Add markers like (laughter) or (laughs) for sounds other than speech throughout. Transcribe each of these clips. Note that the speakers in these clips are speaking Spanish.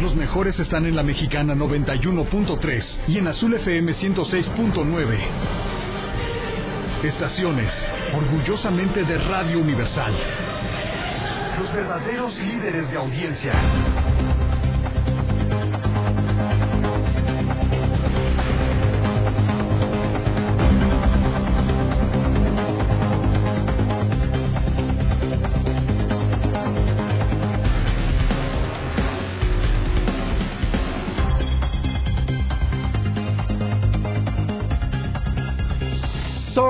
Los mejores están en la mexicana 91.3 y en Azul FM 106.9. Estaciones, orgullosamente de Radio Universal. Los verdaderos líderes de audiencia.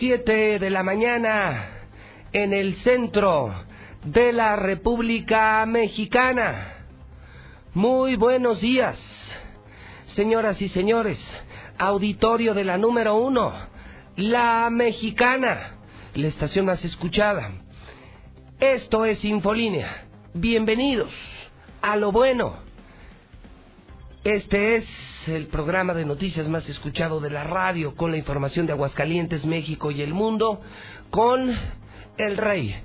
7 de la mañana en el centro de la República Mexicana. Muy buenos días, señoras y señores, auditorio de la número uno, la mexicana, la estación más escuchada. Esto es Infolínea. Bienvenidos a lo bueno. Este es el programa de noticias más escuchado de la radio con la información de Aguascalientes, México y el mundo con el rey,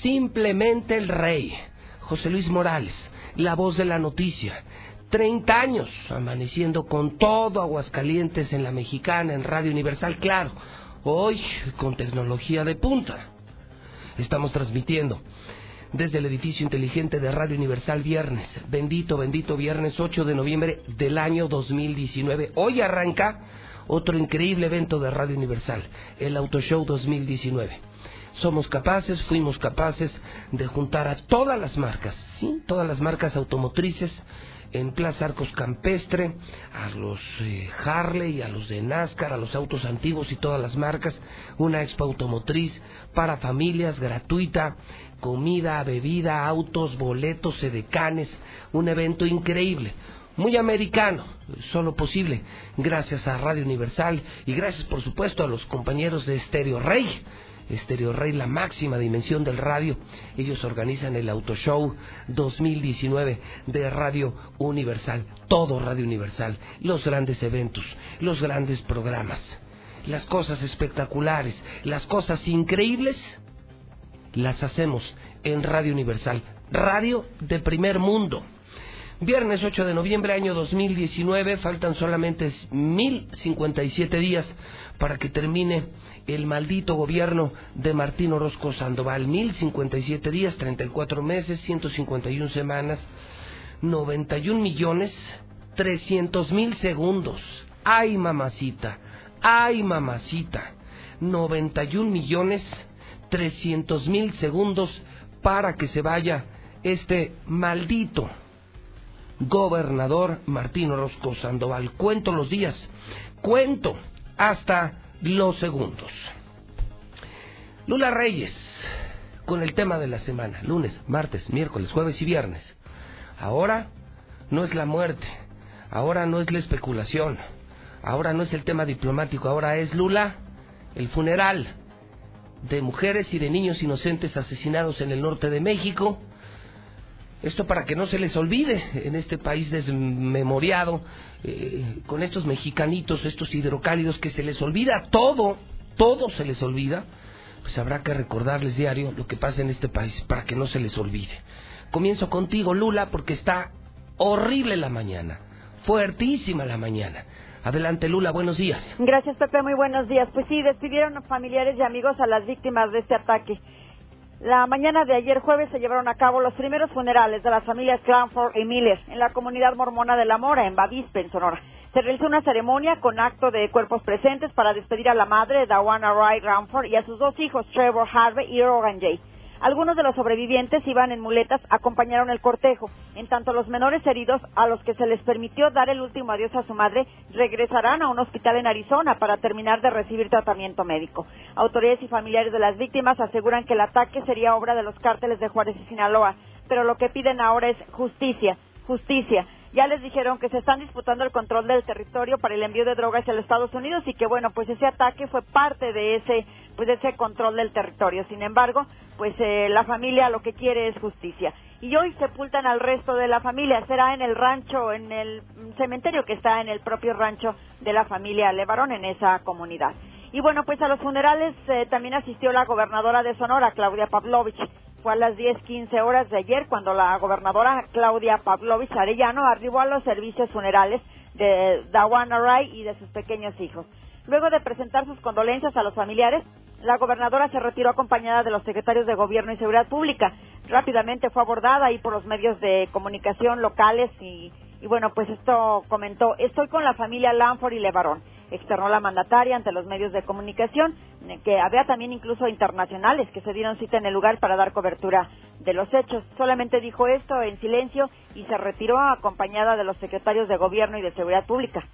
simplemente el rey, José Luis Morales, la voz de la noticia. 30 años amaneciendo con todo Aguascalientes en la mexicana, en Radio Universal, claro, hoy con tecnología de punta. Estamos transmitiendo desde el edificio inteligente de Radio Universal viernes, bendito, bendito viernes 8 de noviembre del año 2019. Hoy arranca otro increíble evento de Radio Universal, el Auto Show 2019 somos capaces, fuimos capaces de juntar a todas las marcas, ¿sí? Todas las marcas automotrices en Plaza Arcos Campestre, a los eh, Harley, a los de NASCAR, a los autos antiguos y todas las marcas, una expo automotriz para familias gratuita, comida, bebida, autos, boletos, sedecanes, un evento increíble muy americano, solo posible, gracias a Radio Universal y gracias por supuesto a los compañeros de Stereo Rey, Estéreo Rey, la máxima dimensión del radio. Ellos organizan el Auto Show 2019 de Radio Universal, todo Radio Universal, los grandes eventos, los grandes programas, las cosas espectaculares, las cosas increíbles, las hacemos en Radio Universal, radio de primer mundo. Viernes 8 de noviembre año 2019, faltan solamente 1057 días para que termine el maldito gobierno de Martín Orozco Sandoval. 1057 días, 34 meses, 151 semanas, 91 millones, 300 mil segundos. ¡Ay, mamacita! ¡Ay, mamacita! 91 millones, 300 mil segundos para que se vaya este maldito gobernador Martín Orozco Sandoval. Cuento los días, cuento hasta los segundos. Lula Reyes, con el tema de la semana, lunes, martes, miércoles, jueves y viernes. Ahora no es la muerte, ahora no es la especulación, ahora no es el tema diplomático, ahora es Lula, el funeral de mujeres y de niños inocentes asesinados en el norte de México. Esto para que no se les olvide en este país desmemoriado, eh, con estos mexicanitos, estos hidrocálidos, que se les olvida todo, todo se les olvida, pues habrá que recordarles diario lo que pasa en este país para que no se les olvide. Comienzo contigo, Lula, porque está horrible la mañana, fuertísima la mañana. Adelante, Lula, buenos días. Gracias, Pepe, muy buenos días. Pues sí, despidieron familiares y amigos a las víctimas de este ataque. La mañana de ayer jueves se llevaron a cabo los primeros funerales de las familias Clanford y Miller en la comunidad mormona de La Mora, en Bavispe, en Sonora. Se realizó una ceremonia con acto de cuerpos presentes para despedir a la madre, Dawana Wright Ramford, y a sus dos hijos, Trevor Harvey y Rogan Jay. Algunos de los sobrevivientes iban en muletas, acompañaron el cortejo. En tanto, los menores heridos, a los que se les permitió dar el último adiós a su madre, regresarán a un hospital en Arizona para terminar de recibir tratamiento médico. Autoridades y familiares de las víctimas aseguran que el ataque sería obra de los cárteles de Juárez y Sinaloa, pero lo que piden ahora es justicia justicia. Ya les dijeron que se están disputando el control del territorio para el envío de drogas hacia los Estados Unidos y que bueno, pues ese ataque fue parte de ese pues ese control del territorio. Sin embargo, pues eh, la familia lo que quiere es justicia. Y hoy sepultan al resto de la familia. Será en el rancho, en el cementerio que está en el propio rancho de la familia Levarón en esa comunidad. Y bueno, pues a los funerales eh, también asistió la gobernadora de Sonora, Claudia Pavlovich. Fue a las 10, 15 horas de ayer cuando la gobernadora Claudia Pavlovich Arellano arribó a los servicios funerales de Dawana Ray y de sus pequeños hijos. Luego de presentar sus condolencias a los familiares, la gobernadora se retiró acompañada de los secretarios de Gobierno y Seguridad Pública. Rápidamente fue abordada ahí por los medios de comunicación locales y, y bueno, pues esto comentó, estoy con la familia Lanford y Levarón externó la mandataria ante los medios de comunicación, que había también incluso internacionales que se dieron cita en el lugar para dar cobertura de los hechos. Solamente dijo esto en silencio y se retiró acompañada de los secretarios de Gobierno y de Seguridad Pública.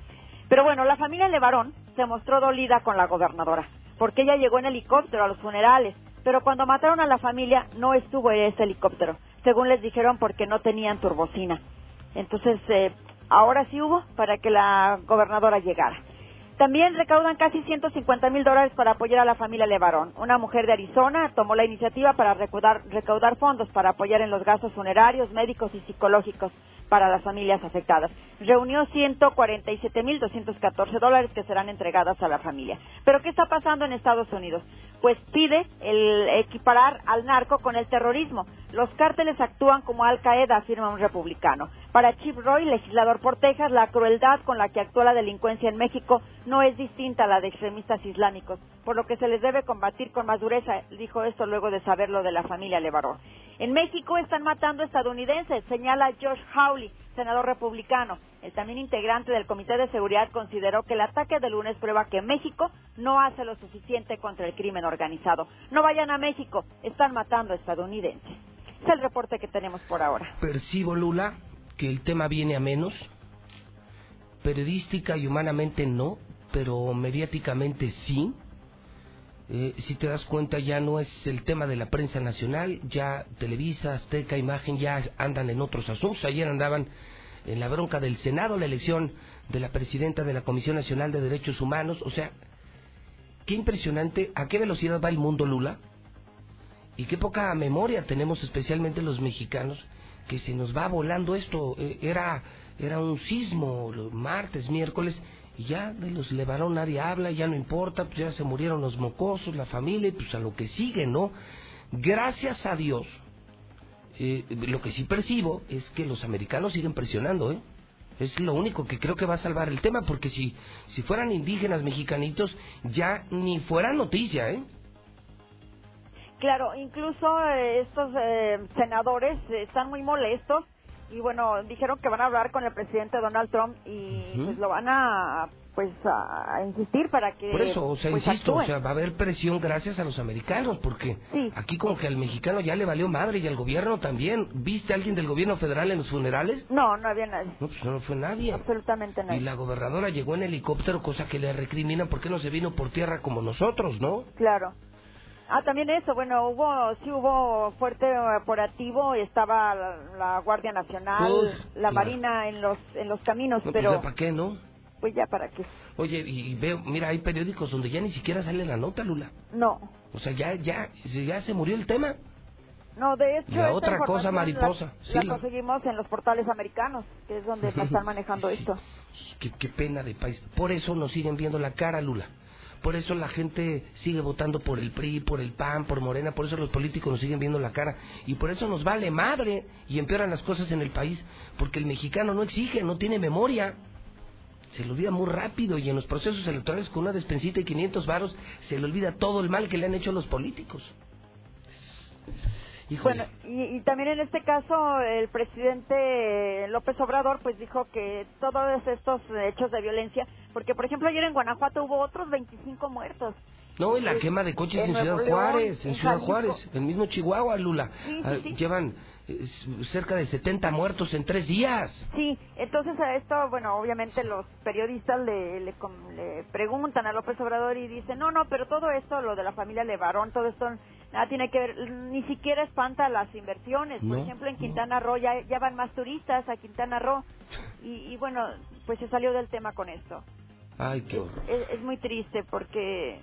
Pero bueno, la familia Levarón se mostró dolida con la gobernadora, porque ella llegó en helicóptero a los funerales, pero cuando mataron a la familia no estuvo en ese helicóptero, según les dijeron porque no tenían turbocina. Entonces, eh, ahora sí hubo para que la gobernadora llegara. También recaudan casi 150 mil dólares para apoyar a la familia Levarón. Una mujer de Arizona tomó la iniciativa para recaudar, recaudar fondos para apoyar en los gastos funerarios, médicos y psicológicos para las familias afectadas. Reunió 147.214 dólares que serán entregadas a la familia. Pero ¿qué está pasando en Estados Unidos? Pues pide el equiparar al narco con el terrorismo. Los cárteles actúan como Al Qaeda, afirma un republicano. Para Chip Roy, legislador por Texas, la crueldad con la que actúa la delincuencia en México no es distinta a la de extremistas islámicos, por lo que se les debe combatir con más dureza. Dijo esto luego de saber lo de la familia Levarón. En México están matando estadounidenses, señala Josh Hawley, senador republicano. El también integrante del Comité de Seguridad consideró que el ataque de lunes prueba que México no hace lo suficiente contra el crimen organizado. No vayan a México, están matando estadounidenses. Es el reporte que tenemos por ahora. Percibo, Lula, que el tema viene a menos. Periodística y humanamente no, pero mediáticamente sí. Eh, si te das cuenta ya no es el tema de la prensa nacional, ya Televisa, Azteca, Imagen ya andan en otros asuntos. Ayer andaban en la bronca del Senado, la elección de la presidenta de la Comisión Nacional de Derechos Humanos. O sea, qué impresionante, a qué velocidad va el mundo, Lula. Y qué poca memoria tenemos, especialmente los mexicanos, que se nos va volando esto. Eh, era, era un sismo, martes, miércoles, ya de los Levarón nadie habla, ya no importa, pues ya se murieron los mocosos, la familia, y pues a lo que sigue, ¿no? Gracias a Dios, eh, lo que sí percibo es que los americanos siguen presionando, ¿eh? Es lo único que creo que va a salvar el tema, porque si, si fueran indígenas mexicanitos, ya ni fuera noticia, ¿eh? Claro, incluso eh, estos eh, senadores están muy molestos y bueno, dijeron que van a hablar con el presidente Donald Trump y pues lo van a pues a insistir para que por eso o sea pues, insisto actúen. o sea va a haber presión gracias a los americanos porque Sí. aquí como que al mexicano ya le valió madre y al gobierno también viste a alguien del gobierno federal en los funerales No, no había nadie, no pues no fue nadie absolutamente y nadie. la gobernadora llegó en helicóptero cosa que le recriminan por qué no se vino por tierra como nosotros no Claro. Ah, también eso, bueno, hubo, sí hubo fuerte operativo, estaba la, la Guardia Nacional, la claro. Marina en los en los caminos, no pues pero para qué no pues ya para qué. oye y veo mira hay periódicos donde ya ni siquiera sale la nota Lula No, o sea ya ya ya se murió el tema no, de hecho La otra cosa mariposa, la, sí, la la- conseguimos en los portales americanos, que es donde están (laughs) manejando esto. Qué, qué pena de país. Por eso nos siguen viendo la cara, Lula. Por eso la gente sigue votando por el PRI, por el PAN, por Morena. Por eso los políticos nos siguen viendo la cara. Y por eso nos vale madre y empeoran las cosas en el país. Porque el mexicano no exige, no tiene memoria. Se le olvida muy rápido y en los procesos electorales con una despensita y 500 varos se le olvida todo el mal que le han hecho a los políticos. Híjole. Bueno, y, y también en este caso el presidente López Obrador pues dijo que todos estos hechos de violencia, porque por ejemplo ayer en Guanajuato hubo otros 25 muertos. No, y la quema de coches en en, Ciudad León, Juárez, en en Ciudad Jalisco. Juárez, el mismo Chihuahua, Lula. Sí, sí, Ah, sí. Llevan eh, cerca de 70 muertos en tres días. Sí, entonces a esto, bueno, obviamente los periodistas le, le, le preguntan a López Obrador y dicen, no, no, pero todo esto, lo de la familia Levarón, todo esto Nada tiene que ver, ni siquiera espanta las inversiones. Por No, ejemplo, en no. Quintana Roo ya, ya van más turistas a Quintana Roo y, y bueno, pues se salió del tema con esto. Ay, qué horror. Es, es muy triste porque,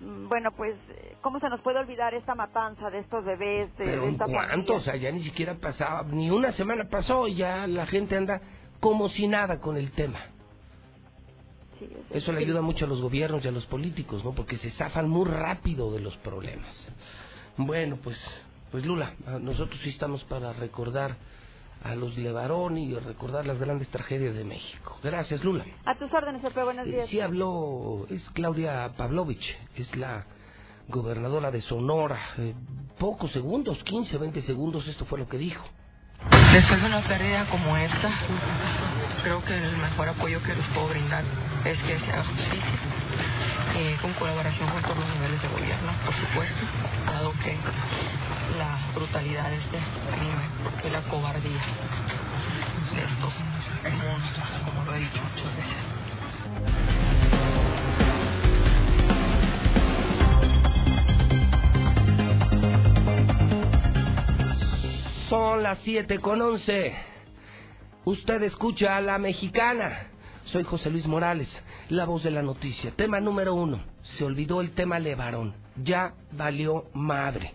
mm, bueno, pues, ¿cómo se nos puede olvidar esta matanza de estos bebés, de, de Pero esta ¿cuánto? O sea, ya ni siquiera pasaba, ni una semana pasó y ya la gente anda como si nada con el tema. Sí, es- Eso le ayuda mucho a los gobiernos y a los políticos, ¿no? Porque se zafan muy rápido de los problemas. Bueno, pues, pues Lula, nosotros sí estamos para recordar a los Levarón y recordar las grandes tragedias de México. Gracias, Lula. A tus órdenes, Pepe, buenos Eh, días. Sí habló, es Claudia Pavlovich, es la gobernadora de Sonora. Eh, pocos segundos, 15, 20 segundos, esto fue lo que dijo. Después de una pérdida como esta, creo que el mejor apoyo que les puedo brindar es que se haga justicia, eh, con colaboración con todos los niveles de gobierno, por supuesto, dado que la brutalidad de este crimen y la cobardía de estos monstruos, como lo he dicho muchas veces. Son las 7 con 11. Usted escucha a la mexicana. Soy José Luis Morales, la voz de la noticia. Tema número uno. Se olvidó el tema Levarón. Ya valió madre.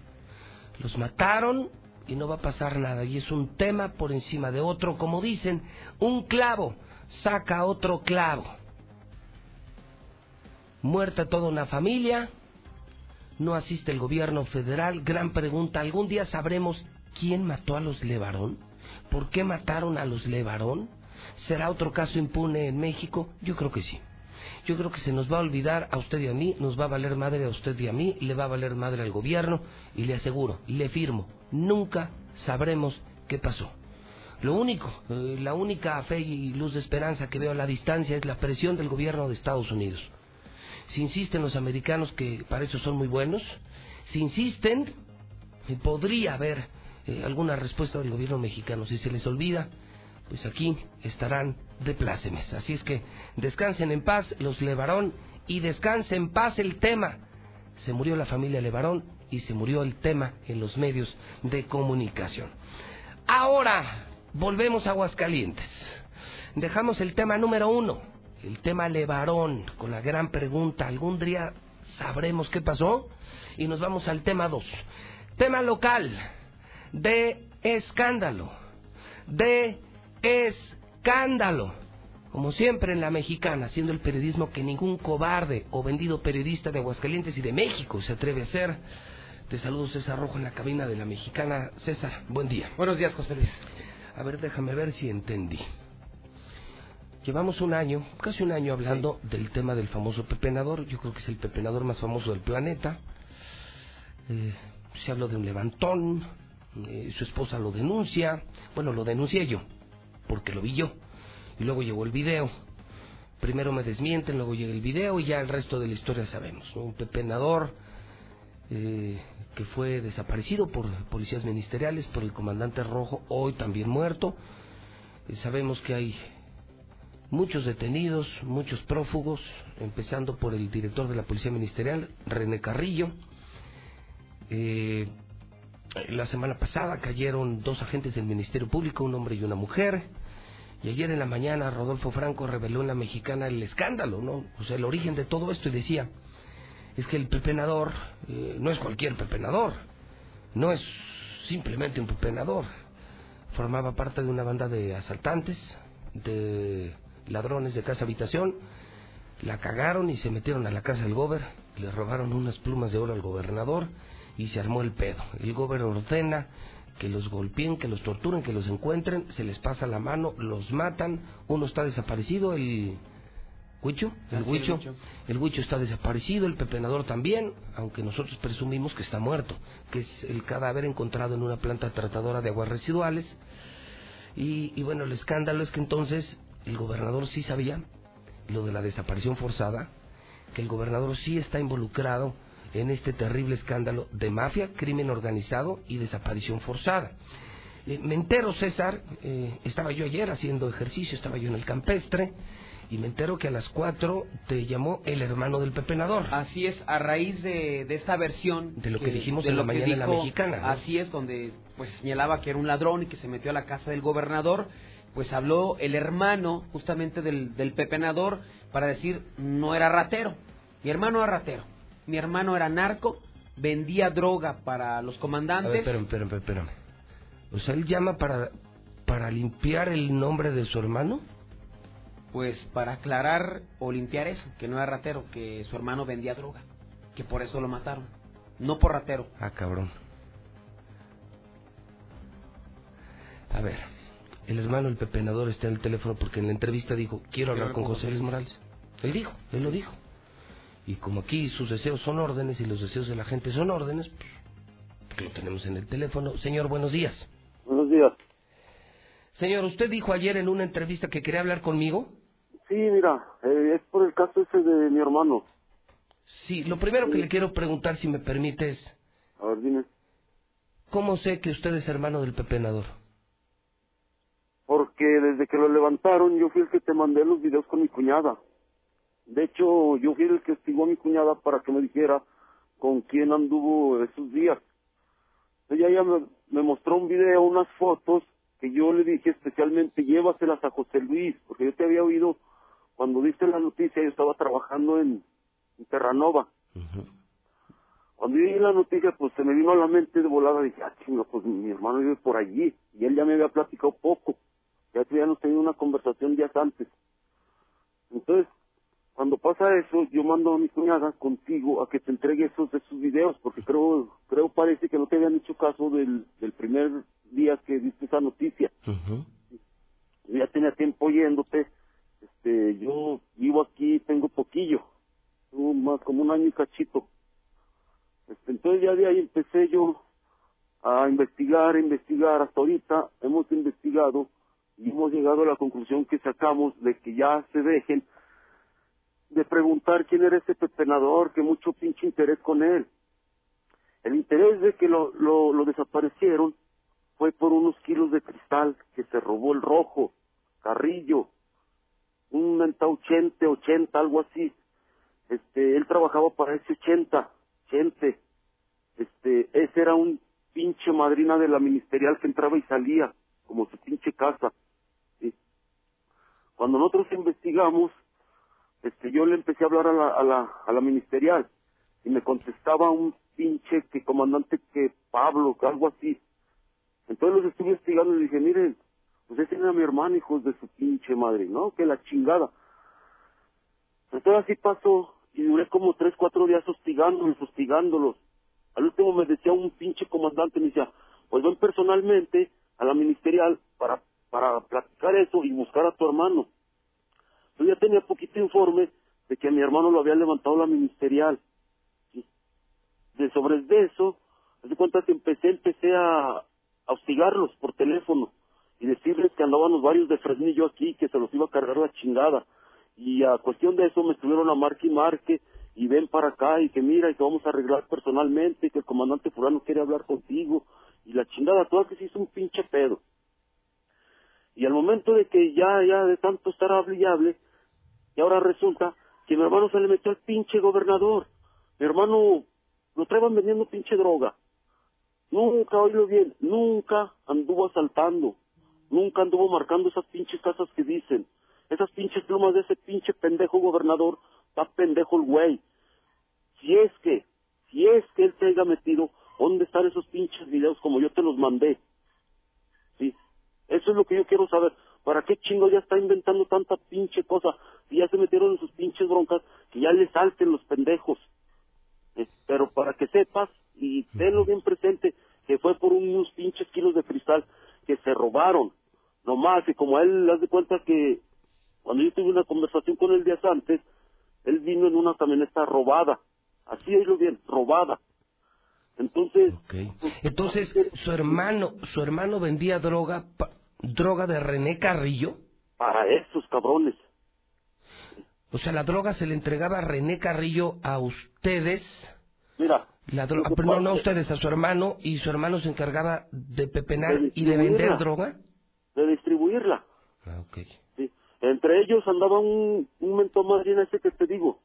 Los mataron y no va a pasar nada. Y es un tema por encima de otro. Como dicen, un clavo saca otro clavo. Muerta toda una familia. No asiste el gobierno federal. Gran pregunta. ¿Algún día sabremos quién mató a los Levarón? ¿Por qué mataron a los Levarón? ¿Será otro caso impune en México? Yo creo que sí. Yo creo que se nos va a olvidar a usted y a mí, nos va a valer madre a usted y a mí, le va a valer madre al gobierno y le aseguro, le firmo, nunca sabremos qué pasó. Lo único, eh, la única fe y luz de esperanza que veo a la distancia es la presión del gobierno de Estados Unidos. Si insisten los americanos que para eso son muy buenos, si insisten, eh, podría haber eh, alguna respuesta del gobierno mexicano. Si se les olvida, pues aquí estarán de plácemes. Así es que descansen en paz los Levarón y descanse en paz el tema. Se murió la familia Levarón y se murió el tema en los medios de comunicación. Ahora volvemos a Aguascalientes. Dejamos el tema número uno, el tema Levarón, con la gran pregunta, ¿algún día sabremos qué pasó? Y nos vamos al tema dos. Tema local, de escándalo, de escándalo. Como siempre en la mexicana, haciendo el periodismo que ningún cobarde o vendido periodista de Aguascalientes y de México se atreve a hacer. Te saludo César Rojo en la cabina de la mexicana. César, buen día. Buenos días, José Luis. A ver, déjame ver si entendí. Llevamos un año, casi un año hablando del tema del famoso pepenador. Yo creo que es el pepenador más famoso del planeta. Eh, se habló de un levantón. eh, su esposa lo denuncia. Bueno, lo denuncié yo, porque lo vi yo. Y luego llegó el video. Primero me desmienten, luego llega el video y ya el resto de la historia sabemos. Un pepenador eh, que fue desaparecido por policías ministeriales, por el comandante Rojo, hoy también muerto. Eh, sabemos que hay muchos detenidos, muchos prófugos, empezando por el director de la Policía Ministerial, René Carrillo. Eh, la semana pasada cayeron dos agentes del Ministerio Público, un hombre y una mujer. Y ayer en la mañana Rodolfo Franco reveló en la mexicana el escándalo, ¿no? O sea, el origen de todo esto y decía, es que el pepenador eh, no es cualquier pepenador, no es simplemente un pepenador. Formaba parte de una banda de asaltantes, de ladrones de casa habitación, la cagaron y se metieron a la casa del gober, le robaron unas plumas de oro al gobernador y se armó el pedo. El gober ordena que los golpeen, que los torturen, que los encuentren, se les pasa la mano, los matan, uno está desaparecido, el Huicho, el Huicho. el Huicho está desaparecido, el pepenador también, aunque nosotros presumimos que está muerto, que es el cadáver encontrado en una planta tratadora de aguas residuales. Y, y bueno, el escándalo es que entonces el gobernador sí sabía lo de la desaparición forzada, que el gobernador sí está involucrado en este terrible escándalo de mafia, crimen organizado y desaparición forzada. Eh, me entero, César, eh, estaba yo ayer haciendo ejercicio, estaba yo en el campestre, Y me entero que a las 4 te llamó el hermano del pepenador. Así es, a raíz de, de esta versión... De lo que dijimos en la que mañana en la mexicana, ¿no? Así es, donde pues señalaba que era un ladrón y que se metió a la casa del gobernador, pues habló el hermano justamente del, del pepenador para decir, no era ratero, mi hermano era ratero, mi hermano era narco, vendía droga para los A ver, comandantes. espérame, espérame, espérame. O sea, él llama para, para limpiar el nombre de su hermano. Pues para aclarar o limpiar eso, que no era ratero, que su hermano vendía droga, que por eso lo mataron, no por ratero. Ah, cabrón. A ver, el hermano del pepenador está en el teléfono porque en la entrevista dijo, quiero hablar con José Luis Morales. Él dijo, él lo dijo. Y como aquí sus deseos son órdenes y los deseos de la gente son órdenes, pues lo tenemos en el teléfono. Señor, buenos días. Buenos días. Señor, usted dijo ayer en una entrevista que quería hablar conmigo. Sí, mira, eh, es por el caso ese de mi hermano. Sí, lo primero que le quiero preguntar, si me permite, es, A ver, dime. ¿cómo sé que usted es hermano del pepenador? Porque desde que lo levantaron, yo fui el que te mandé los videos con mi cuñada. De hecho, yo fui el que estigó a mi cuñada para que me dijera con quién anduvo esos días. Ella ya me, me mostró un video, unas fotos, que yo le dije especialmente, llévaselas a José Luis, porque yo te había oído cuando diste la noticia, yo estaba trabajando en, en Terranova. Cuando yo vi la noticia, pues se me vino a la mente de volada, dije, ah, chinga, pues mi hermano vive por allí, y él ya me había platicado poco, ya habíamos tenido una conversación días antes. Entonces, cuando pasa eso, yo mando a mi cuñada contigo a que te entregue esos, esos videos, porque creo, creo parece que no te habían hecho caso del, del primer día que diste esa noticia. Ya tenía tiempo oyéndote, este, yo vivo aquí, tengo poquillo, tengo más como un año y cachito. Este, entonces ya de ahí empecé yo a investigar, a investigar, hasta ahorita hemos investigado y hemos llegado a la conclusión que sacamos de que ya se dejen de preguntar quién era ese pepenador, que mucho pinche interés con él. El interés de que lo, lo, lo desaparecieron fue por unos kilos de cristal que se robó el rojo, Carrillo, un menta 80, 80, algo así. Este, él trabajaba para ese 80, 80. Este, ese era un pinche madrina de la ministerial que entraba y salía, como su pinche casa. Cuando nosotros investigamos, este, yo le empecé a hablar a la, a la, a la ministerial y me contestaba un pinche que comandante que Pablo, que algo así. Entonces los estuve investigando y le dije, miren, pues ese era mi hermano, hijos de su pinche madre, ¿no? Que la chingada. Entonces así pasó y duré como tres, cuatro días hostigándolos, hostigándolos. Al último me decía un pinche comandante, me decía, pues ven personalmente a la ministerial para, para platicar eso y buscar a tu hermano. Yo ya tenía poquito informe de que mi hermano lo había levantado la ministerial. ¿sí? De sobre eso, haz de cuenta que empecé, empecé a, a hostigarlos por teléfono y decirles que andábamos varios de Fresnillo aquí, que se los iba a cargar la chingada. Y a cuestión de eso me estuvieron a marque y marque y ven para acá y que mira y que vamos a arreglar personalmente y que el comandante fulano quiere hablar contigo y la chingada toda que se hizo un pinche pedo. Y al momento de que ya, ya de tanto estar hable, y ahora resulta que mi hermano se le metió al pinche gobernador. Mi hermano lo traían vendiendo pinche droga. Nunca, oílo bien, nunca anduvo asaltando. Nunca anduvo marcando esas pinches casas que dicen. Esas pinches plumas de ese pinche pendejo gobernador, está pendejo el güey. Si es que, si es que él se haya metido, ¿dónde están esos pinches videos como yo te los mandé? Sí, eso es lo que yo quiero saber. ¿Para qué chingo ya está inventando tanta pinche cosa? Si ya se metieron en sus pinches broncas, que ya le salten los pendejos. Eh, pero para que sepas y tenlo bien presente, que fue por unos pinches kilos de cristal que se robaron. Nomás, y como a él, haz de cuenta que cuando yo tuve una conversación con él días antes, él vino en una camioneta robada. Así oílo bien, robada. Entonces. Entonces, su hermano, su hermano vendía droga, droga de René Carrillo. para esos cabrones. O sea, la droga se le entregaba a René Carrillo a ustedes. Mira, La droga, perdón, no a ustedes, a su hermano, y su hermano se encargaba de pepenar De y de vender droga. de distribuirla. Ah, ok. ¿sí? Entre ellos andaba un, un mentón madrina ese que te digo.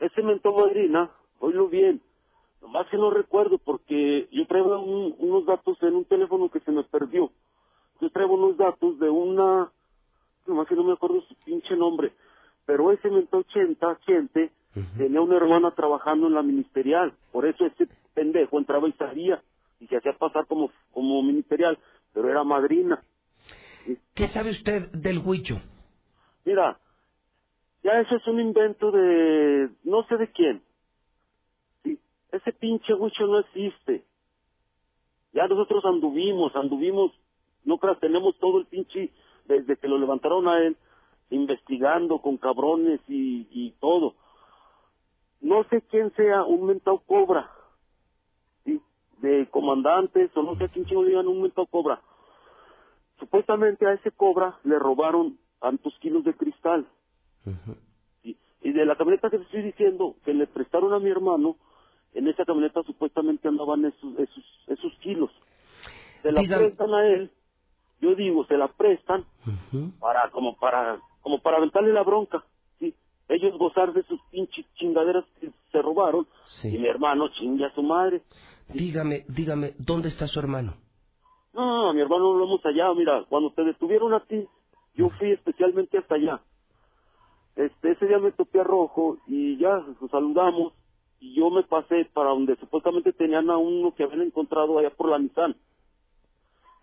Ese mentón madrina, oílo bien, nomás que no recuerdo porque yo traigo un- unos datos en un teléfono que se me perdió. Yo traigo unos datos de una, nomás que no me acuerdo su pinche nombre, pero ese mentón 80, gente, tenía una hermana trabajando en la ministerial, por eso ese pendejo entraba y salía y se hacía pasar como, como ministerial, pero era madrina. ¿Qué sabe usted del huicho? Mira, ya eso es un invento de no sé de quién. Sí, ese pinche huicho no existe. Ya nosotros anduvimos, anduvimos, no creas, tenemos todo el pinche, desde que lo levantaron a él, investigando con cabrones y, y todo. No sé quién sea un mentado cobra, ¿sí? de comandantes o no sé quién chingo digan un mentado cobra. Supuestamente a ese cobra le robaron tantos kilos de cristal. ¿sí? Y de la camioneta que te estoy diciendo, que le prestaron a mi hermano, en esa camioneta supuestamente andaban esos, esos, esos kilos. Se la prestan a él, yo digo, se la prestan para, como para, como para aventarle la bronca, ¿sí? Ellos gozar de sus pinches chingaderas que se robaron, Sí. y mi hermano chingue a su madre. Dígame, dígame, ¿dónde está su hermano? No, mi hermano no lo hemos hallado. Mira, cuando te detuvieron a ti, yo fui especialmente hasta allá. Este, ese día me topé a Rojo y ya nos saludamos y yo me pasé para donde supuestamente tenían a uno que habían encontrado allá por la Nissan.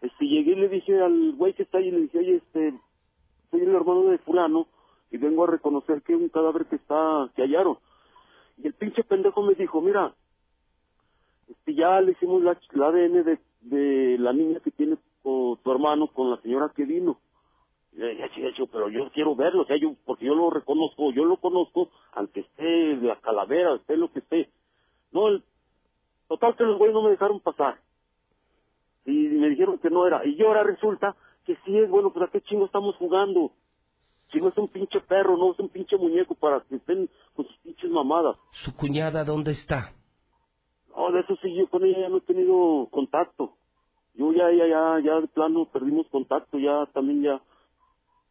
Este, llegué y le dije al güey que está ahí, le dije, oye, este, soy el hermano de fulano y vengo a reconocer que un cadáver que está, que hallaron. Y el pinche pendejo me dijo, mira, este, ya le hicimos la, ADN de, de la niña que tiene con tu hermano con la señora que vino. Y le dije, "Sí, hecho, pero yo quiero verlo, o sea, yo, porque yo lo reconozco, yo lo conozco, aunque esté la calavera, esté lo que esté. No, el, total que los güeyes no me dejaron pasar. Y me dijeron que no era. Y yo ahora resulta que sí es, bueno, pues a qué chingo estamos jugando. Chingo es un pinche perro, no es un pinche muñeco para que estén con sus pinches mamadas. ¿Su cuñada dónde está? No, de eso sí, yo con ella ya no he tenido contacto. Yo ya, ya, ya, ya de plano perdimos contacto, ya también ya,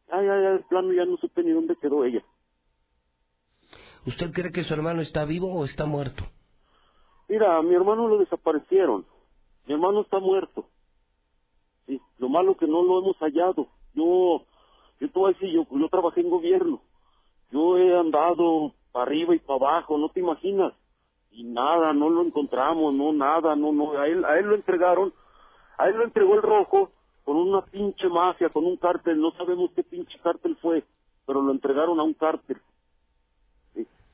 ya, ya, ya de plano ya no supe ni dónde quedó ella. ¿Usted cree que su hermano está vivo o está muerto? Mira, a mi hermano lo desaparecieron. Mi hermano está muerto. Lo malo que no lo hemos hallado. Yo, yo te voy a yo, yo trabajé en gobierno. Yo he andado para arriba y para abajo, no te imaginas. Y nada, no lo encontramos, no nada, no, no. A él, a él lo entregaron, a él lo entregó el rojo con una pinche mafia, con un cártel. No sabemos qué pinche cártel fue, pero lo entregaron a un cártel.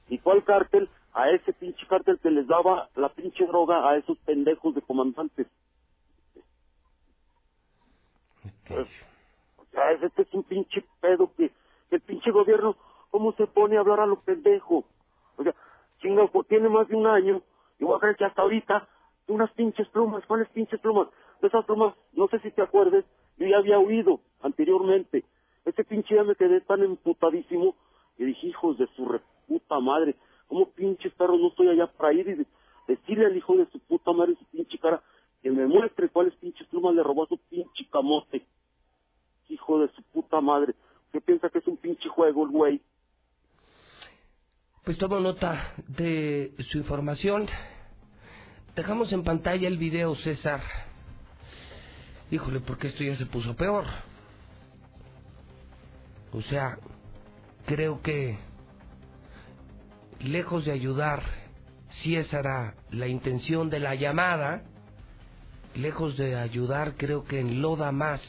¿Y cuál cártel? A ese pinche cártel que les daba la pinche droga a esos pendejos de comandantes. Pues, o sea, este es un pinche pedo que, el pinche gobierno, ¿cómo se pone a hablar a lo pendejo? O sea, chinga, pues, tiene más de un año, y voy a creer que hasta ahorita, unas pinches plumas, ¿cuáles pinches plumas? De esas plumas, no sé si te acuerdes, yo ya había oído anteriormente. Ese pinche ya me quedé tan emputadísimo que dije, hijos de su re puta madre, ¿cómo pinches perros no estoy allá para ir y de- decirle al hijo de su puta madre, su pinche cara, que me muestre cuáles pinches plumas le robó a su pinche camote? Hijo de su puta madre, ¿qué piensa que es un pinche juego el güey? Pues tomo nota de su información. Dejamos en pantalla el video, César. Híjole, porque esto ya se puso peor. O sea, creo que lejos de ayudar, si esa era la intención de la llamada, lejos de ayudar, creo que enloda más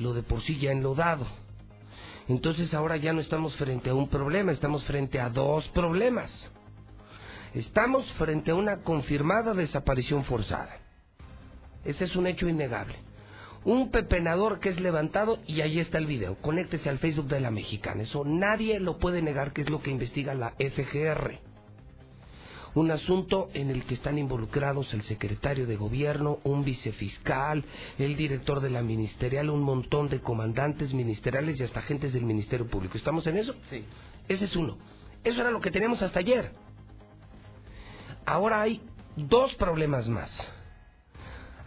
lo de por sí ya enlodado. Entonces ahora ya no estamos frente a un problema, estamos frente a dos problemas. Estamos frente a una confirmada desaparición forzada. Ese es un hecho innegable. Un pepenador que es levantado y ahí está el video. Conéctese al Facebook de la mexicana. Eso nadie lo puede negar que es lo que investiga la FGR. Un asunto en el que están involucrados el secretario de gobierno, un vicefiscal, el director de la ministerial, un montón de comandantes ministeriales y hasta agentes del Ministerio Público. ¿Estamos en eso? Sí. Ese es uno. Eso era lo que teníamos hasta ayer. Ahora hay dos problemas más.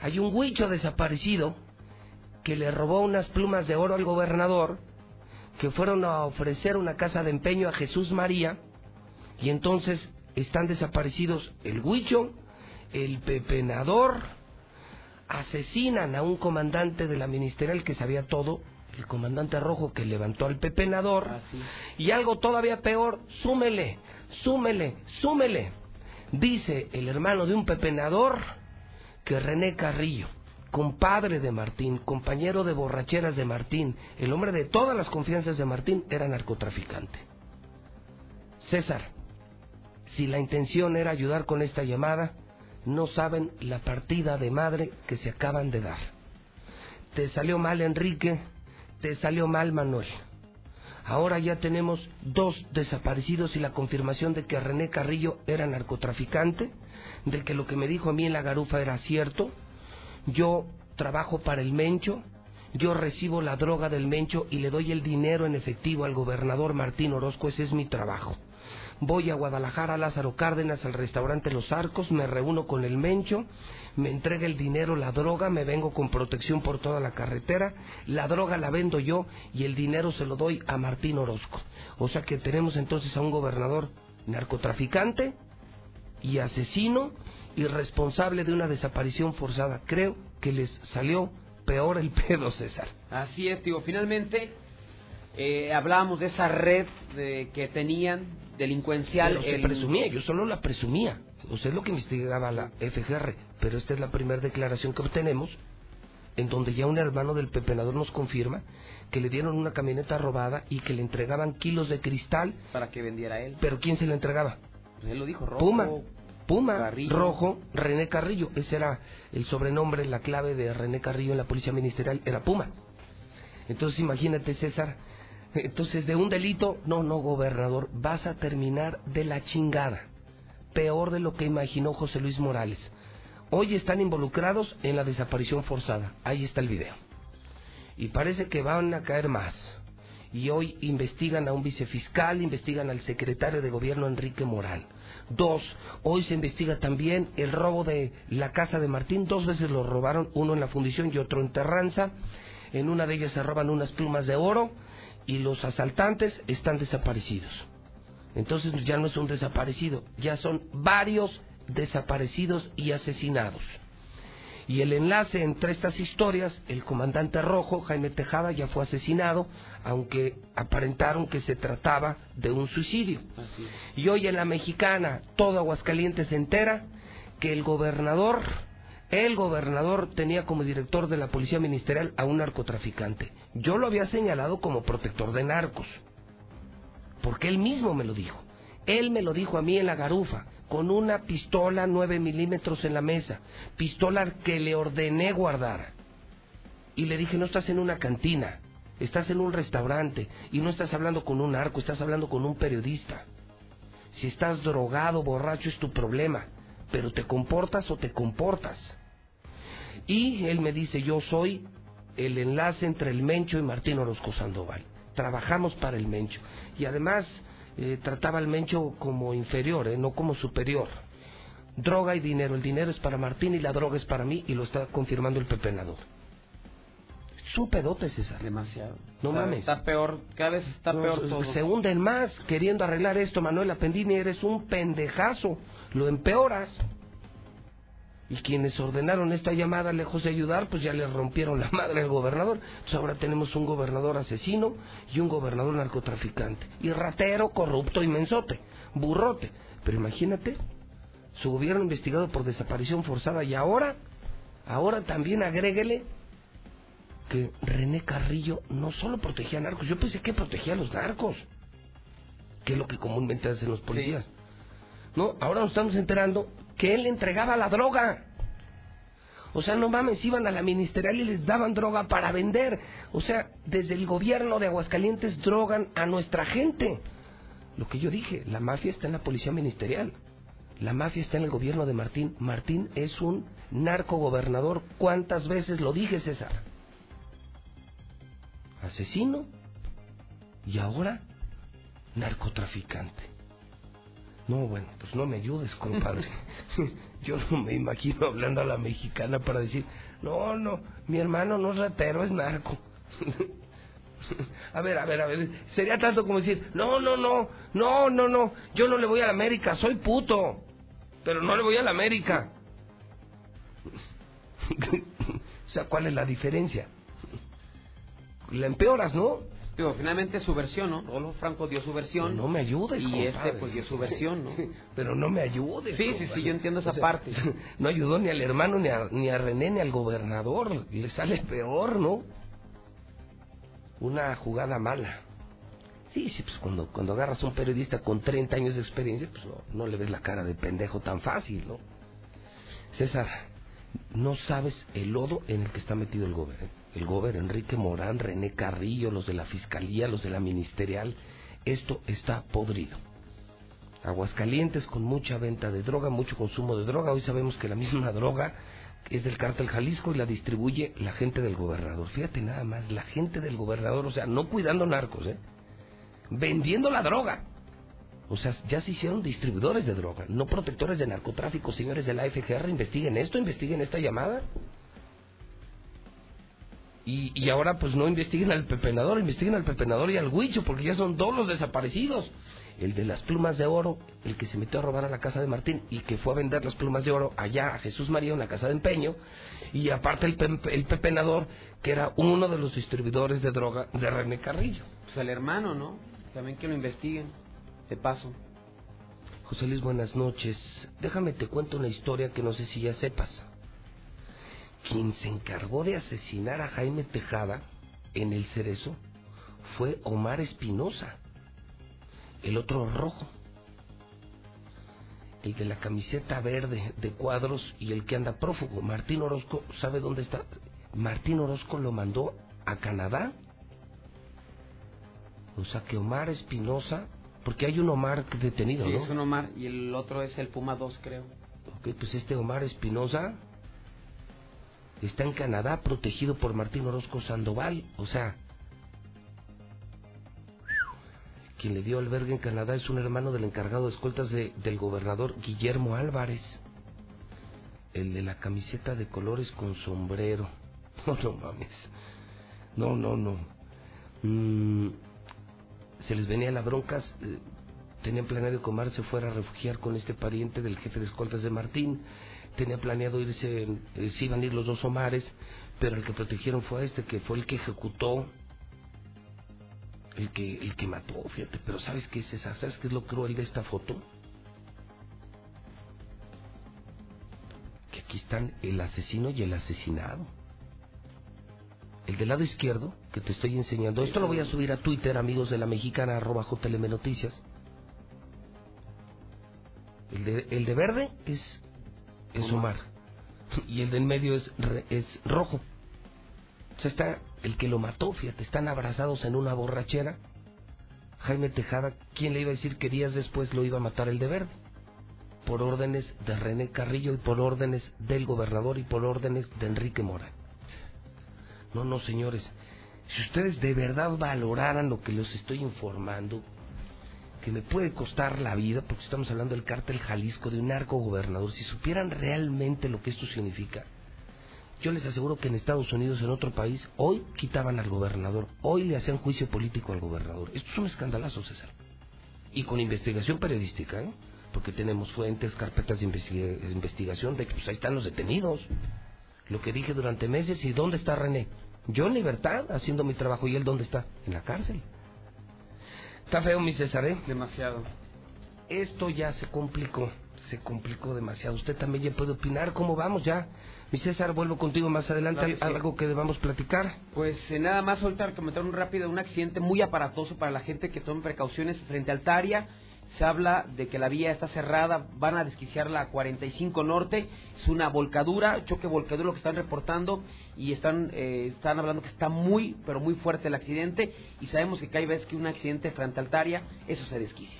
Hay un huicho desaparecido que le robó unas plumas de oro al gobernador que fueron a ofrecer una casa de empeño a Jesús María y entonces están desaparecidos. El Huicho, el pepenador, asesinan a un comandante de la ministerial que sabía todo, el comandante rojo que levantó al pepenador, y algo todavía peor, súmele, súmele, súmele, dice el hermano de un pepenador que René Carrillo, compadre de Martín, compañero de borracheras de Martín, el hombre de todas las confianzas de Martín, era narcotraficante. César, si la intención era ayudar con esta llamada, no saben la partida de madre que se acaban de dar. Te salió mal Enrique, te salió mal Manuel. Ahora ya tenemos dos desaparecidos y la confirmación de que René Carrillo era narcotraficante, de que lo que me dijo a mí en la garufa era cierto. Yo trabajo para el Mencho, yo recibo la droga del Mencho y le doy el dinero en efectivo al gobernador Martín Orozco, ese es mi trabajo voy a Guadalajara, Lázaro Cárdenas, al restaurante Los Arcos, me reúno con el Mencho, me entrega el dinero, la droga, me vengo con protección por toda la carretera, la droga la vendo yo y el dinero se lo doy a Martín Orozco. O sea que tenemos entonces a un gobernador narcotraficante y asesino y responsable de una desaparición forzada. Creo que les salió peor el (laughs) pedo, César. Así es, tío. Finalmente, eh, hablábamos de esa red de, que tenían delincuencial. Pero se presumía, yo solo la presumía. Usted es lo que investigaba la FGR, pero esta es la primera declaración que obtenemos en donde ya un hermano del pepenador nos confirma que le dieron una camioneta robada y que le entregaban kilos de cristal. Para que vendiera él. ¿Pero quién se le entregaba? Él lo dijo, rojo. Puma. Puma, rojo, René Carrillo. Ese era el sobrenombre, la clave de René Carrillo en la Policía Ministerial, era Puma. Entonces imagínate, César, entonces, de un delito, no, no, gobernador, vas a terminar de la chingada. Peor de lo que imaginó José Luis Morales. Hoy están involucrados en la desaparición forzada. Ahí está el video. Y parece que van a caer más. Y hoy investigan a un vicefiscal, investigan al secretario de gobierno Enrique Moral. Dos, hoy se investiga también el robo de la casa de Martín. Dos veces lo robaron, uno en la fundición y otro en Terranza. En una de ellas se roban unas plumas de oro y los asaltantes están desaparecidos. Entonces ya no es un desaparecido, ya son varios desaparecidos y asesinados. Y el enlace entre estas historias, el comandante rojo, Jaime Tejada, ya fue asesinado, aunque aparentaron que se trataba de un suicidio. Y hoy en la mexicana, todo Aguascalientes se entera que el gobernador el gobernador tenía como director de la policía ministerial a un narcotraficante. Yo lo había señalado como protector de narcos. Porque él mismo me lo dijo. Él me lo dijo a mí en la garufa, con una pistola 9 milímetros en la mesa. Pistola que le ordené guardar. Y le dije, no estás en una cantina, estás en un restaurante y no estás hablando con un narco, estás hablando con un periodista. Si estás drogado, borracho, es tu problema, pero te comportas o te comportas. Y él me dice, yo soy el enlace entre el Mencho y Martín Orozco Sandoval. Trabajamos para el Mencho. Y además eh, trataba al Mencho como inferior, eh, no como superior. Droga y dinero. El dinero es para Martín y la droga es para mí y lo está confirmando el pepenador. Es un pedote, César. Demasiado. No mames. Está peor, cada vez está peor todo. Se hunden más queriendo arreglar esto, Manuel Apendini. Eres un pendejazo. Lo empeoras. Y quienes ordenaron esta llamada, lejos de ayudar, pues ya le rompieron la (laughs) madre al gobernador. Entonces ahora tenemos un gobernador asesino y un gobernador narcotraficante. Y ratero, corrupto y mensote, burrote. Pero imagínate, su gobierno investigado por desaparición forzada y ahora, ahora también agréguele que René Carrillo no solo protegía a narcos, yo pensé que protegía a los narcos, que es lo que comúnmente hacen los policías. No, ahora nos estamos enterando que él entregaba la droga. O sea, no mames, iban a la ministerial y les daban droga para vender. O sea, desde el gobierno de Aguascalientes drogan a nuestra gente. Lo que yo dije, la mafia está en la policía ministerial. La mafia está en el gobierno de Martín. Martín es un narcogobernador. ¿Cuántas veces lo dije, César? Asesino y ahora narcotraficante. No, bueno, pues no me ayudes, compadre. (laughs) Yo no me imagino hablando a la mexicana para decir, no, no, mi hermano no es ratero, es narco. (laughs) A ver, a ver, a ver. Sería tanto como decir, no, no, no, no, no, no. Yo no le voy a la América, soy puto. Pero no le voy a la América. (laughs) o sea, ¿cuál es la diferencia? La empeoras, ¿no? Digo, finalmente su versión, ¿no? Rodolfo Franco dio su versión. No me ayudes, Y compadre. este, pues, dio su versión, ¿no? (laughs) Pero no me ayudes. Sí, sí, sí, yo entiendo esa O sea, parte. (laughs) No ayudó ni al hermano, ni a, ni a René, ni al gobernador. Le sale peor, ¿no? Una jugada mala. Sí, sí, pues cuando, cuando agarras a un periodista con 30 años de experiencia, pues no, no le ves la cara de pendejo tan fácil, ¿no? César, no sabes el lodo en el que está metido el gobierno. El gobierno, Enrique Morán, René Carrillo, los de la Fiscalía, los de la Ministerial. Esto está podrido. Aguascalientes con mucha venta de droga, mucho consumo de droga. Hoy sabemos que la misma (laughs) droga es del cártel Jalisco y la distribuye la gente del gobernador. Fíjate nada más, la gente del gobernador, o sea, no cuidando narcos, ¿eh? Vendiendo la droga. O sea, ya se hicieron distribuidores de droga, no protectores de narcotráfico, señores de la FGR. Investiguen esto, investiguen esta llamada. Y, y ahora pues no investiguen al pepenador, investiguen al pepenador y al huicho, porque ya son dos los desaparecidos. El de las plumas de oro, el que se metió a robar a la casa de Martín y que fue a vender las plumas de oro allá a Jesús María, en la casa de empeño. Y aparte el, pe- el pepenador, que era uno de los distribuidores de droga de René Carrillo. Pues el hermano, ¿no? También que lo investiguen. De paso. José Luis, buenas noches. Déjame te cuento una historia que no sé si ya sepas. Quien se encargó de asesinar a Jaime Tejada en el Cerezo fue Omar Espinosa, el otro rojo, el de la camiseta verde de cuadros y el que anda prófugo. Martín Orozco, ¿sabe dónde está? Martín Orozco lo mandó a Canadá. O sea que Omar Espinosa, porque hay un Omar detenido, Sí, ¿no? es un Omar. Y el otro es el Puma 2, creo. Ok, pues este Omar Espinosa está en Canadá protegido por Martín Orozco Sandoval. O sea, quien le dio albergue en Canadá es un hermano del encargado de escoltas de- del gobernador Guillermo Álvarez. El de la camiseta de colores con sombrero. (laughs) No, no mames. No, no, no. Mm, se les venía la broncas. eh, tenían planeado que Omar se fuera a refugiar con este pariente del jefe de escoltas de Martín. Tenía planeado irse, eh, iban a ir los dos Omares, pero el que protegieron fue a este, que fue el que ejecutó, el que, el que mató, fíjate. Pero ¿sabes qué es esa? ¿Sabes qué es lo cruel de esta foto? Que aquí están el asesino y el asesinado. El del lado izquierdo, que te estoy enseñando, esto lo voy a subir a Twitter, amigos de la mexicana, arroba JLM Noticias. El de, el de verde es, es Omar. (laughs) Y el del medio es, es rojo. O sea, está el que lo mató, fíjate, están abrazados en una borrachera. Jaime Tejada, ¿quién le iba a decir que días después lo iba a matar el de verde? Por órdenes de René Carrillo y por órdenes del gobernador y por órdenes de Enrique Mora. No, no, señores. Si ustedes de verdad valoraran lo que les estoy informando, que me puede costar la vida, porque estamos hablando del cártel Jalisco, de un narco gobernador, si supieran realmente lo que esto significa, yo les aseguro que en Estados Unidos, en otro país, hoy quitaban al gobernador, hoy le hacían juicio político al gobernador. Esto es un escandalazo, César. Y con investigación periodística, ¿eh? Porque tenemos fuentes, carpetas de investiga- investigación de que pues ahí están los detenidos. Lo que dije durante meses, ¿y dónde está René? Yo en libertad, haciendo mi trabajo, ¿y él dónde está? En la cárcel. Está feo, mi César, ¿eh? Demasiado. Esto ya se complicó, se complicó demasiado. Usted también ya puede opinar cómo vamos ya. Mi César, vuelvo contigo más adelante. Claro que sí. ¿Algo que debamos platicar? Pues eh, nada más ahorita comentar un rápido un accidente muy aparatoso para la gente que tome precauciones frente al Taria. Se habla de que la vía está cerrada, van a desquiciar la 45 Norte, es una volcadura, choque volcadura lo que están reportando y están eh, están hablando que está muy, pero muy fuerte el accidente y sabemos que cada vez que un accidente frente al Taria, eso se desquicia.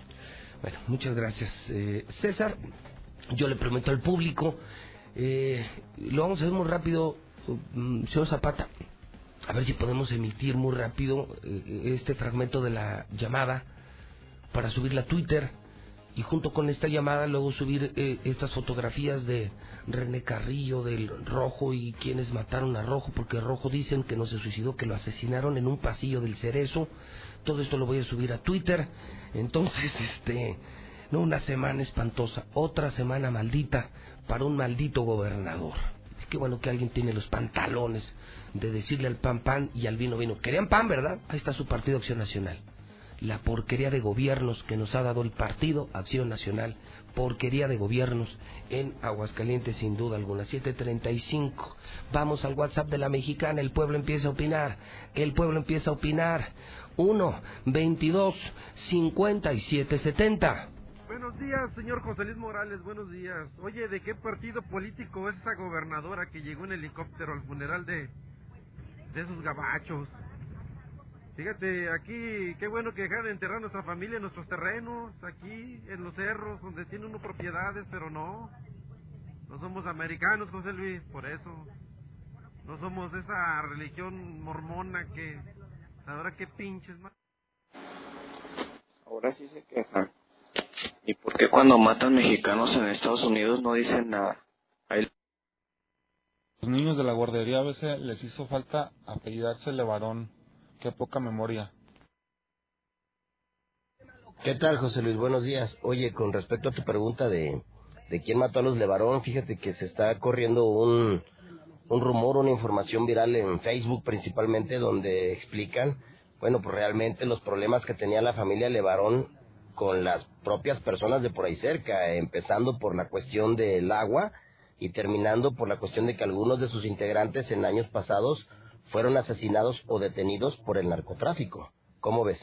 Bueno, muchas gracias, eh, César. Yo le prometo al público, eh, lo vamos a hacer muy rápido, mm, señor Zapata, a ver si podemos emitir muy rápido eh, este fragmento de la llamada para subirla a Twitter y junto con esta llamada luego subir eh, estas fotografías de René Carrillo, del Rojo y quienes mataron a Rojo, porque Rojo dicen que no se suicidó, que lo asesinaron en un pasillo del Cerezo. Todo esto lo voy a subir a Twitter. Entonces, (laughs) este, no una semana espantosa, otra semana maldita para un maldito gobernador. Qué bueno que alguien tiene los pantalones de decirle al pan pan y al vino vino. Querían pan, ¿verdad? Ahí está su Partido Acción Nacional la porquería de gobiernos que nos ha dado el Partido Acción Nacional, porquería de gobiernos en Aguascalientes sin duda alguna. 735. Vamos al WhatsApp de la mexicana, el pueblo empieza a opinar, el pueblo empieza a opinar. 1 22 57 70. Buenos días, señor José Luis Morales, buenos días. Oye, ¿de qué partido político es esa gobernadora que llegó en helicóptero al funeral de, de esos gabachos? Fíjate, aquí, qué bueno que dejan de enterrar a nuestra familia en nuestros terrenos, aquí, en los cerros, donde tiene uno propiedades, pero no. No somos americanos, José Luis, por eso. No somos esa religión mormona que... Ahora qué pinches más. Ahora sí se quejan. ¿Y por qué cuando matan mexicanos en Estados Unidos no dicen nada? Ahí... Los niños de la guardería a veces les hizo falta apellidarse Levarón qué poca memoria. ¿Qué tal, José Luis? Buenos días. Oye, con respecto a tu pregunta de, de quién mató a los Levarón, fíjate que se está corriendo un, un rumor, una información viral en Facebook principalmente, donde explican, bueno, pues realmente los problemas que tenía la familia Levarón con las propias personas de por ahí cerca, empezando por la cuestión del agua y terminando por la cuestión de que algunos de sus integrantes en años pasados fueron asesinados o detenidos por el narcotráfico. ¿Cómo ves?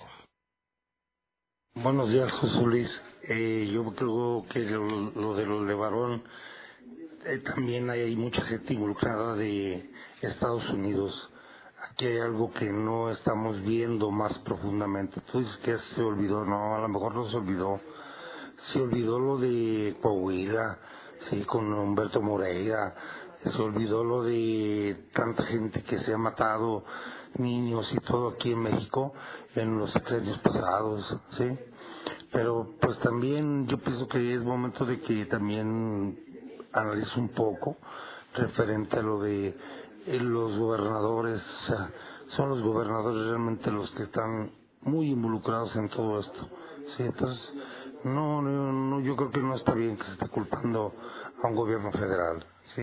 Buenos días, José Luis. Eh, yo creo que lo, de los de Barón, eh, también hay, mucha gente involucrada de Estados Unidos. Aquí hay algo que no estamos viendo más profundamente. Tú dices que se olvidó, no, a lo mejor no se olvidó. Se olvidó lo de Coahuila, sí, con Humberto Moreira, se olvidó lo de tanta gente que se ha matado, niños y todo aquí en México en los años pasados, ¿sí? Pero pues también yo pienso que es momento de que también analice un poco referente a lo de eh, los gobernadores, o sea, son los gobernadores realmente los que están muy involucrados en todo esto, ¿sí? Entonces, no, no, no yo creo que no está bien que se esté culpando a un gobierno federal, ¿sí?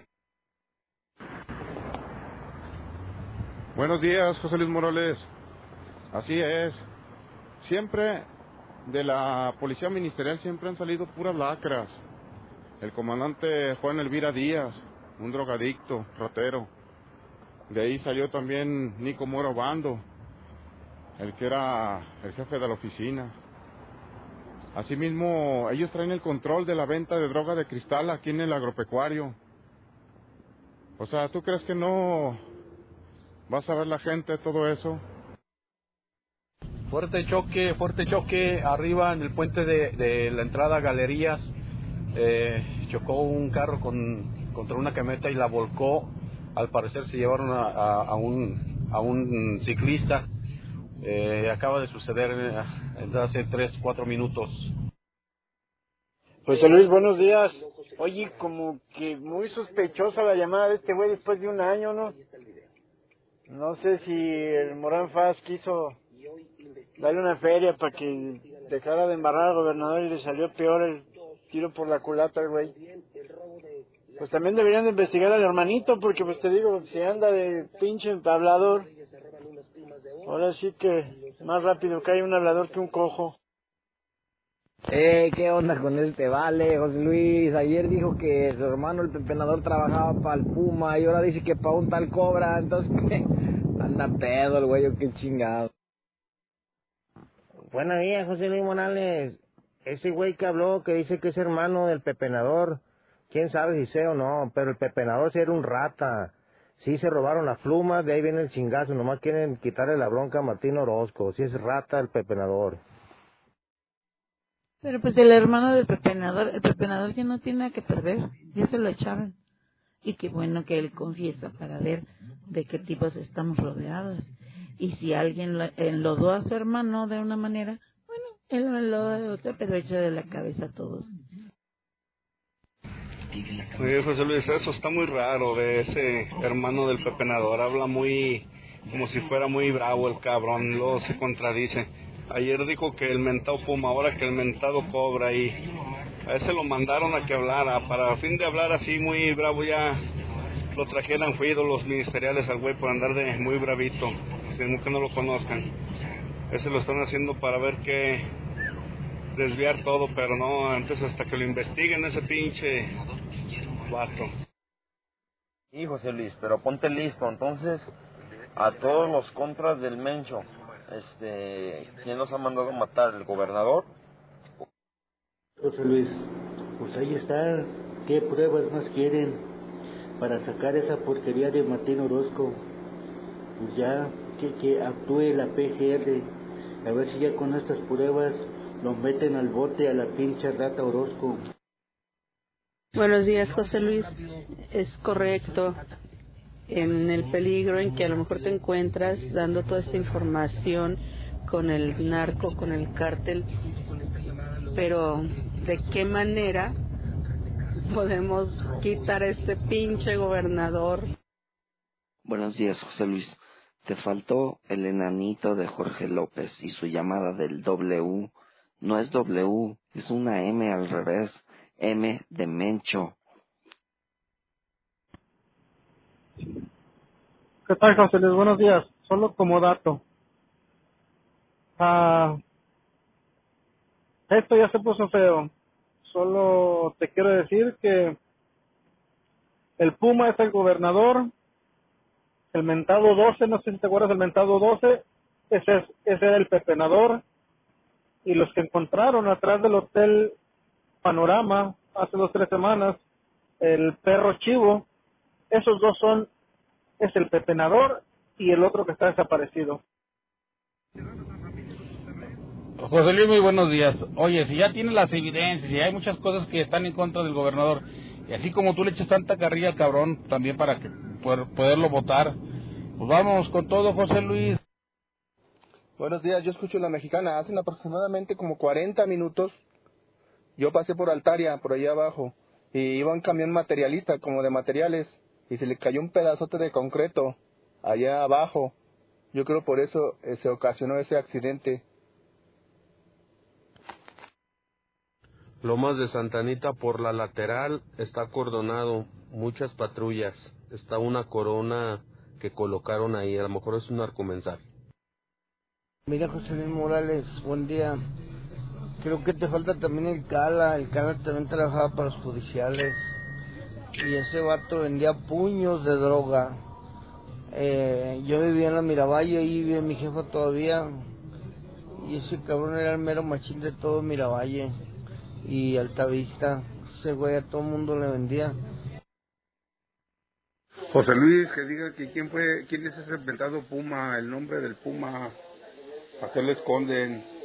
Buenos días, José Luis Morales. Así es. Siempre de la policía ministerial siempre han salido puras lacras. El comandante Juan Elvira Díaz, un drogadicto, ratero. De ahí salió también Nico Moro Bando, el que era el jefe de la oficina. Asimismo, ellos traen el control de la venta de droga de cristal aquí en el agropecuario. O sea, ¿tú crees que no vas a ver la gente, todo eso. Fuerte choque, fuerte choque arriba en el puente de, la entrada a Galerías. Eh, chocó un carro con, contra una camioneta y la volcó. Al parecer se llevaron a, un, a un ciclista. Eh, acaba de suceder eh, hace 3, 4 minutos. Pues Luis, buenos días. Oye, como que muy sospechosa la llamada de este güey después de un año, ¿no? No sé si el Morán Faz quiso darle una feria para que dejara de embarrar al gobernador y le salió peor el tiro por la culata al güey. Pues también deberían de investigar al hermanito, porque pues te digo, si anda de pinche hablador, ahora sí que más rápido cae un hablador que un cojo. Eh, ¿qué onda con este vale, José Luis? Ayer dijo que su hermano el pepenador trabajaba para el Puma y ahora dice que para un tal cobra, entonces (laughs) ¿qué? Anda pedo el güey, qué chingado. Buenos días, José Luis Morales. Ese güey que habló, que dice que es hermano del pepenador, quién sabe si sé o no, pero el pepenador sí era un rata. Sí se robaron las plumas, de ahí viene el chingazo, nomás quieren quitarle la bronca a Martín Orozco, si es rata el pepenador. Pero pues el hermano del pepenador, el pepenador ya no tiene nada que perder, ya se lo echaron. Y qué bueno que él confiesa para ver de qué tipos estamos rodeados. Y si alguien enlodó a su hermano de una manera, bueno, Él lo, pero hecho de la cabeza a todos. José Luis, eso está muy raro de ese hermano del pepenador. Habla muy, como si fuera muy bravo el cabrón, luego se contradice. Ayer dijo que el mentado Puma, ahora que el mentado cobra y a ese lo mandaron a que hablara. Para fin de hablar así muy bravo ya lo trajeran fuido los ministeriales al güey por andar de muy bravito, sin que no lo conozcan. Ese lo están haciendo para ver qué desviar todo, pero no, antes hasta que lo investiguen ese pinche vato. Sí, José Luis, pero ponte listo. Entonces, a todos los contras del Mencho, este, ¿quién los ha mandado a matar? ¿El gobernador? José Luis, pues ahí está. ¿Qué pruebas más quieren para sacar esa porquería de Martín Orozco? Pues ya que, que actúe la PGR, a ver si ya con estas pruebas lo meten al bote a la pinche rata Orozco. Buenos días, José Luis. Es correcto. En el peligro en que a lo mejor te encuentras dando toda esta información con el narco, con el cártel, pero ¿de qué manera podemos quitar a este pinche gobernador? Buenos días, José Luis. Te faltó el enanito de Jorge López y su llamada del W. No es W, es una M al revés. M de Mencho. ¿Qué tal, José? Buenos días. Solo como dato. Ah, esto ya se puso feo. Solo te quiero decir que el Puma es el gobernador. El mentado 12, no sé si te acuerdas del mentado 12, ese, es, ese era el pepenador. Y los que encontraron atrás del hotel Panorama hace dos tres semanas, el perro chivo, esos dos son, es el pepenador y el otro que está desaparecido. José Luis, muy buenos días. Oye, si ya tiene las evidencias y hay muchas cosas que están en contra del gobernador, y así como tú le echas tanta carrilla al cabrón también para que poder, poderlo votar, pues vamos con todo, José Luis. Buenos días, yo escucho la mexicana. Hace aproximadamente como 40 minutos yo pasé por Altaria, por allá abajo, y iba un camión materialista, como de materiales, y se le cayó un pedazote de concreto allá abajo. Yo creo por eso eh, se ocasionó ese accidente. Lomas de Santanita por la lateral está acordonado, muchas patrullas. Está una corona que colocaron ahí, a lo mejor es un narcomensal. Mira José Luis Morales, buen día. Creo que te falta también el Cala. El Cala también trabajaba para los judiciales. Y ese vato vendía puños de droga. Eh, yo vivía en la Miravalle, ahí vivía mi jefa todavía. Y ese cabrón era el mero machín de todo Miravalle. Y Altavista. Ese güey a todo mundo le vendía. José Luis, que diga que quién fue, quién es ese inventado Puma, el nombre del Puma. ¿A qué le esconden?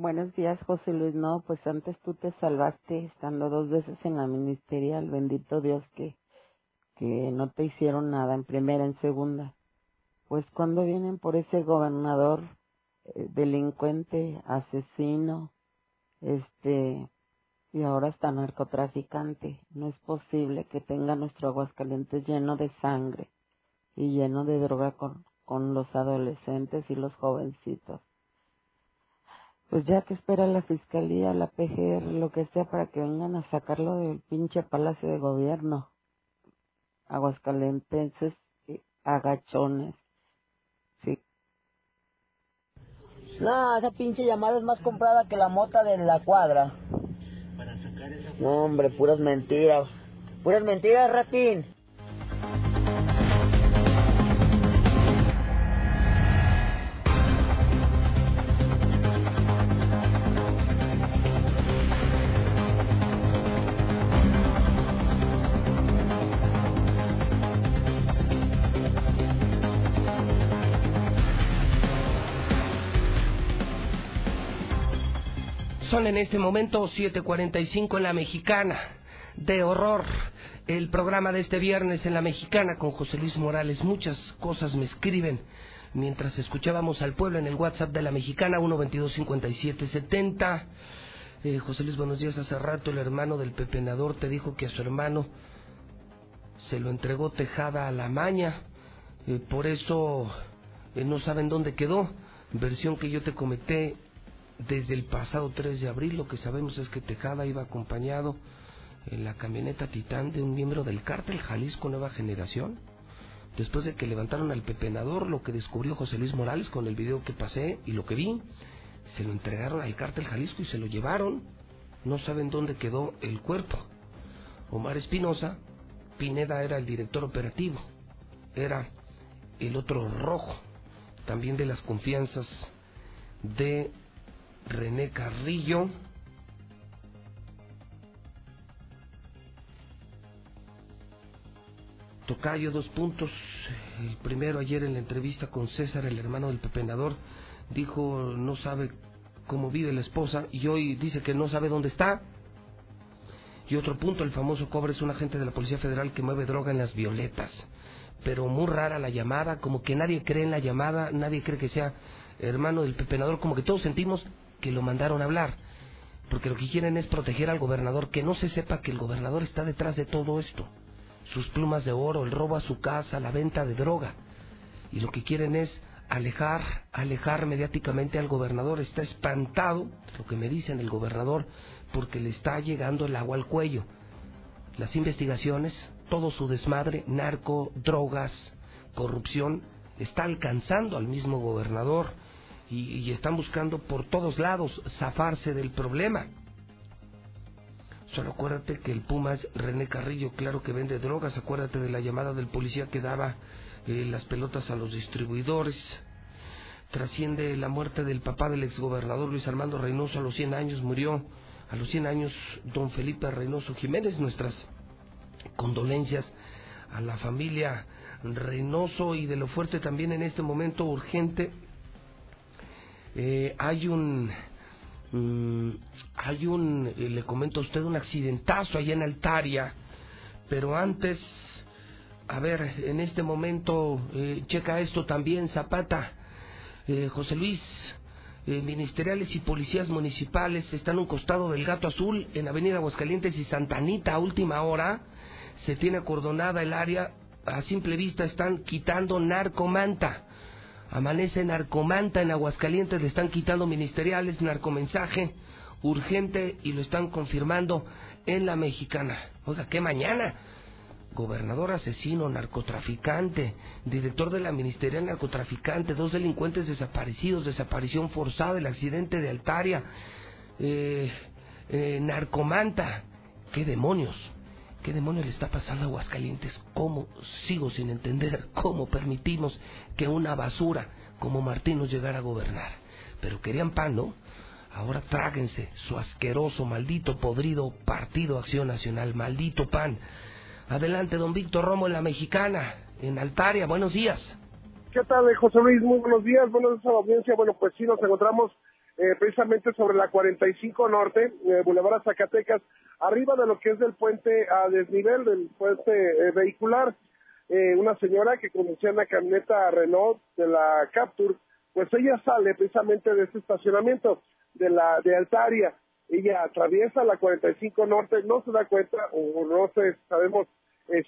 Buenos días, José Luis. No, pues antes tú te salvaste estando dos veces en la ministerial. Bendito Dios que, que no te hicieron nada en primera, en segunda. Pues cuando vienen por ese gobernador eh, delincuente, asesino, este, y ahora está narcotraficante, no es posible que tenga nuestro Aguascalientes lleno de sangre y lleno de droga con, con los adolescentes y los jovencitos pues ya que espera la fiscalía, la PGR, lo que sea, para que vengan a sacarlo del pinche palacio de gobierno. Aguascalentenses, agachones. Sí. No, esa pinche llamada es más comprada que la mota de la cuadra. No, hombre, puras mentiras. Puras mentiras, ratín. En este momento 7:45 en la mexicana. De horror. el programa de este viernes en la mexicana con José Luis Morales. Muchas cosas me escriben mientras escuchábamos al pueblo en el WhatsApp de la mexicana 1225770. Eh, José Luis, buenos días. Hace rato el hermano del pepenador te dijo que a su hermano se lo entregó Tejada a la maña. Eh, por eso eh, no saben dónde quedó. Versión que yo te comenté desde el pasado 3 de abril. Lo que sabemos es que Tejada iba acompañado en la camioneta Titán de un miembro del cártel Jalisco Nueva Generación. Después de que levantaron al pepenador, lo que descubrió José Luis Morales con el video que pasé y lo que vi, se lo entregaron al cártel Jalisco y se lo llevaron. No saben dónde quedó el cuerpo. Omar Espinosa, Pineda era el director operativo, era el otro rojo, también de las confianzas de René Carrillo, Tocayo, dos puntos. El primero ayer en la entrevista con César, el hermano del pepenador, dijo no sabe cómo vive la esposa y hoy dice que no sabe dónde está. Y otro punto, el famoso Cobre es un agente de la Policía Federal que mueve droga en las violetas. Pero muy rara la llamada, como que nadie cree en la llamada, nadie cree que sea hermano del pepenador, como que todos sentimos que lo mandaron a hablar. Porque lo que quieren es proteger al gobernador, que no se sepa que el gobernador está detrás de todo esto sus plumas de oro, el robo a su casa, la venta de droga. Y lo que quieren es alejar, alejar mediáticamente al gobernador. Está espantado, lo que me dicen el gobernador, porque le está llegando el agua al cuello. Las investigaciones, todo su desmadre, narco, drogas, corrupción, está alcanzando al mismo gobernador y, y están buscando por todos lados zafarse del problema. Solo acuérdate que el Puma es René Carrillo, claro que vende drogas. Acuérdate de la llamada del policía que daba eh, las pelotas a los distribuidores. Trasciende la muerte del papá del exgobernador Luis Armando Reynoso a los 100 años. Murió a los 100 años don Felipe Reynoso Jiménez. Nuestras condolencias a la familia Reynoso y de lo fuerte también en este momento urgente. Eh, hay un Mm, hay un, eh, le comento a usted, un accidentazo allá en Altaria, pero antes, a ver, en este momento, eh, checa esto también, Zapata, eh, José Luis, ministeriales y policías municipales están a un costado del Gato Azul en Avenida Aguascalientes y Santanita a última hora. Se tiene acordonada el área, a simple vista están quitando narcomanta Amanece narcomanta en Aguascalientes, le están quitando ministeriales, narcomensaje urgente y lo están confirmando en la mexicana. Oiga, ¿qué mañana? Gobernador asesino, narcotraficante, director de la ministerial narcotraficante, dos delincuentes desaparecidos, desaparición forzada, el accidente de Altaria, eh, eh, narcomanta. ¿Qué demonios? ¿Qué demonios le está pasando a Aguascalientes? ¿Cómo sigo sin entender cómo permitimos que una basura como Martín nos llegara a gobernar? Pero querían pan, ¿no? Ahora tráguense su asqueroso, maldito, podrido Partido Acción Nacional, maldito pan. Adelante, don Víctor Romo en la Mexicana, en Altaria, buenos días. ¿Qué tal, José Luis? Muy buenos días, buenos días a la audiencia. Bueno, pues sí, nos encontramos eh, precisamente sobre la 45 Norte, eh, Boulevard Zacatecas, arriba de lo que es el puente a desnivel del puente eh, vehicular. Eh, una señora que conducía una camioneta Renault de la Capture, pues ella sale precisamente de este estacionamiento de la de Altaria. Ella atraviesa la 45 Norte, no se da cuenta o no sé, sabemos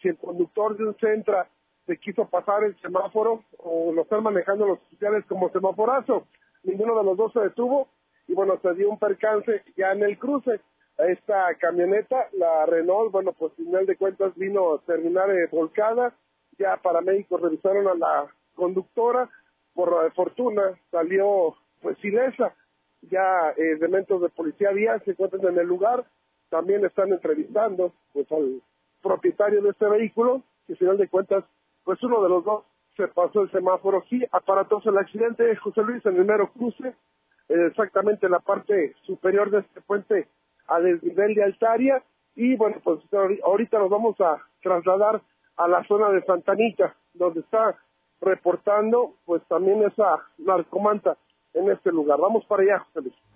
si el conductor de un Centra se quiso pasar el semáforo o lo están manejando los oficiales como semaforazo ninguno de los dos se detuvo y bueno, se dio un percance ya en el cruce. Esta camioneta, la Renault, bueno, pues final de cuentas vino a terminar eh, volcada, ya paramédicos revisaron a la conductora, por fortuna salió pues ilesa, ya eh, elementos de policía vial se encuentran en el lugar, también están entrevistando pues al propietario de este vehículo, que final de cuentas pues uno de los dos se pasó el semáforo, sí, aparatoso el accidente, José Luis, en el mero cruce, eh, exactamente en la parte superior de este puente a desnivel de Altaria, y bueno, pues ahorita nos vamos a trasladar a la zona de Santanita, donde está reportando pues también esa narcomanta en este lugar. Vamos para allá, José Luis.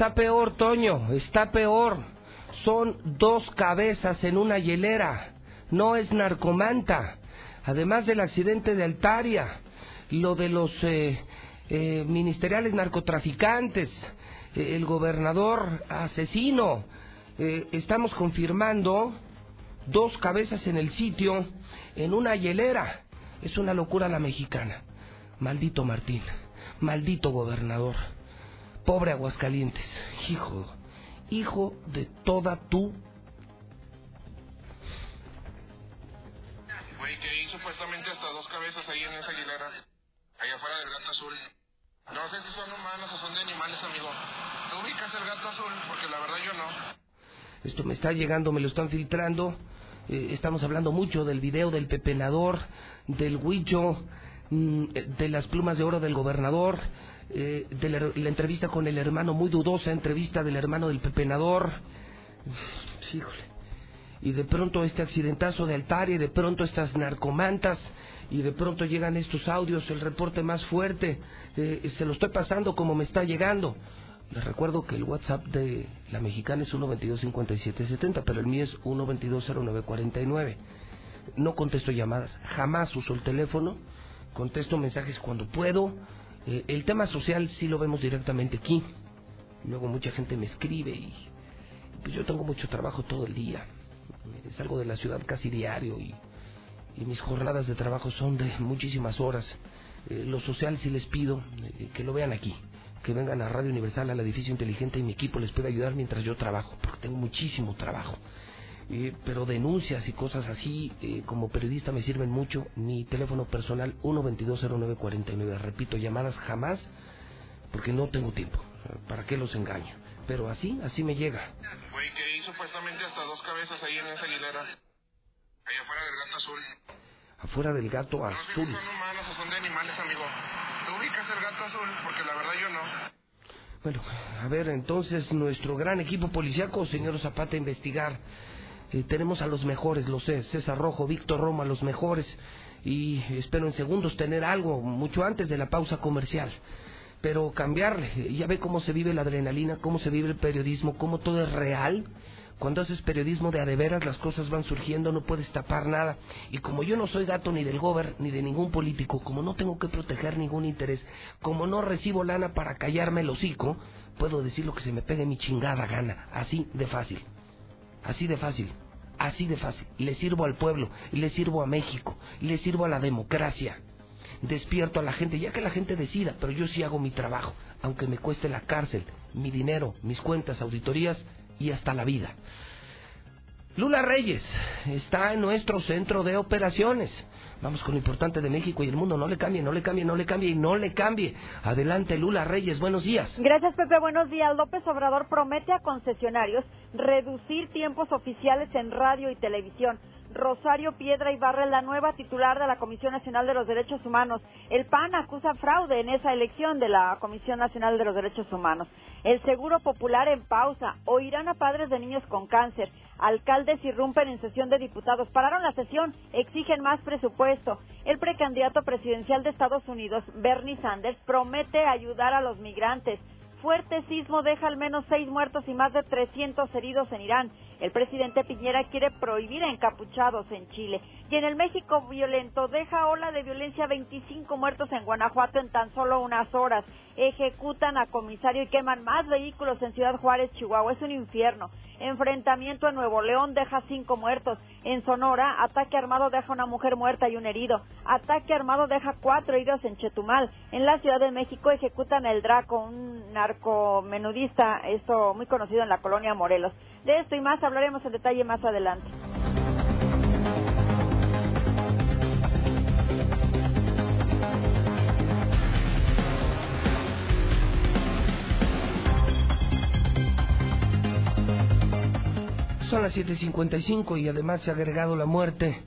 Está peor, Toño, está peor. Son dos cabezas en una hielera. No es narcomanta. Además del accidente de Altaria, lo de los eh, eh, ministeriales narcotraficantes, eh, el gobernador asesino. estamos confirmando dos cabezas en el sitio, en una hielera. Es una locura la mexicana. Maldito Martín, maldito gobernador, pobre Aguascalientes, hijo, hijo de toda tu... Güey, que hay supuestamente hasta dos cabezas ahí en esa hilera, allá afuera del gato azul. No sé si son humanos o son de animales, amigo. ¿Tú ubicas el gato azul? Porque la verdad yo no. Esto me está llegando, me lo están filtrando. Eh, estamos hablando mucho del video del pepenador, del huicho, mm, de las plumas de oro del gobernador, eh, de la, entrevista con el hermano, muy dudosa entrevista del hermano del pepenador. Híjole. Y de pronto este accidentazo de Altaria, y de pronto estas narcomantas, y de pronto llegan estos audios, el reporte más fuerte. Eh, se lo estoy pasando como me está llegando. Les recuerdo que el WhatsApp de la mexicana es 122-5770, pero el mío es 122-0949. No contesto llamadas, jamás uso el teléfono, contesto mensajes cuando puedo. Eh, el tema social sí lo vemos directamente aquí. Luego mucha gente me escribe y pues yo tengo mucho trabajo todo el día. Salgo de la ciudad casi diario y, mis jornadas de trabajo son de muchísimas horas. Eh, lo social sí les pido eh, que lo vean aquí que vengan a Radio Universal, al edificio inteligente y mi equipo les puede ayudar mientras yo trabajo, porque tengo muchísimo trabajo. Eh, pero denuncias y cosas así, eh, como periodista me sirven mucho. Mi teléfono personal 1220949. Repito, llamadas jamás, porque no tengo tiempo. ¿Para qué los engaño? Pero así, así me llega. Güey, que hay supuestamente hasta dos cabezas ahí en esa hilera. Ahí afuera del gato azul. Afuera del gato azul. No son humanos o son de animales, amigo ubicas el gato azul? Porque la verdad yo no. Bueno, a ver, entonces nuestro gran equipo policiaco, señor Zapata, investigar. Tenemos a los mejores, lo sé, César Rojo, Víctor Roma, los mejores. Y espero en segundos tener algo, mucho antes de la pausa comercial. Pero cambiarle, ya ve cómo se vive la adrenalina, cómo se vive el periodismo, cómo todo es real cuando haces periodismo de adeveras, las cosas van surgiendo, no puedes tapar nada. Y como yo no soy gato ni del gober, ni de ningún político, como no tengo que proteger ningún interés, como no recibo lana para callarme el hocico, puedo decir lo que se me pegue mi chingada gana. Así de fácil. Así de fácil. Así de fácil. Le sirvo al pueblo, le sirvo a México, le sirvo a la democracia. Despierto a la gente, ya que la gente decida, pero yo sí hago mi trabajo, aunque me cueste la cárcel, mi dinero, mis cuentas, auditorías y hasta la vida. Lula Reyes está en nuestro centro de operaciones. Vamos con lo importante de México y el mundo. No le cambie, no le cambie, no le cambie y no le cambie. Adelante, Lula Reyes. Buenos días. Gracias, Pepe. Buenos días. López Obrador promete a concesionarios reducir tiempos oficiales en radio y televisión. Rosario Piedra Ibarra la nueva titular de la Comisión Nacional de los Derechos Humanos. El PAN acusa fraude en esa elección de la Comisión Nacional de los Derechos Humanos. El Seguro Popular en pausa. Oirán a padres de niños con cáncer. Alcaldes irrumpen en sesión de diputados. Pararon la sesión. Exigen más presupuesto. El precandidato presidencial de Estados Unidos, Bernie Sanders, promete ayudar a los migrantes. Fuerte sismo deja al menos seis muertos y más de 300 heridos en Irán. El presidente Piñera quiere prohibir a encapuchados en Chile. Y en el México violento deja ola de violencia 25 muertos en Guanajuato en tan solo unas horas. Ejecutan a comisario y queman más vehículos en Ciudad Juárez, Chihuahua. Es un infierno. Enfrentamiento en Nuevo León deja cinco muertos. En Sonora, ataque armado deja una mujer muerta y un herido. Ataque armado deja cuatro heridos en Chetumal. En la Ciudad de México ejecutan el Draco, un narcomenudista, esto muy conocido en la colonia Morelos. De esto y más hablaremos en detalle más adelante. Son las 7.55 y además se ha agregado la muerte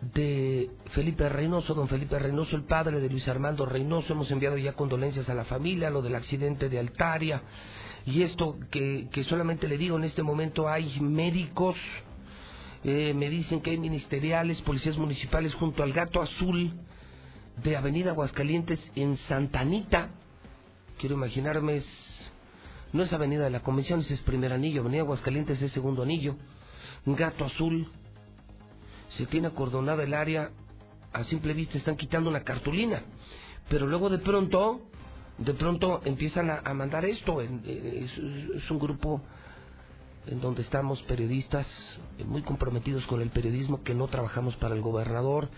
de Felipe Reynoso, don Felipe Reynoso, el padre de Luis Armando Reynoso. Hemos enviado ya condolencias a la familia, lo del accidente de Altaria. Y esto que, que solamente le digo, en este momento hay médicos, eh, me dicen que hay ministeriales, policías municipales junto al Gato Azul de Avenida Aguascalientes en Santanita. Quiero imaginarme No es Avenida de la Convención, es primer anillo. Avenida Aguascalientes es segundo anillo. Gato Azul. Se tiene acordonada el área. A simple vista están quitando una cartulina. Pero luego de pronto, de pronto empiezan a, a mandar esto. En- es, es un grupo en donde estamos periodistas eh, muy comprometidos con el periodismo, que no trabajamos para el gobernador,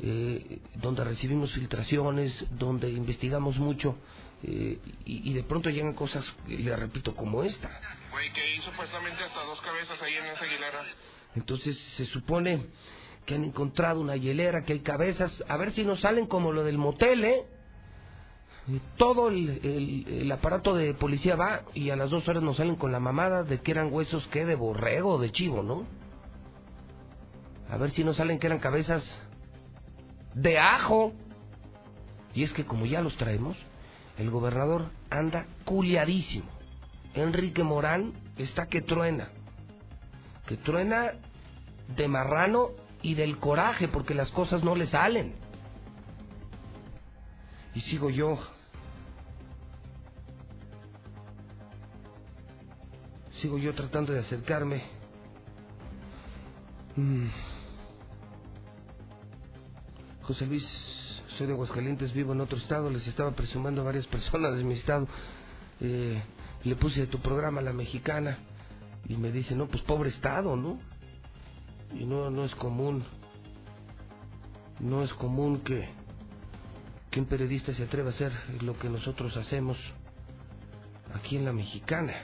eh, donde recibimos filtraciones, donde investigamos mucho eh, y, y de pronto llegan cosas, le repito, como esta. Güey, que hay supuestamente hasta dos cabezas ahí en esa hilera. Entonces se supone que han encontrado una hielera, que hay cabezas, a ver si nos salen como lo del motel, ¿eh? Todo el, el- el aparato de policía va y a las dos horas nos salen con la mamada de que eran huesos que de borrego o de chivo, ¿no? A ver si nos salen que eran cabezas de ajo. Y es que como ya los traemos, el gobernador anda culiadísimo. Enrique Morán está que truena. Que truena de marrano y del coraje porque las cosas no le salen. Y sigo yo. Sigo yo tratando de acercarme. Mm. José Luis, soy de Aguascalientes, vivo en otro estado. Les estaba presumiendo a varias personas de mi estado. Eh, le puse tu programa La Mexicana. Y me dice, no, pues pobre estado, ¿no? Y no, no es común. No es común que, que un periodista se atreva a hacer lo que nosotros hacemos aquí en La Mexicana.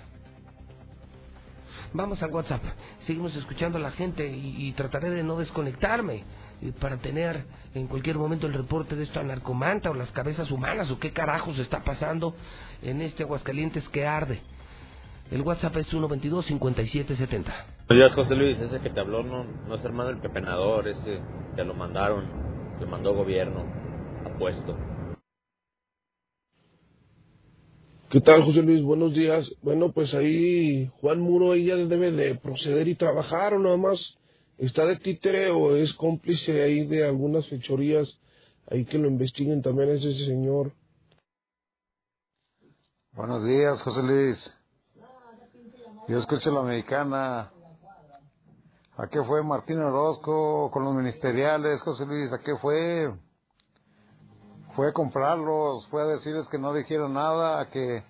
Vamos al WhatsApp. Seguimos escuchando a la gente y, trataré de no desconectarme eh, para tener en cualquier momento el reporte de esto a narcomanta o las cabezas humanas o qué carajos está pasando en este Aguascalientes que arde. El WhatsApp es 122-5770. Buenos días, José Luis. Ese que te habló no, es hermano del pepenador, ese que lo mandaron, que mandó gobierno, apuesto. ¿Qué tal, José Luis? Buenos días. Bueno, pues ahí Juan Muro ahí ya debe de proceder y trabajar o nada más está de títere o es cómplice ahí de algunas fechorías. Ahí que lo investiguen también a ese señor. Buenos días, José Luis. Yo escucho la mexicana. ¿A qué fue Martín Orozco con los ministeriales, José Luis? ¿A qué fue? Fue a comprarlos, fue a decirles que no dijeron nada, que,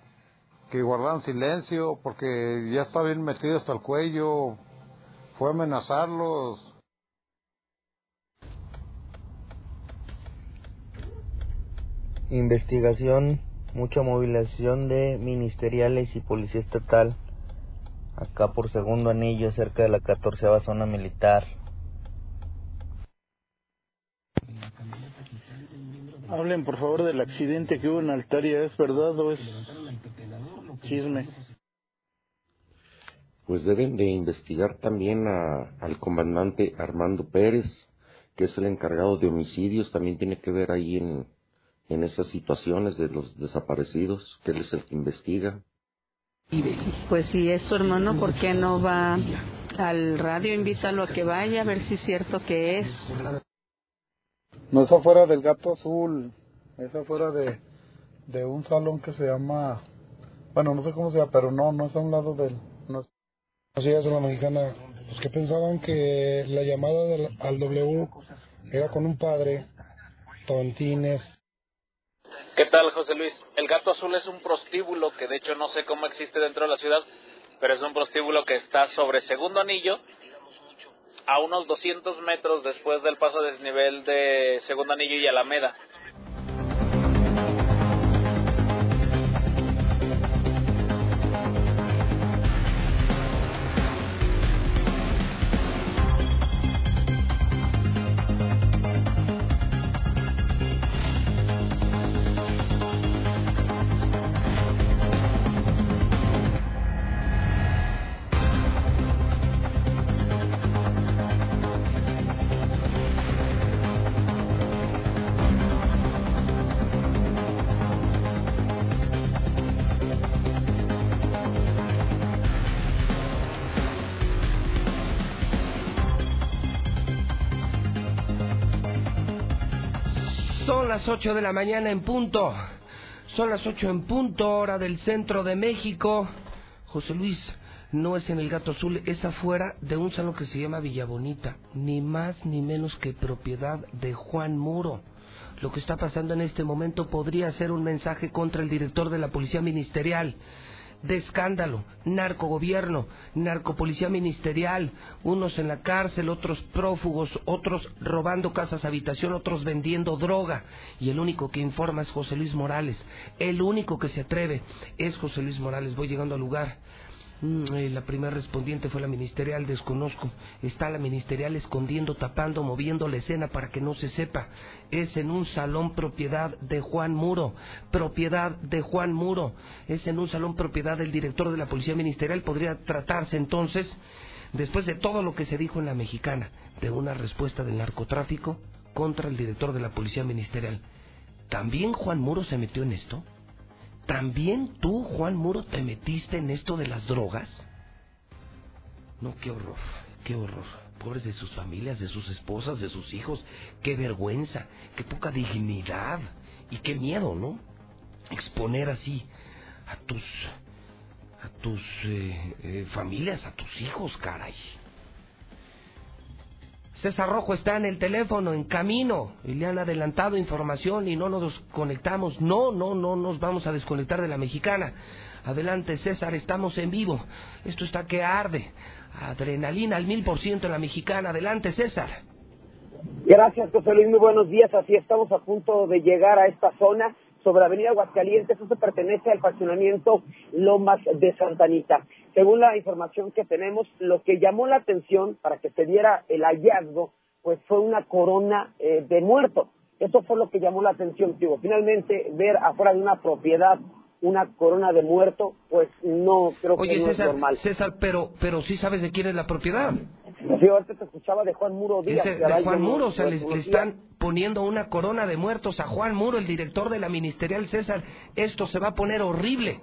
que guardaran silencio, porque ya está bien metido hasta el cuello. Fue a amenazarlos. Investigación, mucha movilización de ministeriales y policía estatal acá por segundo anillo cerca de la 14 zona militar. Hablen por favor del accidente que hubo en Altaria, ¿es verdad o es chisme? Pues deben de investigar también a- al comandante Armando Pérez, que es el encargado de homicidios, también tiene que ver ahí en, en esas situaciones de los desaparecidos, que él es el que investiga. Pues si es su hermano, ¿por qué no va al radio? Invítalo a que vaya a ver si es cierto que es. No es afuera del gato azul, es afuera de, de un salón que se llama, bueno, no sé cómo se llama, pero no, no es a un lado del... No es- Buenos días, la mexicana. Pues que pensaban que la llamada del- al W era con un padre, Tontines. ¿Qué tal, José Luis? El Gato Azul es un prostíbulo que de hecho no sé cómo existe dentro de la ciudad, pero es un prostíbulo que está sobre segundo anillo, a unos 200 metros después del paso desnivel de segundo anillo y Alameda. 8 de la mañana en punto. Son las ocho en punto, hora del centro de México. José Luis, no es en el Gato Azul, es afuera de un salón que se llama Villa Bonita. Ni más ni menos que propiedad de Juan Muro. Lo que está pasando en este momento podría ser un mensaje contra el director de la Policía Ministerial de escándalo, narcogobierno, narcopolicía ministerial, unos en la cárcel, otros prófugos, otros robando casas habitación, otros vendiendo droga. Y el único que informa es José Luis Morales. El único que se atreve es José Luis Morales. Voy llegando al lugar. Mm, eh, la primera respondiente fue la ministerial, desconozco. Está la ministerial escondiendo, tapando, moviendo la escena para que no se sepa. Es en un salón propiedad de Juan Muro. Propiedad de Juan Muro. Es en un salón propiedad del director de la Policía Ministerial. Podría tratarse entonces, después de todo lo que se dijo en la mexicana, de una respuesta del narcotráfico contra el director de la Policía Ministerial. ¿También Juan Muro se metió en esto? ¿También tú, Juan Muro, te metiste en esto de las drogas? No, qué horror, qué horror. Pobres de sus familias, de sus esposas, de sus hijos. Qué vergüenza, qué poca dignidad y qué miedo, ¿no? Exponer así a tus a tus eh, eh, familias, a tus hijos, caray. César Rojo está en el teléfono, en camino, y le han adelantado información y no nos conectamos. No, no, no nos vamos a desconectar de la mexicana. Adelante, César, estamos en vivo. Esto está que arde. Adrenalina al mil por ciento en la mexicana. Adelante, César. Gracias, José Luis. Muy buenos días. Así estamos a punto de llegar a esta zona sobre Avenida Aguascalientes. Esto pertenece al fraccionamiento Lomas de Santanita según la información que tenemos, lo que llamó la atención para que se diera el hallazgo, pues fue una corona eh, de muerto. Eso fue lo que llamó la atención, digo. Finalmente, ver afuera de una propiedad una corona de muerto, pues no creo que no César, es normal. César, pero, pero sí sabes de quién es la propiedad. Sí, ahorita te escuchaba de Juan Muro Díaz. de Juan Muro, o sea, le, le, están poniendo una corona de muertos a Juan Muro, el director de la ministerial César. Esto se va a poner horrible.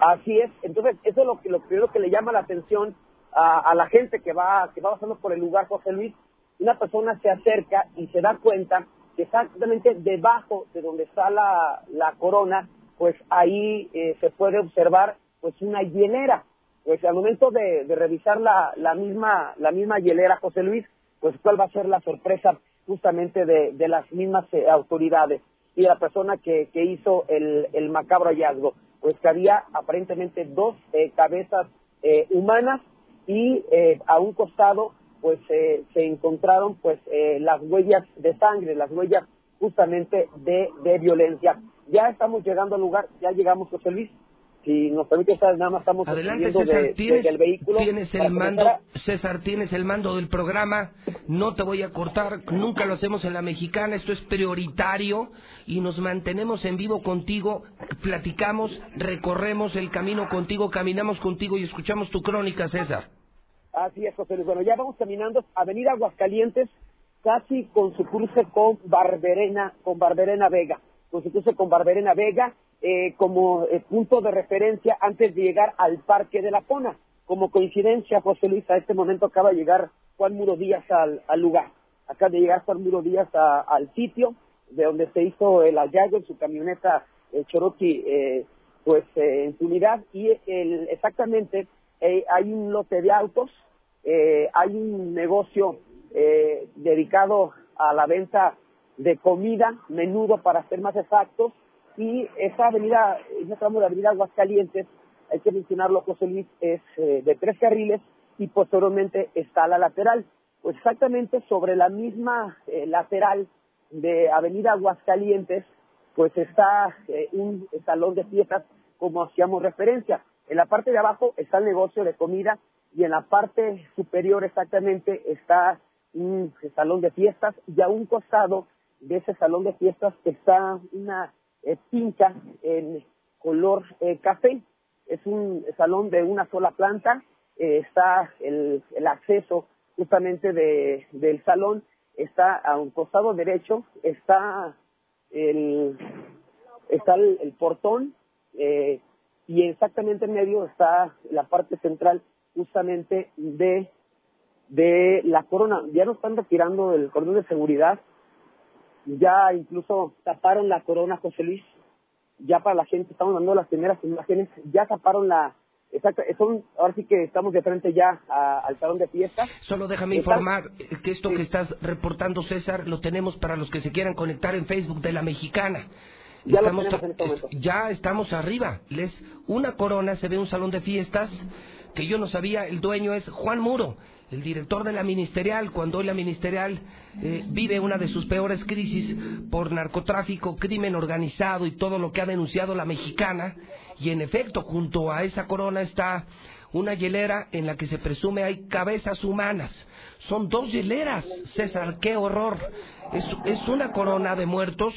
Así es, entonces eso es lo, que, lo primero que le llama la atención a, la gente que va, que va pasando por el lugar, José Luis. Una persona se acerca y se da cuenta que exactamente debajo de donde está la, la corona, pues ahí eh, se puede observar pues una hielera. Pues al momento de, revisar la, la, misma, la misma hielera, José Luis, pues cuál va a ser la sorpresa justamente de, de las mismas eh, autoridades y la persona que, que hizo el, el macabro hallazgo pues que había aparentemente dos eh, cabezas eh, humanas y eh, a un costado pues se encontraron pues las huellas de sangre, las huellas justamente de, de violencia. Ya estamos llegando al lugar, ya llegamos José Luis, si nos permite nada más estamos Adelante, César, ¿tienes, del vehículo. Tienes el mando, César, tienes el mando del programa, no te voy a cortar, nunca lo hacemos en la mexicana, esto es prioritario y nos mantenemos en vivo contigo, platicamos, recorremos el camino contigo, caminamos contigo y escuchamos tu crónica, César. Así es, José Luis. Bueno, ya vamos caminando, Avenida Aguascalientes, casi con su cruce con Barberena, con Barberena Vega, con su cruce con Barberena Vega, eh, como eh, punto de referencia antes de llegar al Parque de la Pona. Como coincidencia, José Luis, a este momento acaba de llegar Juan Muro Díaz al, lugar. Acaba de llegar Juan Muro Díaz al sitio de donde se hizo el hallazgo en su camioneta eh, Cherokee, eh, pues en su unidad. Y el, exactamente hay un lote de autos, hay un negocio dedicado a la venta de comida, menudo para ser más exactos, y esa avenida, ese tramo de avenida Aguascalientes, hay que mencionarlo, José Luis, es eh, de tres carriles y posteriormente está la lateral. Pues exactamente sobre la misma eh, lateral de avenida Aguascalientes, pues está eh, un salón de fiestas como hacíamos referencia. En la parte de abajo está el negocio de comida y en la parte superior exactamente está un salón de fiestas y a un costado de ese salón de fiestas está una eh, pinta en color eh, café. Es un salón de una sola planta. Eh, está el, el, acceso justamente de, del salón. Está a un costado derecho. Está el, está el, portón. y exactamente en medio está la parte central justamente de, de la corona. Ya no están retirando el cordón de seguridad ya incluso taparon la corona José Luis, ya para la gente, estamos dando las primeras imágenes, ya taparon la, exacto, son, ahora sí que estamos de frente ya a- al salón de fiesta. Solo déjame informar que esto que estás reportando, César, lo tenemos para los que se quieran conectar en Facebook de la Mexicana. Ya Estamos en este es- momento. ya estamos arriba. Les una corona, se ve un salón de fiestas que yo no sabía. El dueño es Juan Muro, el director de la ministerial. Cuando hoy la ministerial eh, vive una de sus peores crisis por narcotráfico, crimen organizado y todo lo que ha denunciado la mexicana. Y en efecto, junto a esa corona está una hielera en la que se presume hay cabezas humanas. Son dos hieleras, César, qué horror. Es, es una corona de muertos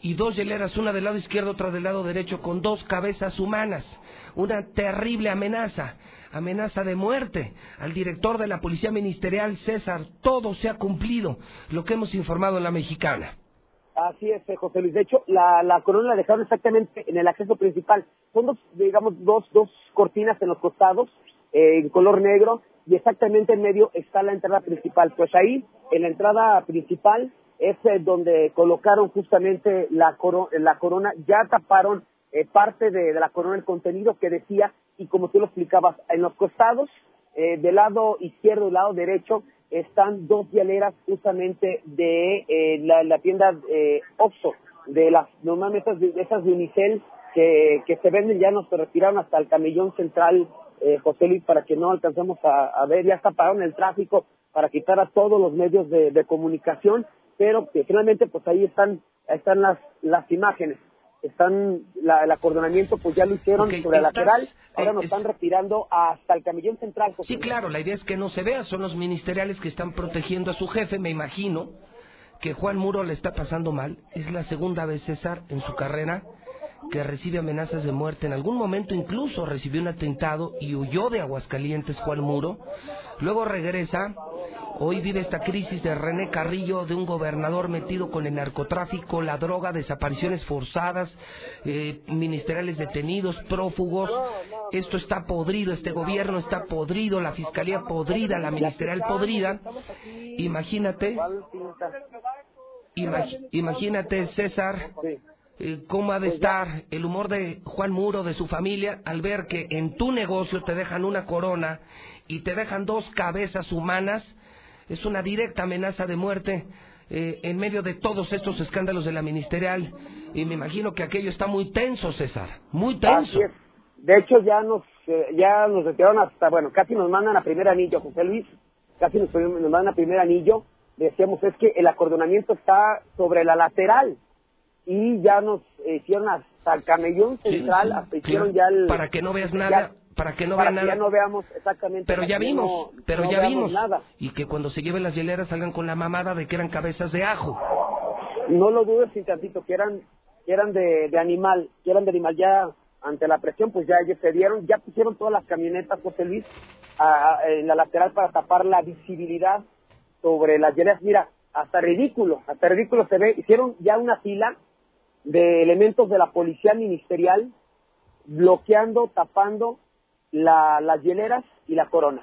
y dos hieleras, una del lado izquierdo, otra del lado derecho, con dos cabezas humanas. Una terrible amenaza, amenaza de muerte. Al director de la Policía Ministerial, César, todo se ha cumplido, lo que hemos informado en la mexicana. Así es, eh, José Luis. De hecho, la, corona la dejaron exactamente en el acceso principal. Son dos, digamos, dos, dos cortinas en los costados, eh, en color negro, y exactamente en medio está la entrada principal. Pues ahí, en la entrada principal, es eh, donde colocaron justamente la, coro- la corona. Ya taparon eh, parte de, de la corona, el contenido que decía, y como tú lo explicabas, en los costados, eh, del lado izquierdo y del lado derecho, están dos hieleras justamente de eh, la, tienda eh, de las normalmente esas, de- Unicel que, se venden, ya nos retiraron hasta el camellón central, eh, José Luis, para que no alcancemos a, ver, ya taparon el tráfico para quitar a todos los medios de, de comunicación, pero que finalmente pues ahí están, están las, las imágenes. Están, la, el acordonamiento pues ya lo hicieron Ok, sobre la lateral, ahora eh, nos es- están retirando hasta el camellón central. José Sí, claro, la idea es que no se vea, son los ministeriales que están protegiendo a su jefe, me imagino que Juan Muro le está pasando mal. Es la segunda vez, César, en su carrera que recibe amenazas de muerte. En algún momento incluso recibió un atentado y huyó de Aguascalientes Juan Muro. Luego regresa. Hoy vive esta crisis de René Carrillo, de un gobernador metido con el narcotráfico, la droga, desapariciones forzadas, eh, ministeriales detenidos, prófugos. Esto está podrido, este gobierno está podrido, la fiscalía podrida, la ministerial podrida. Imagínate, imagínate, César, eh, cómo ha de estar el humor de Juan Muro, de su familia, al ver que en tu negocio te dejan una corona y te dejan dos cabezas humanas. Es una directa amenaza de muerte eh, en medio de todos estos escándalos de la ministerial. Y me imagino que aquello está muy tenso, César, muy tenso. De hecho, ya nos, eh, ya nos retiraron hasta, bueno, casi nos mandan a primer anillo, José Luis, casi nos, nos mandan a primer anillo. Decíamos, es que el acordonamiento está sobre la lateral y ya nos hicieron hasta el camellón central, sí, hasta hicieron claro. ya el... Para que no veas ya- nada, para que no para vean que nada. ya no veamos exactamente. Pero ya vimos, no- pero no ya vimos. nada. Y que cuando se lleven las hieleras salgan con la mamada de que eran cabezas de ajo. No lo dudes sin tantito, que eran, que eran de, de animal, que eran de animal. Ya ante la presión, pues ya ellos se dieron, ya pusieron todas las camionetas, José Luis, a- a- en la lateral para tapar la visibilidad sobre las hieleras. Mira, hasta ridículo, hasta ridículo se ve. Hicieron ya una fila de elementos de la policía ministerial bloqueando, tapando la- las hieleras y la corona.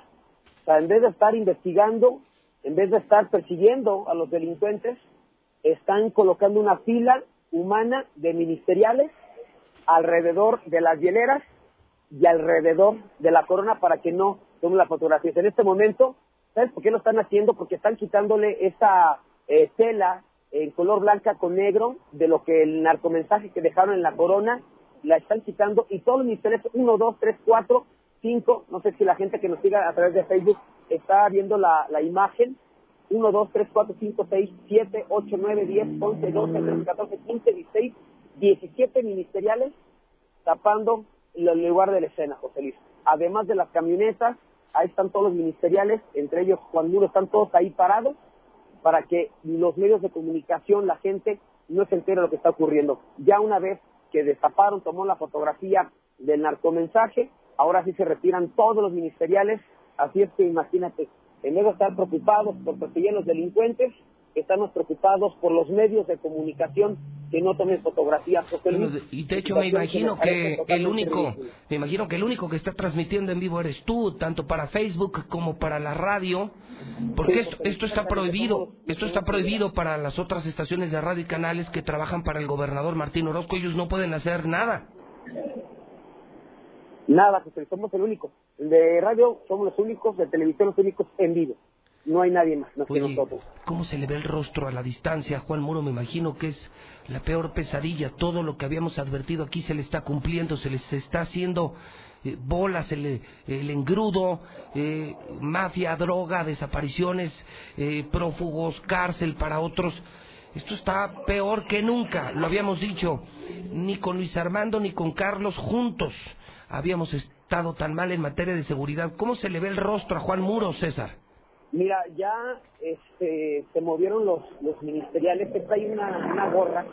O sea, en vez de estar investigando, en vez de estar persiguiendo a los delincuentes, están colocando una fila humana de ministeriales alrededor de las hieleras y alrededor de la corona para que no tomen las fotografías. En este momento, ¿sabes por qué lo están haciendo? Porque están quitándole esa eh, tela en color blanca con negro de lo que el narcomensaje que dejaron en la corona, la están quitando y todos los ministerios, uno, dos, tres, cuatro, cinco, no sé si la gente que nos siga a través de Facebook está viendo la, la imagen, 1, 2, 3, 4, 5, 6, 7, 8, 9, 10, 11, 12, 13, 14, 15, 16, 17 ministeriales tapando el lugar de la escena, José Luis. Además de las camionetas, ahí están todos los ministeriales, entre ellos Juan Muro, están todos ahí parados para que los medios de comunicación, la gente, no se entere de lo que está ocurriendo. Ya una vez que destaparon, tomó la fotografía del narcomensaje, ahora sí se retiran todos los ministeriales, así es que imagínate, en vez de estar preocupados por perseguir a los delincuentes, estamos preocupados por los medios de comunicación que no tomen fotografías. Y de hecho me imagino que el único, ridículo. me imagino que el único que está transmitiendo en vivo eres tú, tanto para Facebook como para la radio, porque esto, esto está prohibido, esto está prohibido para las otras estaciones de radio y canales que trabajan para el gobernador Martín Orozco, ellos no pueden hacer nada. Nada, José somos el único. De radio somos los únicos, de televisión los únicos en vivo. No hay nadie más, más que Oye, nosotros. ¿cómo se le ve el rostro a la distancia? Juan Muro, me imagino que es la peor pesadilla. Todo lo que habíamos advertido aquí se le está cumpliendo, se les está haciendo eh, bolas, el, el engrudo, eh, mafia, droga, desapariciones, eh, prófugos, cárcel para otros. Esto está peor que nunca, lo habíamos dicho. Ni con Luis Armando ni con Carlos juntos habíamos estado tan mal en materia de seguridad. ¿Cómo se le ve el rostro a Juan Muro, César? Mira, ya este, se movieron los, los ministeriales. Esta hay una, una gorra,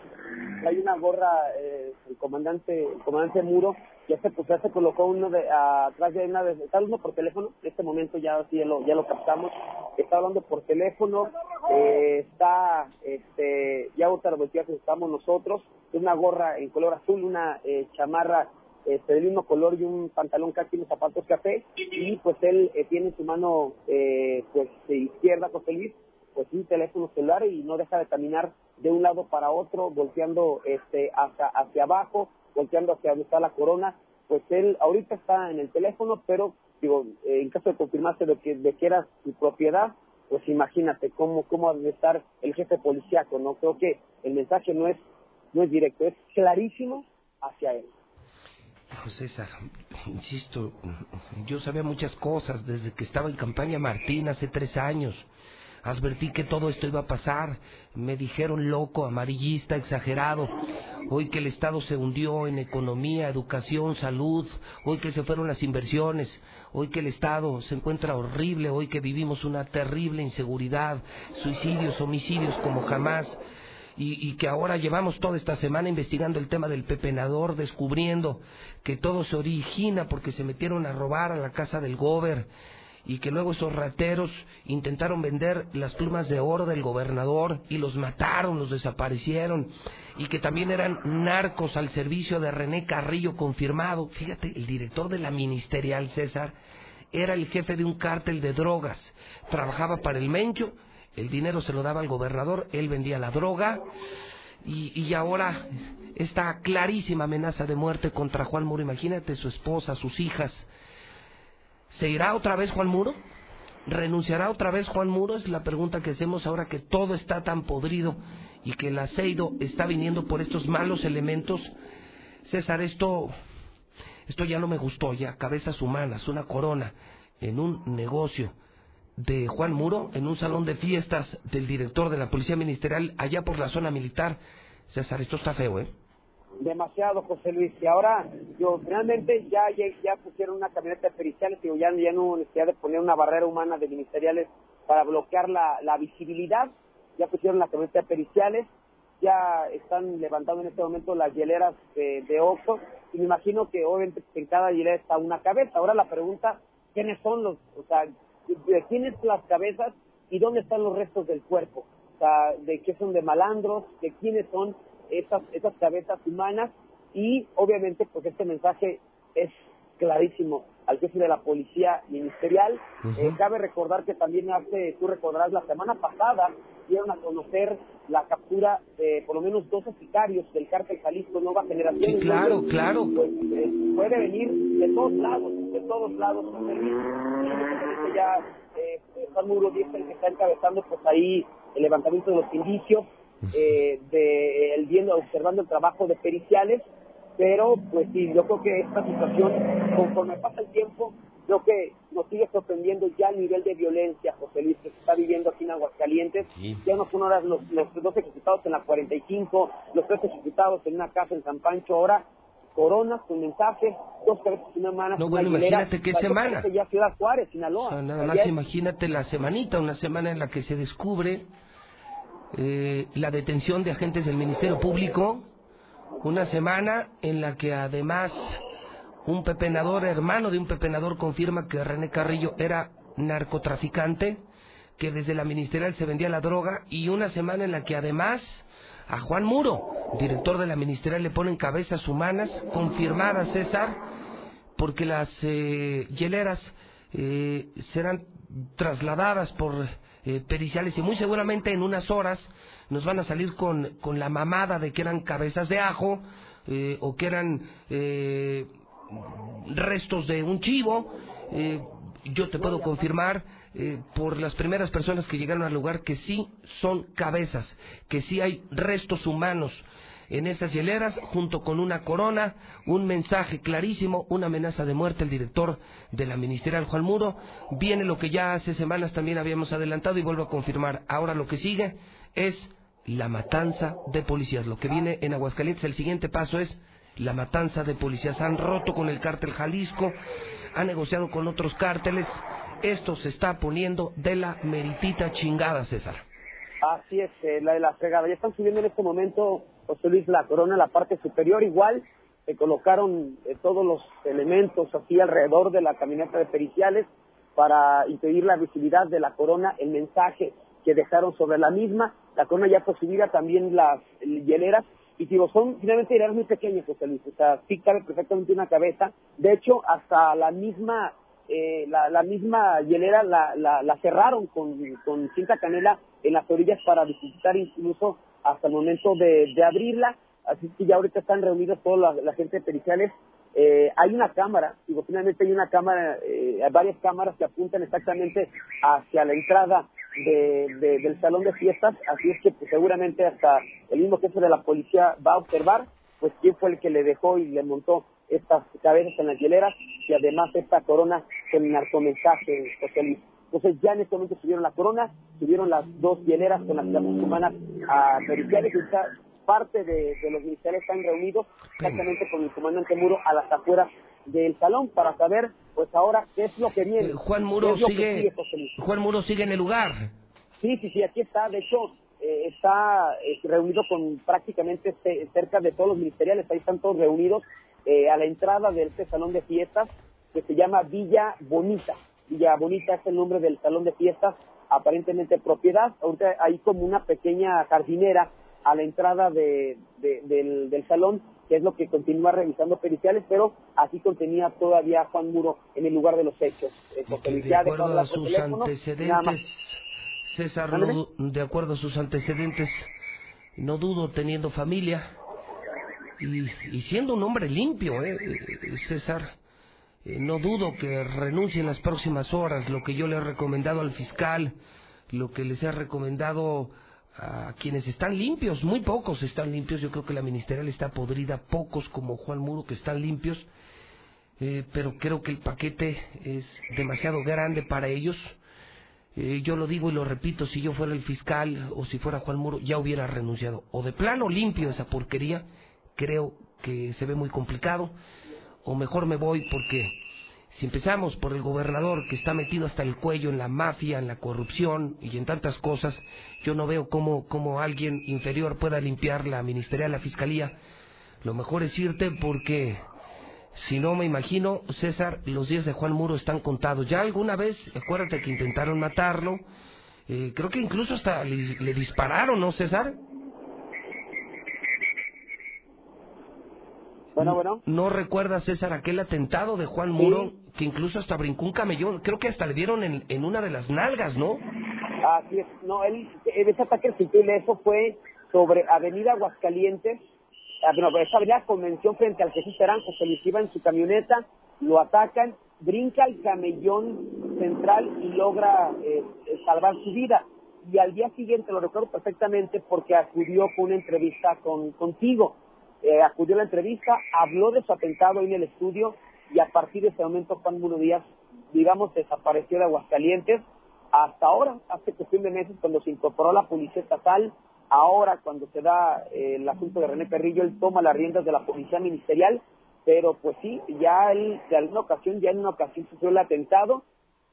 hay una gorra, eh, el comandante el comandante Muro, ya se, pues, ya se colocó uno de, atrás de una de, está hablando por teléfono, en este momento ya, sí, ya, lo, ya lo captamos, está hablando por teléfono, eh, está, este, ya otra voltea que estamos nosotros, una gorra en color azul, una eh, chamarra este, del mismo color y un pantalón casi unos zapatos café. Y pues él eh, tiene en su mano eh, pues de izquierda José Luis pues un teléfono celular y no deja de caminar de un lado para otro volteando este hacia hacia abajo volteando hacia donde está la corona. Pues él ahorita está en el teléfono pero digo eh, en caso de confirmarse de que de que era su propiedad pues imagínate cómo cómo debe estar el jefe policíaco no creo que el mensaje no es no es directo es clarísimo hacia él César, insisto, yo sabía muchas cosas desde que estaba en campaña Martín hace tres años. Advertí que todo esto iba a pasar. Me dijeron loco, amarillista, exagerado. Hoy que el Estado se hundió en economía, educación, salud. Hoy que se fueron las inversiones. Hoy que el Estado se encuentra horrible. Hoy que vivimos una terrible inseguridad. Suicidios, homicidios como jamás y, y, que ahora llevamos toda esta semana investigando el tema del pepenador, descubriendo que todo se origina porque se metieron a robar a la casa del gober y que luego esos rateros intentaron vender las plumas de oro del gobernador y los mataron, los desaparecieron y que también eran narcos al servicio de René Carrillo confirmado. Fíjate, el director de la ministerial, César, era el jefe de un cártel de drogas, trabajaba para el Mencho el dinero se lo daba al gobernador, él vendía la droga y, y, ahora esta clarísima amenaza de muerte contra Juan Muro. Imagínate su esposa, sus hijas. ¿Se irá otra vez Juan Muro? ¿Renunciará otra vez Juan Muro? Es la pregunta que hacemos ahora que todo está tan podrido y que el aceido está viniendo por estos malos elementos. César, esto, esto ya no me gustó, ya cabezas humanas, una corona en un negocio de Juan Muro en un salón de fiestas del director de la Policía Ministerial allá por la zona militar. César, esto está feo, ¿eh? Demasiado, José Luis. Y ahora, yo, realmente ya, ya, pusieron una camioneta de periciales, digo, ya, ya no necesidad de poner una barrera humana de ministeriales para bloquear la, la visibilidad. Ya pusieron la camioneta de periciales, ya están levantando en este momento las hieleras de, de y me imagino que obviamente en cada hielera está una cabeza. Ahora la pregunta, ¿quiénes son los, o sea, de quiénes las cabezas y dónde están los restos del cuerpo, o sea, de qué son de malandros, de quiénes son esas, esas cabezas humanas. Y obviamente pues este mensaje es clarísimo al jefe de la policía ministerial. Uh -huh. eh, cabe recordar que también hace, tú recordarás, la semana pasada dieron a conocer la captura de por lo menos 12 sicarios del cártel Jalisco Nueva Generación. Sí, claro, Entonces, claro. Pues, eh, puede venir de todos lados, de todos lados. Ya eh, Juan Muro el que está encabezando pues ahí el levantamiento de los indicios, eh, de el viendo, observando el trabajo de periciales, pero pues sí, yo creo que esta situación, conforme pasa el tiempo, creo que nos sigue sorprendiendo ya el nivel de violencia, José Luis, que se está viviendo aquí en Aguascalientes. Sí. Ya no son ahora los, los dos ejecutados en la 45, los tres ejecutados en una casa en San Pancho, ahora Corona, con mensaje, dos cabezas mano. No, bueno, imagínate qué semana. Ya Ciudad Juárez, Sinaloa. O sea, nada más imagínate la semanita, una semana en la que se descubre eh, la detención de agentes del Ministerio Público, una semana en la que además un pepenador, hermano de un pepenador, confirma que René Carrillo era narcotraficante, que desde la ministerial se vendía la droga y una semana en la que además a Juan Muro, director de la ministerial, le ponen cabezas humanas confirmadas, César, porque las eh, hieleras eh, serán trasladadas por eh, periciales y muy seguramente en unas horas nos van a salir con, con la mamada de que eran cabezas de ajo eh, o que eran restos de un chivo. Eh, yo te puedo confirmar eh, por las primeras personas que llegaron al lugar que sí son cabezas, que sí hay restos humanos en esas hieleras, junto con una corona, un mensaje clarísimo, una amenaza de muerte. El director de la ministerial, Juan Muro, viene lo que ya hace semanas también habíamos adelantado y vuelvo a confirmar. Ahora lo que sigue es la matanza de policías. Lo que viene en Aguascalientes, el siguiente paso es la matanza de policías. Han roto con el cártel Jalisco, han negociado con otros cárteles. Esto se está poniendo de la meritita chingada, César. Así es, eh, la de la fregada. Ya están subiendo en este momento, José Luis, la corona la parte superior. Igual se colocaron eh, todos los elementos aquí alrededor de la camioneta de periciales para impedir la visibilidad de la corona, el mensaje que dejaron sobre la misma. La corona ya fue subida, también las hieleras. Y digo, son finalmente hieleras muy pequeñas, José Luis. O sea, sí cabe perfectamente una cabeza. De hecho, hasta la misma eh, la, misma hielera la, cerraron con, con cinta canela en las orillas para dificultar incluso hasta el momento de, de abrirla. Así que ya ahorita están reunidos toda la, gente de periciales. Eh, hay una cámara, digo, finalmente hay una cámara, eh, varias cámaras que apuntan exactamente hacia la entrada de, de- del salón de fiestas, así es que pues, seguramente hasta el mismo jefe de la policía va a observar pues quién fue el que le dejó y le montó estas cabezas en las hieleras y además esta corona con narcomensaje, José Luis. Entonces ya en este momento subieron la corona, subieron las dos hieleras con las cabezas humanas a periciales y esta parte de, de los militares están reunidos exactamente con el comandante Muro a las afueras del salón para saber pues ahora qué es lo que viene. Eh, Juan Muro sigue. Juan Muro sigue en el lugar. Sí, sí, sí, aquí está. De hecho, eh, está eh, reunido con prácticamente ce- cerca de todos los ministeriales. Ahí están todos reunidos eh, a la entrada de este salón de fiestas que se llama Villa Bonita. Villa Bonita es el nombre del salón de fiestas, aparentemente propiedad. Ahorita hay como una pequeña jardinera a la entrada de, de- del, del salón, que es lo que continúa revisando periciales, pero así contenía todavía Juan Muro en el lugar de los hechos. Eh, De acuerdo a sus antecedentes, César, no de acuerdo a sus antecedentes, no dudo teniendo familia y, y siendo un hombre limpio, ¿eh? eh, César, eh, no dudo que renuncie en las próximas horas, lo que yo le he recomendado al fiscal, lo que les he recomendado a quienes están limpios, muy pocos están limpios, yo creo que la ministerial está podrida, pocos como Juan Muro que están limpios, eh, pero creo que el paquete es demasiado grande para ellos. Eh, yo lo digo y lo repito, si yo fuera el fiscal o si fuera Juan Muro, ya hubiera renunciado. O de plano limpio esa porquería, creo que se ve muy complicado, o mejor me voy porque si empezamos por el gobernador que está metido hasta el cuello en la mafia, en la corrupción y en tantas cosas, yo no veo cómo, cómo alguien inferior pueda limpiar la ministerial, la fiscalía. Lo mejor es irte porque si no me imagino, César, los días de Juan Muro están contados. Ya alguna vez, acuérdate que intentaron matarlo, eh, creo que incluso hasta le, le dispararon, ¿no, César? Bueno, bueno. ¿No recuerdas, César, aquel atentado de Juan Muro que incluso hasta brincó un camellón? Creo que hasta le dieron en, una de las nalgas, ¿no? Así es, no, él, ese ataque sutil, eso fue sobre Avenida Aguascalientes, ah, no, esa avenida Convención frente al Jesús Naranjo, se les iba en su camioneta, lo atacan, brinca el camellón central y logra eh, salvar su vida. Y al día siguiente, lo recuerdo perfectamente porque acudió con una entrevista con, contigo. Eh, acudió a la entrevista, habló de su atentado en el estudio y a partir de ese momento Juan Muno Díaz, digamos, desapareció de Aguascalientes hasta ahora, hace cuestión de meses, cuando se incorporó la Policía Estatal, ahora cuando se da eh, el asunto de René Perrillo, él toma las riendas de la Policía Ministerial, pero pues sí, ya él, de alguna ocasión, ya en una ocasión sufrió el atentado,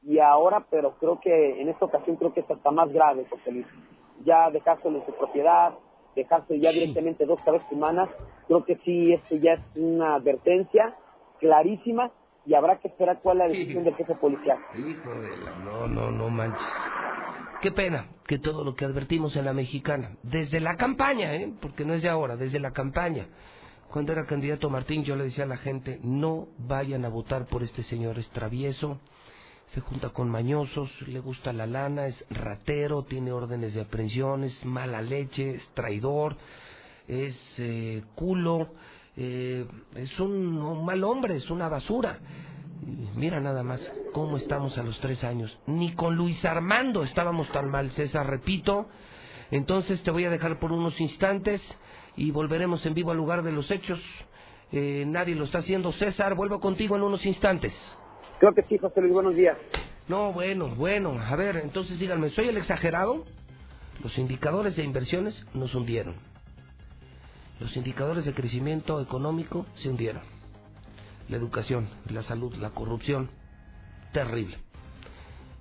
y ahora, pero creo que en esta ocasión creo que es hasta más grave, José Luis. Ya dejárselo en su propiedad, dejarse ya directamente dos cabezas humanas, creo que sí, esto ya es una advertencia clarísima y habrá que esperar cuál es la decisión del jefe policial. Hijo de la... No, no, no manches. qué pena que todo lo que advertimos en la mexicana, desde la campaña, ¿eh? porque no es de ahora, desde la campaña, cuando era candidato Martín, yo le decía a la gente, no vayan a votar por este señor, es travieso, se junta con mañosos, le gusta la lana, es ratero, tiene órdenes de aprehensión, es mala leche, es traidor, es eh, culo, eh, es un, un mal hombre, es una basura. Mira nada más cómo estamos a los tres años. Ni con Luis Armando estábamos tan mal, César, repito. Entonces te voy a dejar por unos instantes y volveremos en vivo al lugar de los hechos. Eh, nadie lo está haciendo. César, vuelvo contigo en unos instantes. Creo que sí, José Luis, buenos días. No, bueno, bueno. A ver, entonces díganme, ¿soy el exagerado? Los indicadores de inversiones nos hundieron. Los indicadores de crecimiento económico se hundieron. La educación, la salud, la corrupción, terrible.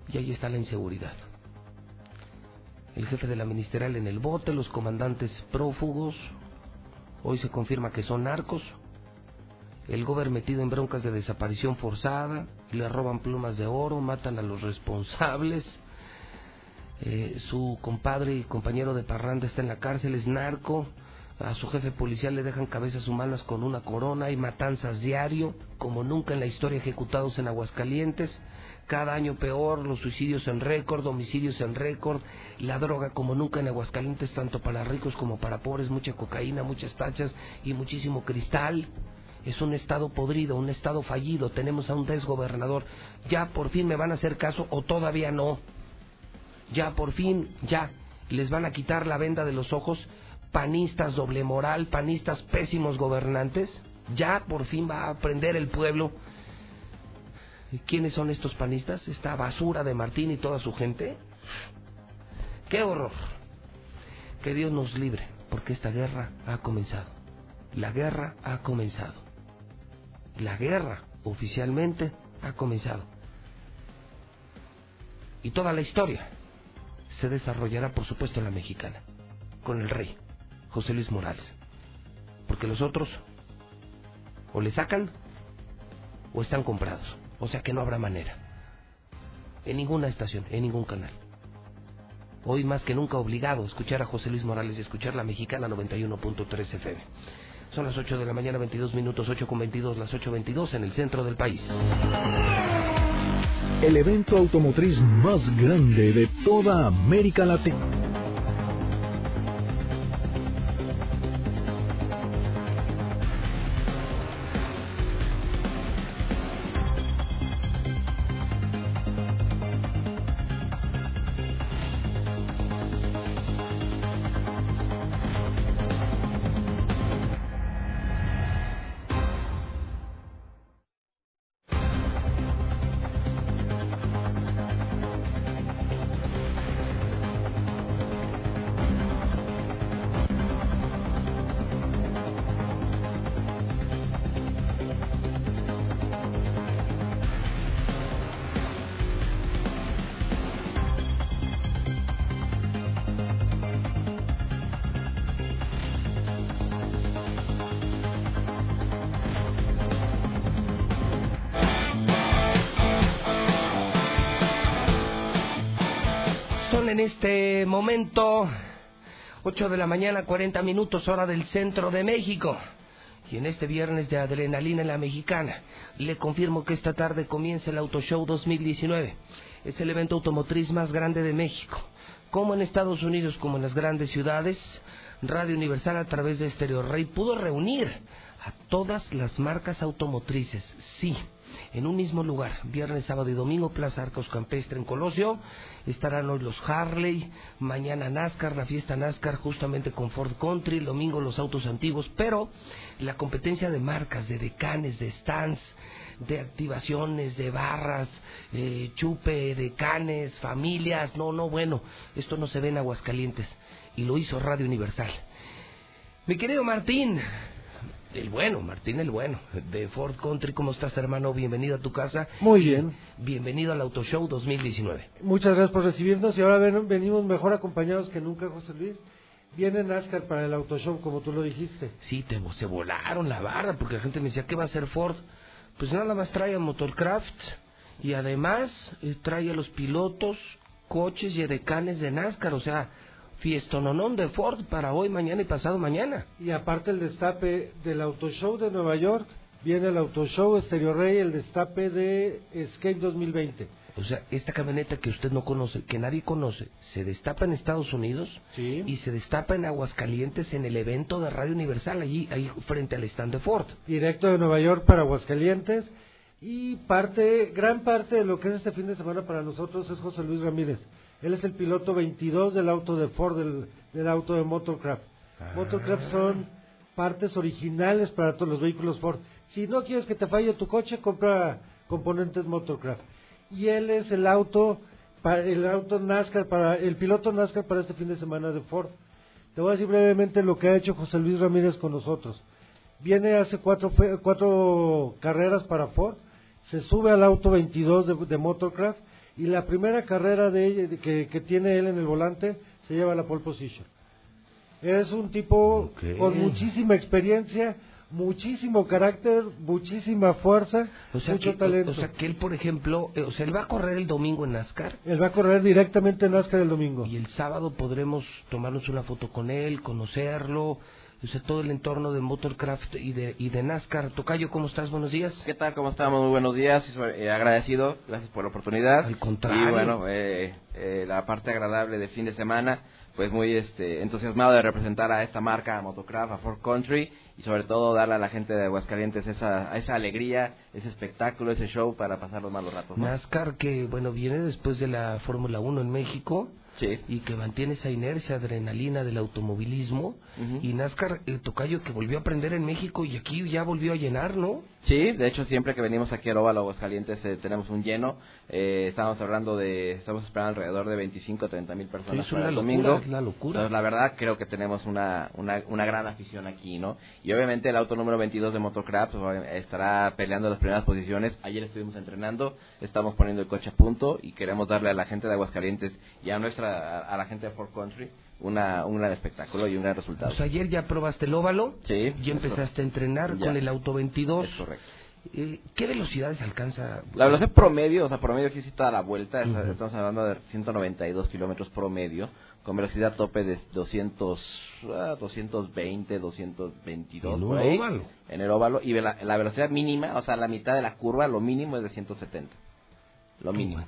Y ahí está la inseguridad. El jefe de la ministerial en el bote, los comandantes prófugos, hoy se confirma que son narcos. El gober metido en broncas de desaparición forzada, le roban plumas de oro, matan a los responsables. Eh, su compadre y compañero de parranda está en la cárcel, es narco a su jefe policial le dejan cabezas humanas con una corona, hay matanzas diario, como nunca en la historia ejecutados en Aguascalientes, cada año peor, los suicidios en récord, homicidios en récord, la droga como nunca en Aguascalientes, tanto para ricos como para pobres, mucha cocaína, muchas tachas y muchísimo cristal. Es un estado podrido, un estado fallido, tenemos a un desgobernador. Ya por fin me van a hacer caso o todavía no. Ya por fin, ya, les van a quitar la venda de los ojos panistas doble moral, panistas pésimos gobernantes. Ya por fin va a aprender el pueblo quiénes son estos panistas, esta basura de Martín y toda su gente. ¡Qué horror! Que Dios nos libre, porque esta guerra ha comenzado. La guerra ha comenzado. La guerra oficialmente ha comenzado. Y toda la historia se desarrollará, por supuesto, en la mexicana, con el rey. José Luis Morales. Porque los otros o le sacan o están comprados. O sea que no habrá manera. En ninguna estación, en ningún canal. Hoy más que nunca obligado a escuchar a José Luis Morales y escuchar la mexicana 91.3 FM. Son las 8 de la mañana, 22 minutos, 8 con 22, las 8.22 en el centro del país. El evento automotriz más grande de toda América Latina. 8 de la mañana, 40 minutos hora del centro de México. Y en este viernes de adrenalina en la mexicana, le confirmo que esta tarde comienza el Auto Show 2019. Es el evento automotriz más grande de México. Como en Estados Unidos, como en las grandes ciudades, Radio Universal a través de Stereo Rey pudo reunir a todas las marcas automotrices. Sí, en un mismo lugar, viernes, sábado y domingo, Plaza Arcos Campestre en Colosio. Estarán hoy los Harley, mañana NASCAR, la fiesta NASCAR justamente con Ford Country, el domingo los autos antiguos, pero la competencia de marcas, de decanes, de stands, de activaciones, de barras, eh, chupe, decanes, familias, no, no, bueno, esto no se ve en Aguascalientes y lo hizo Radio Universal. Mi querido Martín, el bueno, Martín el bueno, de Ford Country. ¿Cómo estás, hermano? Bienvenido a tu casa. Muy bien. Bienvenido al Auto Show 2019. Muchas gracias por recibirnos y ahora ven- venimos mejor acompañados que nunca, José Luis. Viene NASCAR para el Auto Show, como tú lo dijiste. Sí, te, se volaron la barra porque la gente me decía, ¿qué va a hacer Ford? Pues nada más trae a Motorcraft y además eh, trae a los pilotos coches y edecanes de NASCAR, o sea, fiestononón de Ford para hoy, mañana y pasado mañana. Y aparte el destape del Auto Show de Nueva York, viene el Auto Show Stereo Rey, el destape de Escape 2020. O sea, esta camioneta que usted no conoce, que nadie conoce, se destapa en Estados Unidos Sí. y se destapa en Aguascalientes en el evento de Radio Universal, allí, ahí frente al stand de Ford. directo de Nueva York para Aguascalientes y parte, gran parte de lo que es este fin de semana para nosotros es José Luis Ramírez. Él es el piloto 22 del auto de Ford, del, del auto de Motorcraft. Motorcraft son partes originales para todos los vehículos Ford. Si no quieres que te falle tu coche, compra componentes Motorcraft. Y él es el auto, para, el auto NASCAR, para, el piloto NASCAR para este fin de semana de Ford. Te voy a decir brevemente lo que ha hecho José Luis Ramírez con nosotros. Viene hace cuatro, cuatro carreras para Ford, se sube al auto 22 de, de Motorcraft y la primera carrera de, que, que tiene él en el volante se lleva la pole position. Es un tipo con muchísima experiencia, muchísimo carácter, muchísima fuerza, O sea, mucho que, talento. o sea, que él, por ejemplo, eh, o sea, él va a correr el domingo en NASCAR él va a correr directamente en NASCAR el domingo. y el sábado podremos tomarnos una foto con él, conocerlo, o sea, todo el entorno de Motorcraft y de, y de NASCAR. Tocayo, ¿cómo estás? Buenos días. ¿Qué tal? ¿Cómo estamos? Muy buenos días. eh, agradecido. Gracias por la oportunidad. Al contrario. Y bueno, eh, eh, la parte agradable de fin de semana, pues muy este, entusiasmado de representar a esta marca, a Motocraft, a Ford Country y sobre todo darle a la gente de Aguascalientes esa, esa alegría, ese espectáculo, ese show para pasar los malos ratos. ¿no? NASCAR que, bueno, viene después de la Fórmula 1 en México Sí. y que mantiene esa inercia, adrenalina del automovilismo. Y NASCAR, el Tocayo que volvió a aprender en México y aquí ya volvió a llenar, ¿no? Sí, de hecho siempre que venimos aquí al Óvalo Aguascalientes eh, tenemos un lleno. Eh, estamos hablando de, estamos esperando alrededor de 25 o 30 mil personas es para una el locura, domingo. es la locura. Entonces, la verdad creo que tenemos una, una, una gran afición aquí, ¿no? Y obviamente el auto número 22 de Motocraft pues, estará peleando las primeras posiciones. Ayer estuvimos entrenando, estamos poniendo el coche a punto y queremos darle a la gente de Aguascalientes y a nuestra, a, a la gente de Ford Country una, un gran espectáculo y un gran resultado. Sea, ayer ya probaste el óvalo, Sí. ya empezaste a entrenar (laughs) Ya. con el auto 22. Es correcto. Eh, ¿Qué velocidades alcanza? La velocidad promedio, o sea, promedio aquí sí toda la vuelta, estamos hablando de 192 kilómetros promedio, con velocidad tope de 200, ah, 220, 222 En por ahí, óvalo. en el óvalo, y la, la velocidad mínima, o sea, la mitad de la curva, lo mínimo es de 170, lo mínimo.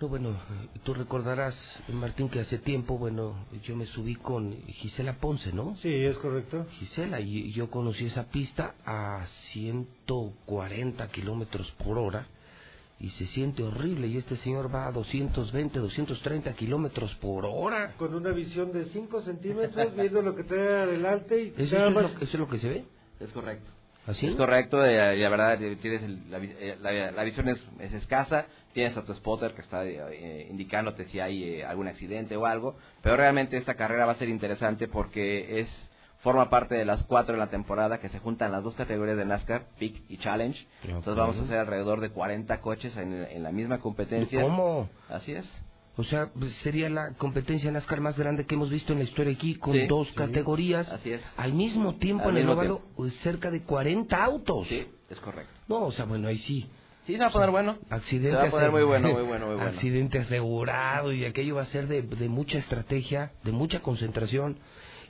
No, bueno, tú recordarás, Martín, que hace tiempo, bueno, yo me subí con Gisela Ponce, ¿no? Sí, es correcto. Gisela, y yo conocí esa pista a 140 kilómetros por hora y se siente horrible. Y este señor va a 220, 230 kilómetros por hora. Con una visión de 5 centímetros, viendo lo que trae adelante y ¿Eso, nada es más. lo, eso es lo que se ve? Es correcto. ¿Así? Es correcto, eh, y la verdad eh, tienes el- la, vi- eh, la- la visión es, es escasa, tienes a tu spotter que está eh, indicándote si hay eh, algún accidente o algo, pero realmente esta carrera va a ser interesante porque es forma parte de las cuatro de la temporada que se juntan las dos categorías de NASCAR, Peak y Challenge. Entonces vamos a hacer alrededor de 40 coches en, en la misma competencia. ¿Cómo? Así es. O sea, pues, sería la competencia NASCAR más grande que hemos visto en la historia aquí, con Sí, dos sí. categorías. Así es. Al mismo tiempo Al en el óvalo, pues, cerca de 40 autos. Sí, es correcto. No, o sea, bueno, ahí sí. Sí, se va a poner bueno. Accidente Se va a poner muy bueno, muy bueno, muy bueno. Accidente asegurado y aquello va a ser de, de mucha estrategia, de mucha concentración.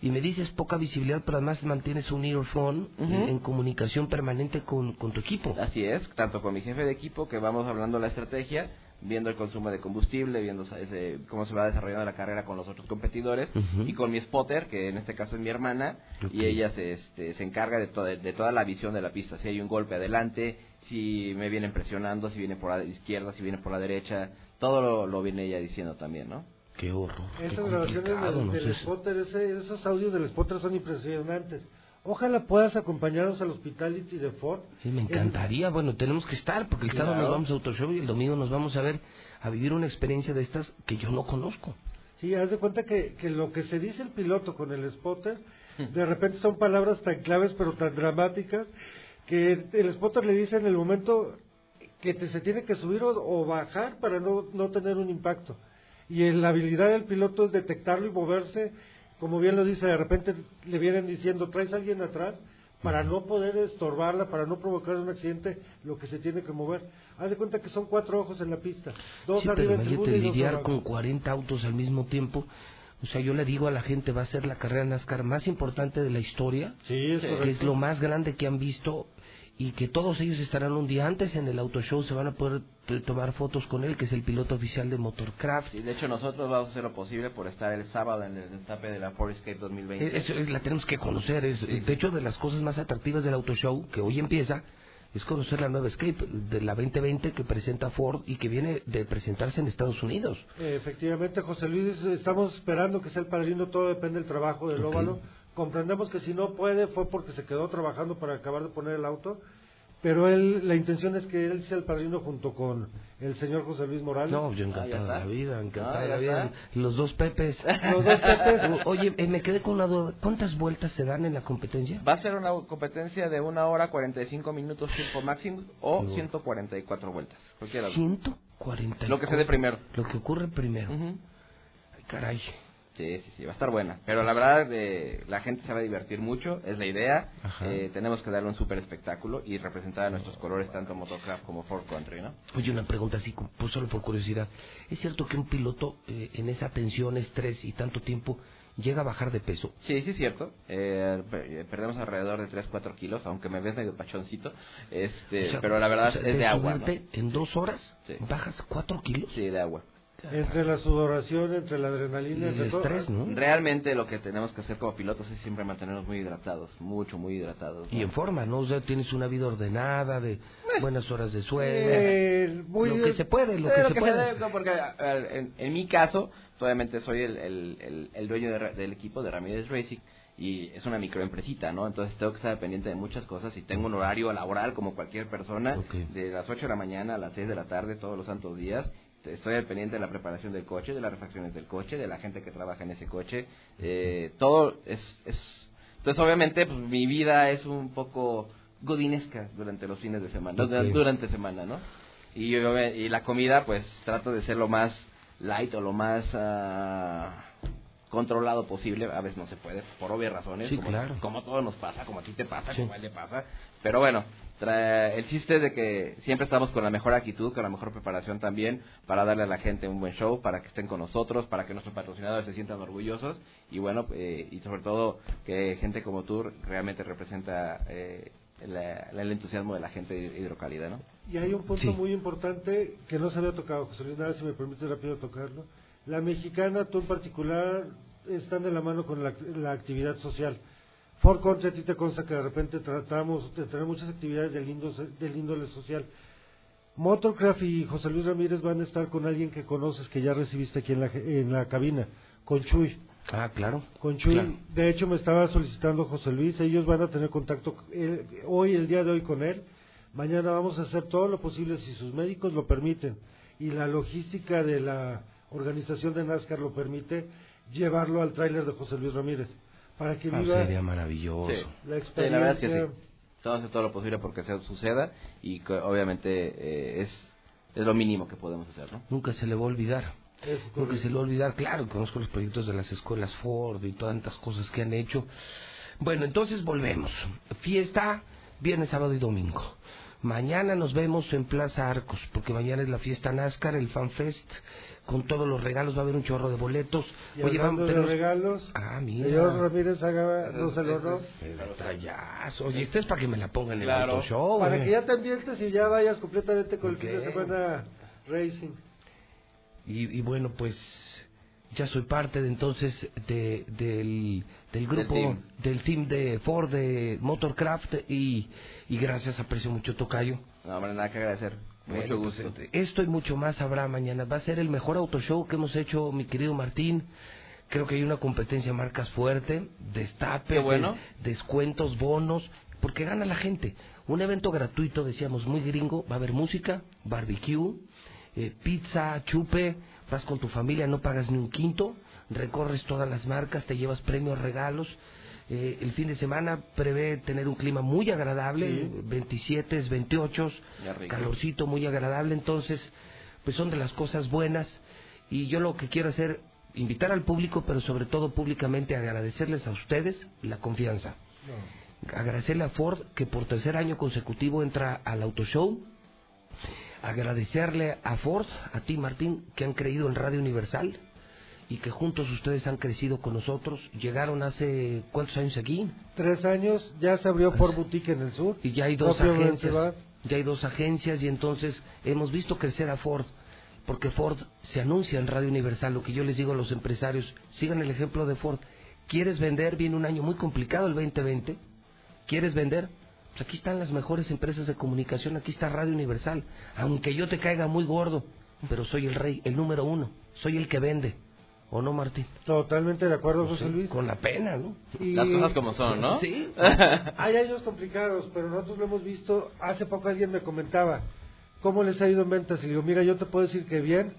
Y me dices poca visibilidad, pero además mantienes un earphone Ujú. en, en comunicación permanente con, con tu equipo. Así es, tanto con mi jefe de equipo que vamos hablando la estrategia, viendo el consumo de combustible, viendo eh, cómo se va desarrollando la carrera con los otros competidores, y con mi spotter, que en este caso es mi hermana, y ella se, este, se encarga de, to- de toda la visión de la pista, si hay un golpe adelante, si me vienen presionando, si viene por la izquierda, si viene por la derecha, todo lo, lo viene ella diciendo también, ¿no? Qué horror. qué Esas grabaciones complicado, del, ¿no? del Es- spotter, ese- esos audios del spotter son impresionantes. Ojalá puedas acompañarnos al Hospitality de Ford. Sí, me encantaría. Bueno, tenemos que estar porque el sábado Claro. nos vamos a Autoshow y el domingo nos vamos a ver, a vivir una experiencia de estas que yo no conozco. Sí, haz de cuenta que, que lo que se dice el piloto con el spotter, de repente son palabras tan claves pero tan dramáticas, que el spotter le dice en el momento que te- se tiene que subir o, o bajar para no, no tener un impacto. Y en la habilidad del piloto es detectarlo y moverse, como bien lo dice, de repente le vienen diciendo, traes a alguien atrás, para no poder estorbarla, para no provocar un accidente, lo que se tiene que mover. Haz de cuenta que son cuatro ojos en la pista, dos Sí, arriba pero en dos lidiar con 40 autos al mismo tiempo. O sea, yo le digo a la gente, va a ser la carrera NASCAR más importante de la historia, Sí, es que es lo más grande que han visto y que todos ellos estarán un día antes en el auto show, se van a poder tomar fotos con él, que es el piloto oficial de Motorcraft. Sí, de hecho, nosotros vamos a hacer lo posible por estar el sábado en el destape de la Forescape 2020. Eh, Eso es- la tenemos que conocer. Es, de hecho, de las cosas más atractivas del auto show, que hoy empieza, es conocer la nueva Escape de la 2020 que presenta Ford y que viene de presentarse en Estados Unidos. Eh, Efectivamente, José Luis, estamos esperando que sea el padrino, todo depende del trabajo del óvalo. Comprendemos que si no puede fue porque se quedó trabajando para acabar de poner el auto, pero él, la intención es que él sea el padrino junto con el señor José Luis Morales. No, yo encantado de la vida, encantado Ah, de ya la vida. está. Los dos Pepes. Los dos Pepes. (laughs) Oye, eh, me quedé con una duda. ¿Cuántas vueltas se dan en la competencia? Va a ser una competencia de una hora 45 minutos tiempo máximo o No. 144 vueltas. Cualquiera. 140. Lo que se dé primero. Lo que ocurre primero. Ay, caray. Sí, sí, sí, va a estar buena. Pero la verdad, eh, la gente se va a divertir mucho, es la idea. Eh, tenemos que darle un super espectáculo y representar a nuestros colores, tanto Motocraft como Ford Country, ¿no? Oye, una pregunta así, pues solo por curiosidad. ¿Es cierto que un piloto eh, en esa tensión, estrés y tanto tiempo llega a bajar de peso? Sí, sí es cierto. Eh, pe- perdemos alrededor de 3-4 kilos, aunque me ves medio pachoncito. Este, O sea, pero la verdad o sea, es de agua, En dos horas bajas cuatro kilos. Sí, de agua. Entre la sudoración, entre la adrenalina, entre todo. Realmente lo que tenemos que hacer como pilotos es siempre mantenernos muy hidratados, mucho, muy hidratados. Y en forma, ¿no? O sea, tienes una vida ordenada, de buenas horas de sueño. Eh, muy- lo que se puede, lo Eh, que lo se que puede. debe, no, porque en, en mi caso, obviamente soy el, el, el, el dueño de del equipo de Ramírez Racing y es una microempresita, ¿no? Entonces tengo que estar pendiente de muchas cosas y tengo un horario laboral como cualquier persona, de las 8 de la mañana a las 6 de la tarde todos los santos días. Estoy al pendiente de la preparación del coche, de las refacciones del coche, de la gente que trabaja en ese coche. Eh, todo es, es... Entonces, obviamente, pues, mi vida es un poco godinesca durante los fines de semana, Ok. durante semana, ¿no? Y, yo- y la comida, pues trato de ser lo más light o lo más ah, controlado posible. A veces no se puede, por obvias razones. Sí, como, claro. como todo nos pasa, como a ti te pasa, Sí. como a él le pasa. Pero bueno, tra- el chiste es de que siempre estamos con la mejor actitud, con la mejor preparación también, para darle a la gente un buen show, para que estén con nosotros, para que nuestros patrocinadores se sientan orgullosos. Y bueno, eh, y sobre todo que gente como tú realmente representa eh, la- el entusiasmo de la gente de hidrocálida, ¿no? Y hay un punto Sí. muy importante que no se había tocado, José Luis, nada si me permite rápido tocarlo. La mexicana, tú en particular, están de la mano con la, la actividad social. Ford Country, a ti te consta que de repente tratamos de tener muchas actividades del índole, del índole social. Motorcraft y José Luis Ramírez van a estar con alguien que conoces, que ya recibiste aquí en la, en la cabina, con Chuy. Ah, claro. Con Chuy, Claro. de hecho me estaba solicitando José Luis, ellos van a tener contacto eh, hoy, el día de hoy con él. Mañana vamos a hacer todo lo posible si sus médicos lo permiten y la logística de la organización de NASCAR lo permite, llevarlo al tráiler de José Luis Ramírez para que Ah, viva sería maravilloso. Sí. la Sí, la verdad es que experiencia. sí. Vamos a hacer todo lo posible porque eso suceda y que obviamente eh, es, es lo mínimo que podemos hacer, ¿no? Nunca se le va a olvidar. Nunca se le va a olvidar. Claro, conozco los proyectos de las escuelas Ford y tantas cosas que han hecho. Bueno, entonces volvemos. Fiesta, viernes, sábado y domingo. Mañana nos vemos en Plaza Arcos, porque mañana es la fiesta NASCAR, el Fan Fest, con todos los regalos, va a haber un chorro de boletos. Y Oye, vamos, tenemos- regalos, Ah, mira. señor Ramírez haga nos el honor. El detallazo. Oye, este es para que me la pongan en el auto show. Para eh. que ya te ambientes y ya vayas completamente con el fin de semana racing. Y, y bueno, pues ya soy parte de entonces de, del, del grupo, team. del team de Ford, de Motorcraft y, y gracias, aprecio mucho Tocayo. No, hombre, nada que agradecer. Mucho pues, gusto. entre esto y mucho más habrá mañana. Va a ser el mejor auto show que hemos hecho, mi querido Martín. Creo que hay una competencia marcas fuerte, destape, Qué bueno. descuentos, bonos, porque gana la gente. Un evento gratuito, decíamos, muy gringo. Va a haber música, barbecue, eh, pizza, chupe. Vas con tu familia, no pagas ni un quinto. Recorres todas las marcas, te llevas premios, regalos. Eh, el fin de semana prevé tener un clima muy agradable, Sí. 27, 28, Ya rico. calorcito muy agradable, entonces pues son de las cosas buenas y yo lo que quiero hacer invitar al público, pero sobre todo públicamente agradecerles a ustedes la confianza. Agradecerle a Ford que por tercer año consecutivo entra al Auto Show. Agradecerle a Ford, a ti Martín, que han creído en Radio Universal y que juntos ustedes han crecido con nosotros. Llegaron hace cuántos años aquí? Tres años, ya se abrió Ford Boutique en el sur. Y ya hay dos agencias. Ya hay dos agencias y entonces hemos visto crecer a Ford porque Ford se anuncia en Radio Universal. Lo que yo les digo a los empresarios, sigan el ejemplo de Ford. ¿Quieres vender? Viene un año muy complicado el 2020. ¿Quieres vender? Pues aquí están las mejores empresas de comunicación, aquí está Radio Universal. Aunque yo te caiga muy gordo, pero soy el rey, el número uno, soy el que vende. ¿O no, Martín? Totalmente de acuerdo, Pues José sí, Luis. Con la pena, ¿no? Y- Las cosas como son, ¿no? Sí. (laughs) Hay años complicados, pero nosotros lo hemos visto. Hace poco alguien me comentaba cómo les ha ido en ventas. Y le digo, mira, yo te puedo decir que bien,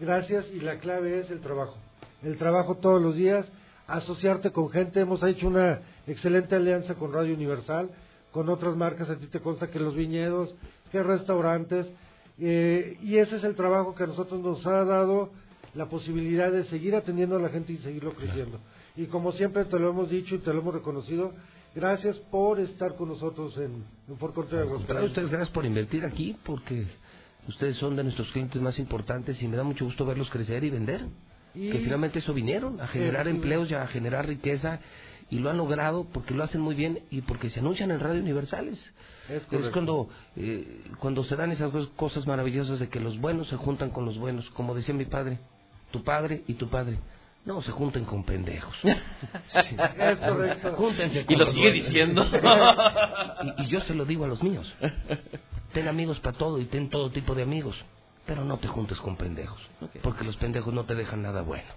gracias. Y la clave es el trabajo. El trabajo todos los días, asociarte con gente. Hemos hecho una excelente alianza con Radio Universal, con otras marcas. A ti te consta que los viñedos, que restaurantes. eh, y ese es el trabajo que a nosotros nos ha dado la posibilidad de seguir atendiendo a la gente y seguirlo creciendo. Y como siempre te lo hemos dicho y te lo hemos reconocido, gracias por estar con nosotros en, en Fort Aguascalientes. ustedes gracias por invertir aquí, porque ustedes son de nuestros clientes más importantes y me da mucho gusto verlos crecer y vender. Y- Que finalmente eso vinieron, a generar Eh, empleos y a generar riqueza, y lo han logrado porque lo hacen muy bien y porque se anuncian en radio universales. Es cuando, eh, cuando se dan esas cos- cosas maravillosas de que los buenos se juntan con los buenos, como decía mi padre, tu padre y tu padre. No se junten con pendejos. (laughs) Sí. Es correcto. Júntense Y con lo los sigue diciendo. (laughs) y, y yo se lo digo a los míos. Ten amigos para todo y ten todo tipo de amigos. Pero no te juntes con pendejos. Porque los pendejos no te dejan nada bueno.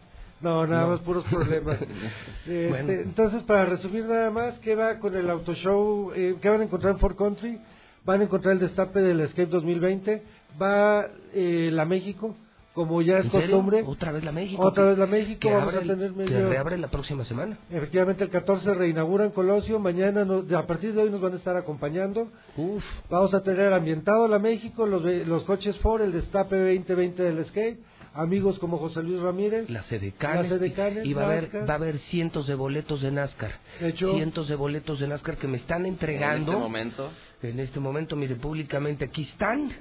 No, nada No. más puros problemas. (laughs) Este, Bueno. Entonces, para resumir nada más, ¿qué va con el auto show? Eh, ¿Qué van a encontrar en Ford Country? Van a encontrar el destape del Escape 2020. Va eh, la México, como ya es ¿En costumbre. Otra vez la México. Otra que- vez la México. Que, Vamos a tener que medio... reabre la próxima semana. Efectivamente, el 14 reinauguran Colosio. Mañana, nos- a partir de hoy, nos van a estar acompañando. Uf. Vamos a tener ambientado la México, los, ve- los coches Ford, el destape 2020 del Escape. Amigos como José Luis Ramírez. Las edecanes. Las edecanes, y va a, haber, va a haber cientos de boletos de NASCAR. De hecho- cientos de boletos de NASCAR que me están entregando. En este momento. En este momento, mire, públicamente aquí están.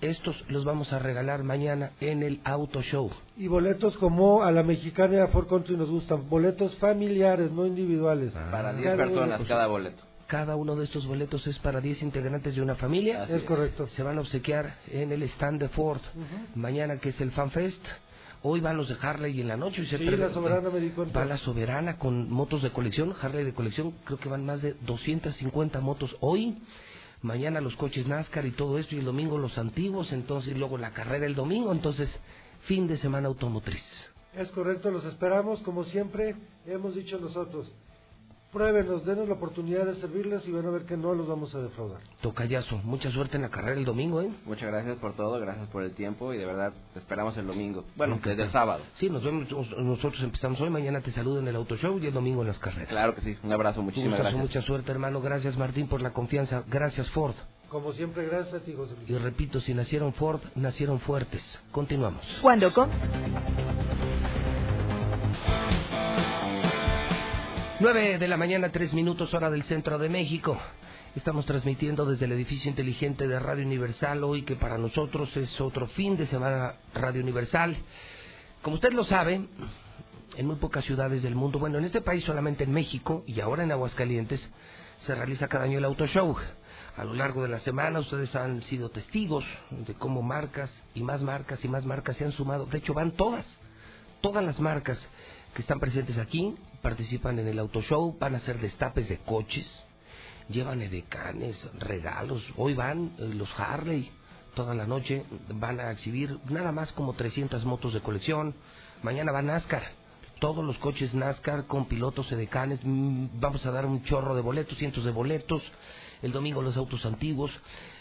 Estos los vamos a regalar mañana en el Auto Show. Y boletos como a la mexicana y a Ford Country nos gustan. Boletos familiares, no individuales. Para 10 Cada uno- personas cada boleto. Cada uno de estos boletos es para 10 integrantes de una familia. Es correcto. Se van a obsequiar en el stand de Ford. Mañana que es el Fan Fest. Hoy van los de Harley y en la noche. y se Sí, la Soberana me di cuenta. Va la Soberana con motos de colección, Harley de colección. Creo que van más de 250 motos hoy. Mañana los coches NASCAR y todo esto. Y el domingo los antiguos. Entonces, y luego la carrera el domingo. Entonces, fin de semana automotriz. Es correcto, los esperamos como siempre. Hemos dicho nosotros. Pruébenos, denos la oportunidad de servirles y van a ver que no los vamos a defraudar. Tocayazo, mucha suerte en la carrera el domingo, ¿eh? Muchas gracias por todo, gracias por el tiempo y de verdad te esperamos el domingo. Bueno, Nunca desde el sábado. Sí, nos vemos, nos- nosotros empezamos hoy, mañana te saludo en el auto show y el domingo en las carreras. Claro que sí, un abrazo, muchísimas Gustazo, gracias. mucha suerte, hermano. Gracias, Martín, por la confianza. Gracias, Ford. Como siempre, gracias a ti, José Luis. Y repito, si nacieron Ford, nacieron fuertes. Continuamos. Cuando con... 9 de la mañana, 3 minutos, hora del centro de México. Estamos transmitiendo desde el edificio inteligente de Radio Universal hoy, que para nosotros es otro fin de semana Radio Universal. Como usted lo sabe, en muy pocas ciudades del mundo, bueno, en este país solamente en México y ahora en Aguascalientes, se realiza cada año el Auto Show. A lo largo de la semana ustedes han sido testigos de cómo marcas y más marcas y más marcas se han sumado. De hecho, van todas, todas las marcas que están presentes aquí participan en el Auto Show, van a hacer destapes de coches, llevan edecanes, regalos. Hoy van eh, los Harley, toda la noche van a exhibir nada más como 300 motos de colección. Mañana va NASCAR, todos los coches NASCAR con pilotos edecanes. Mm, Vamos a dar un chorro de boletos, cientos de boletos. El domingo los autos antiguos,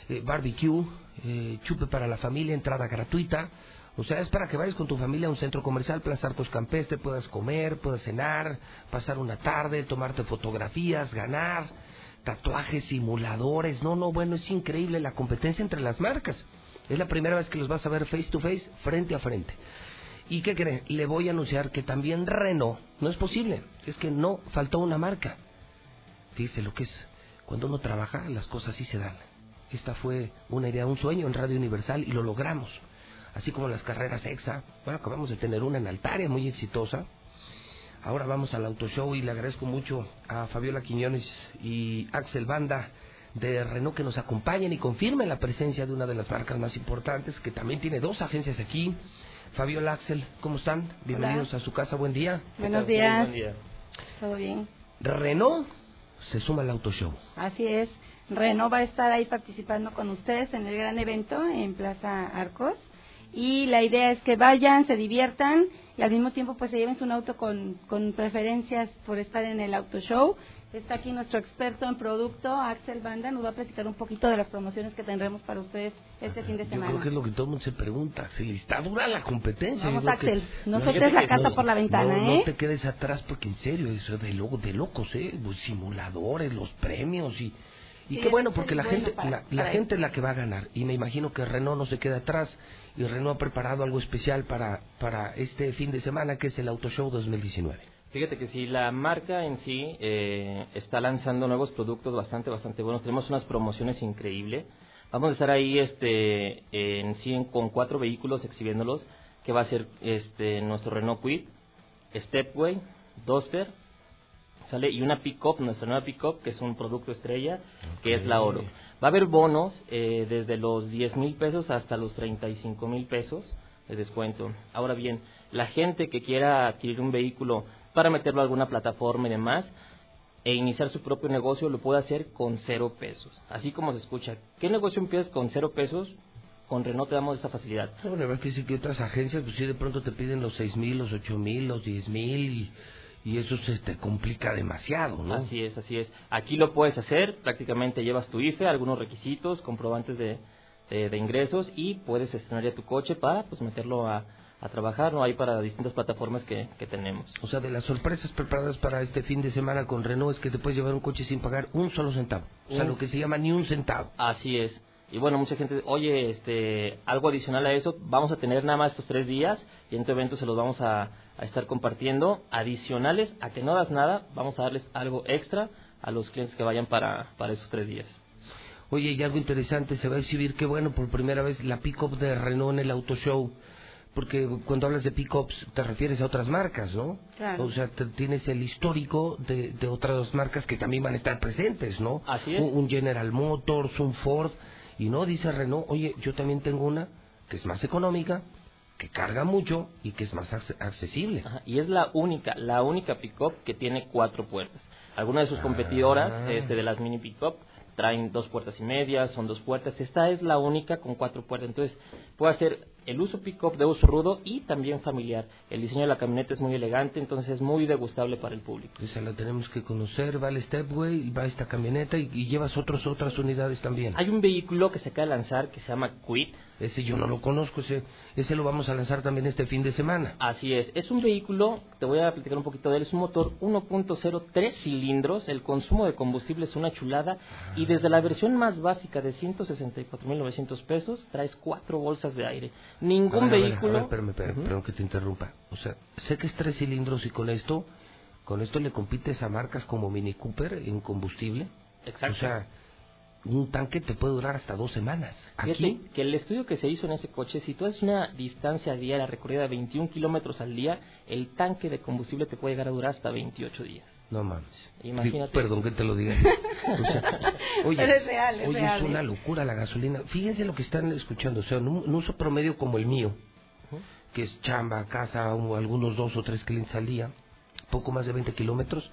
eh, barbecue, eh, chupe para la familia, entrada gratuita. O sea, es para que vayas con tu familia a un centro comercial, Plaza Arcos Campestre, puedas comer, puedas cenar, pasar una tarde, tomarte fotografías, ganar, tatuajes, simuladores. No, no, bueno, es increíble la competencia entre las marcas. Es la primera vez que los vas a ver face to face, frente a frente. ¿Y qué cree? Le voy a anunciar que también Renault, no es posible, es que no faltó una marca. fíjese lo que es, cuando uno trabaja, las cosas sí se dan. Esta fue una idea, un sueño en Radio Universal y lo logramos. Así como las carreras EXA, bueno, acabamos de tener una en Altaria muy exitosa. Ahora vamos al auto show y le agradezco mucho a Fabiola Quiñones y Axel Banda de Renault que nos acompañen y confirmen la presencia de una de las marcas más importantes que también tiene dos agencias aquí. Fabiola Axel, ¿cómo están? Bienvenidos a su casa, buen día. Buenos días. ¿Todo bien? Renault se suma al auto show. Así es. Renault va a estar ahí participando con ustedes en el gran evento en Plaza Arcos. Y la idea es que vayan, se diviertan y al mismo tiempo pues se lleven su auto con, con preferencias por estar en el auto show. Está aquí nuestro experto en producto, Axel Banda, nos va a platicar un poquito de las promociones que tendremos para ustedes este fin de semana. Yo creo que es lo que todo el mundo se pregunta, Axel, está dura la competencia. Vamos, Axel, que- no sueltes la casa no- por la ventana, no, ¿eh? No te quedes atrás porque en serio, eso es de, loco, de locos, ¿eh? Simuladores, los premios y... Y Sí, qué bueno, porque la bueno gente, para- la, la para gente es la que va a ganar. Y me imagino que Renault no se queda atrás. Y Renault ha preparado algo especial para, para este fin de semana, que es el Auto Show 2019. Fíjate que sí, la marca en sí eh, está lanzando nuevos productos bastante, bastante buenos. Tenemos unas promociones increíbles. Vamos a estar ahí este, en sí en- con cuatro vehículos exhibiéndolos, que va a ser este, nuestro Renault Kwid, Stepway, Duster, ¿sale? Y una pick-up, nuestra nueva pick-up, que es un producto estrella, que es la Oro. Va a haber bonos eh, desde los 10 mil pesos hasta los 35 mil pesos de descuento. Ahora bien, la gente que quiera adquirir un vehículo para meterlo a alguna plataforma y demás, e iniciar su propio negocio, lo puede hacer con cero pesos. Así como se escucha. ¿Qué negocio empiezas con cero pesos? Con Renault te damos esa facilidad. Bueno, a ver, que otras agencias, pues sí, de pronto te piden los seis mil, los ocho mil, los diez mil y, eso se te complica demasiado, ¿no? Así es, así es. Aquí lo puedes hacer, prácticamente llevas tu IFE, algunos requisitos, comprobantes de, de, de ingresos y puedes estrenar ya tu coche para pues meterlo a, a trabajar, ¿no? Hay para distintas plataformas que, que tenemos. O sea, de las sorpresas preparadas para este fin de semana con Renault es que te puedes llevar un coche sin pagar un solo centavo. O sea, Un- lo que se llama ni un centavo. Así es. Y bueno, mucha gente, oye, este, algo adicional a eso, vamos a tener nada más estos tres días y en tu evento se los vamos a, a estar compartiendo. Adicionales a que no das nada, vamos a darles algo extra a los clientes que vayan para, para esos tres días. Oye, y algo interesante, se va a exhibir, qué bueno, por primera vez la pick-up de Renault en el Auto Show. Porque cuando hablas de pick-ups te refieres a otras marcas, ¿no? Claro. O sea, te- tienes el histórico de, de otras marcas que también van a estar presentes, ¿no? Así es. Un, un General Motors, un Ford. Y no, dice Renault, oye, yo también tengo una que es más económica, que carga mucho y que es más ac- accesible. Ajá, y es la única, la única pick-up que tiene cuatro puertas. Algunas de sus competidoras, Ah. este, de las mini pick-up, traen dos puertas y media, son dos puertas. Esta es la única con cuatro puertas. Entonces, puede hacer el uso pick-up de uso rudo y también familiar. El diseño de la camioneta es muy elegante, entonces es muy degustable para el público. Esa la tenemos que conocer, va el Stepway, va esta camioneta y, y llevas otros, otras unidades también. Hay un vehículo que se acaba de lanzar que se llama Quid. Ese yo no lo conozco, ese, ese lo vamos a lanzar también este fin de semana. Así es, es un vehículo, te voy a platicar un poquito de él, es un motor 1.0, 3 cilindros, el consumo de combustible es una chulada y desde la versión más básica de 164.900 pesos traes cuatro bolsas de aire. Ningún A ver, a ver, vehículo... A ver, espérame, espérame, perdón que te interrumpa. O sea, sé que es tres cilindros y con esto, con esto le compites a marcas como Mini Cooper en combustible. Exacto. O sea, un tanque te puede durar hasta dos semanas. Fíjate Aquí, que el estudio que se hizo en ese coche, si tú haces una distancia diaria recorrida de 21 kilómetros al día, el tanque de combustible te puede llegar a durar hasta 28 días. no mames. Imagínate. Sí, perdón que te lo diga. (laughs) O sea, oye, Pero es real, es oye, real, es una locura la gasolina. Fíjense lo que están escuchando. O sea, en un, uso promedio como el mío, que es chamba, casa, algunos dos o tres clientes al día, poco más de 20 kilómetros,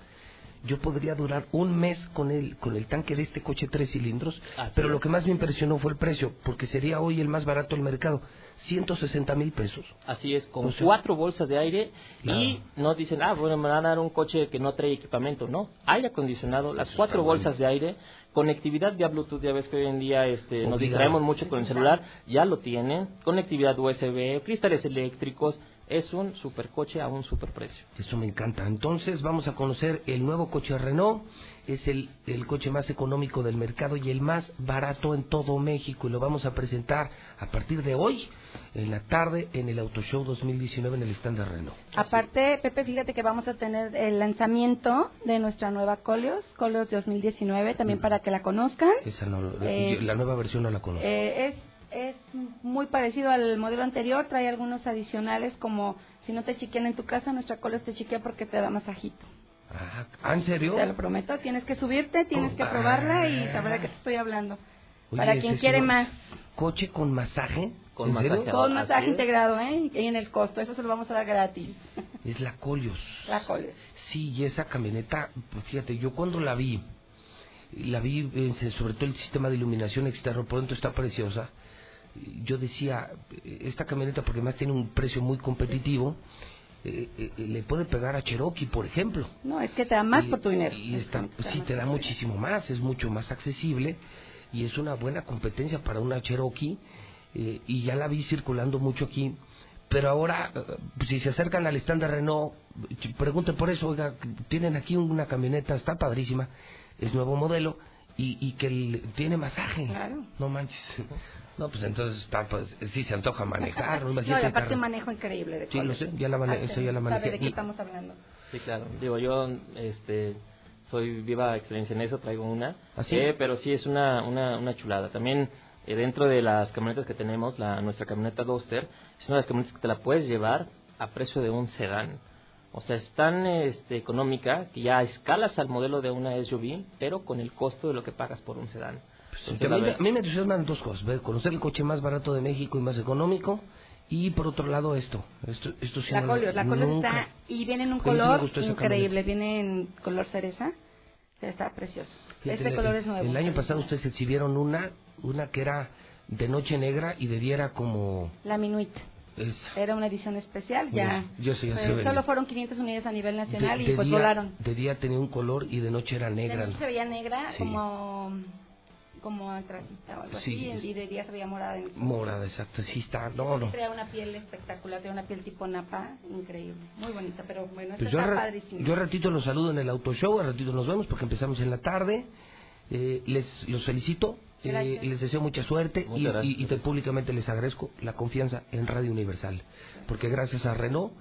yo podría durar un mes con el, con el tanque de este coche tres cilindros, Así pero es. lo que más me impresionó fue el precio, porque sería hoy el más barato del mercado, 160 mil pesos. Así es, con O sea, cuatro bolsas de aire Claro. y no dicen, ah, bueno, me van a dar un coche que no trae equipamiento. No, aire acondicionado, las cuatro bolsas de aire, conectividad vía Bluetooth, ya ves que hoy en día este, nos distraemos mucho con el celular, ya lo tienen, conectividad USB, cristales eléctricos, es un supercoche a un superprecio. Eso me encanta. Entonces vamos a conocer el nuevo coche Renault. Es el, el coche más económico del mercado y el más barato en todo México. Y lo vamos a presentar a partir de hoy, en la tarde, en el Auto Show 2019 en el stand de Renault. Aparte, Pepe, fíjate que vamos a tener el lanzamiento de nuestra nueva Colios, Colios 2019, también para que la conozcan. Esa no, Eh, la nueva versión no la conozco. Eh, es, es muy parecido al modelo anterior, trae algunos adicionales como si no te chiquean en tu casa, nuestra Colios te chiquea porque te da masajito. Ah, ¿en serio? Te lo prometo, tienes que subirte, tienes que Ah. probarla y saber de qué te estoy hablando. Oye, para quien quiere más. ¿Coche con masaje? Con masaje. Con masaje integrado, ¿eh? Y en el costo, eso se lo vamos a dar gratis. (laughs) Es la Colios. La Colios. Sí, y esa camioneta, pues, fíjate, yo cuando la vi, la vi eh, sobre todo el sistema de iluminación externo, por dentro está preciosa. Yo decía, esta camioneta, porque además tiene un precio muy competitivo, eh, eh, eh, le puede pegar a Cherokee, por ejemplo. No, es que te da más Y- por tu dinero. Y está, Te sí, te da muchísimo más, es mucho más accesible y es una buena competencia para una Cherokee. eh, y ya la vi circulando mucho aquí. Pero ahora, si se acercan al stand de Renault, pregunten por eso, oiga, tienen aquí una camioneta, está padrísima, es nuevo modelo y, y que el- tiene masaje. Claro. No manches. No, pues entonces está, pues, sí se antoja manejar. ¿no? (laughs) Y aparte carro. manejo increíble de Sí, lo sé, ya la mane- Ah, eso ya la sabe manejé. de qué Y- estamos hablando. Sí, claro. Digo, yo este, soy viva experiencia en eso, traigo una. ¿Ah, sí? Eh, pero sí es una, una, una chulada. También eh, dentro de las camionetas que tenemos, la, nuestra camioneta Duster, es una de las camionetas que te la puedes llevar a precio de un sedán. O sea, es tan este, económica que ya escalas al modelo de una SUV, pero con el costo de lo que pagas por un sedán. Que a, mí, ve- a mí me entusiasman dos cosas, ver, conocer el coche más barato de México y más económico y por otro lado esto, esto, esto sí La no la nunca- está y viene en un Pero color increíble, viene en color cereza, está precioso. Fíjate, este el- color es nuevo. El año pasado ustedes exhibieron una, una que era de noche negra y de día era como... La Minuit. esa. Era una edición especial, ya. Yo sé, ya se ve. solo fueron 500 unidades a nivel nacional de, y de pues día, volaron. De día tenía un color y de noche era De negra. noche se veía negra, Sí. como como antracita o algo Sí, así, y de día se veía morada. En. Morada, exacto, sí está, no, no. Crea una piel espectacular, crea una piel tipo napa, increíble, muy bonita, pero bueno, Pues yo, está padrísima. yo al ratito los saludo en el auto show, al ratito nos vemos porque empezamos en la tarde. Eh, les los felicito, eh, les deseo mucha suerte y, Muchas gracias. y- y te- públicamente les agradezco la confianza en Radio Universal, porque gracias a Renault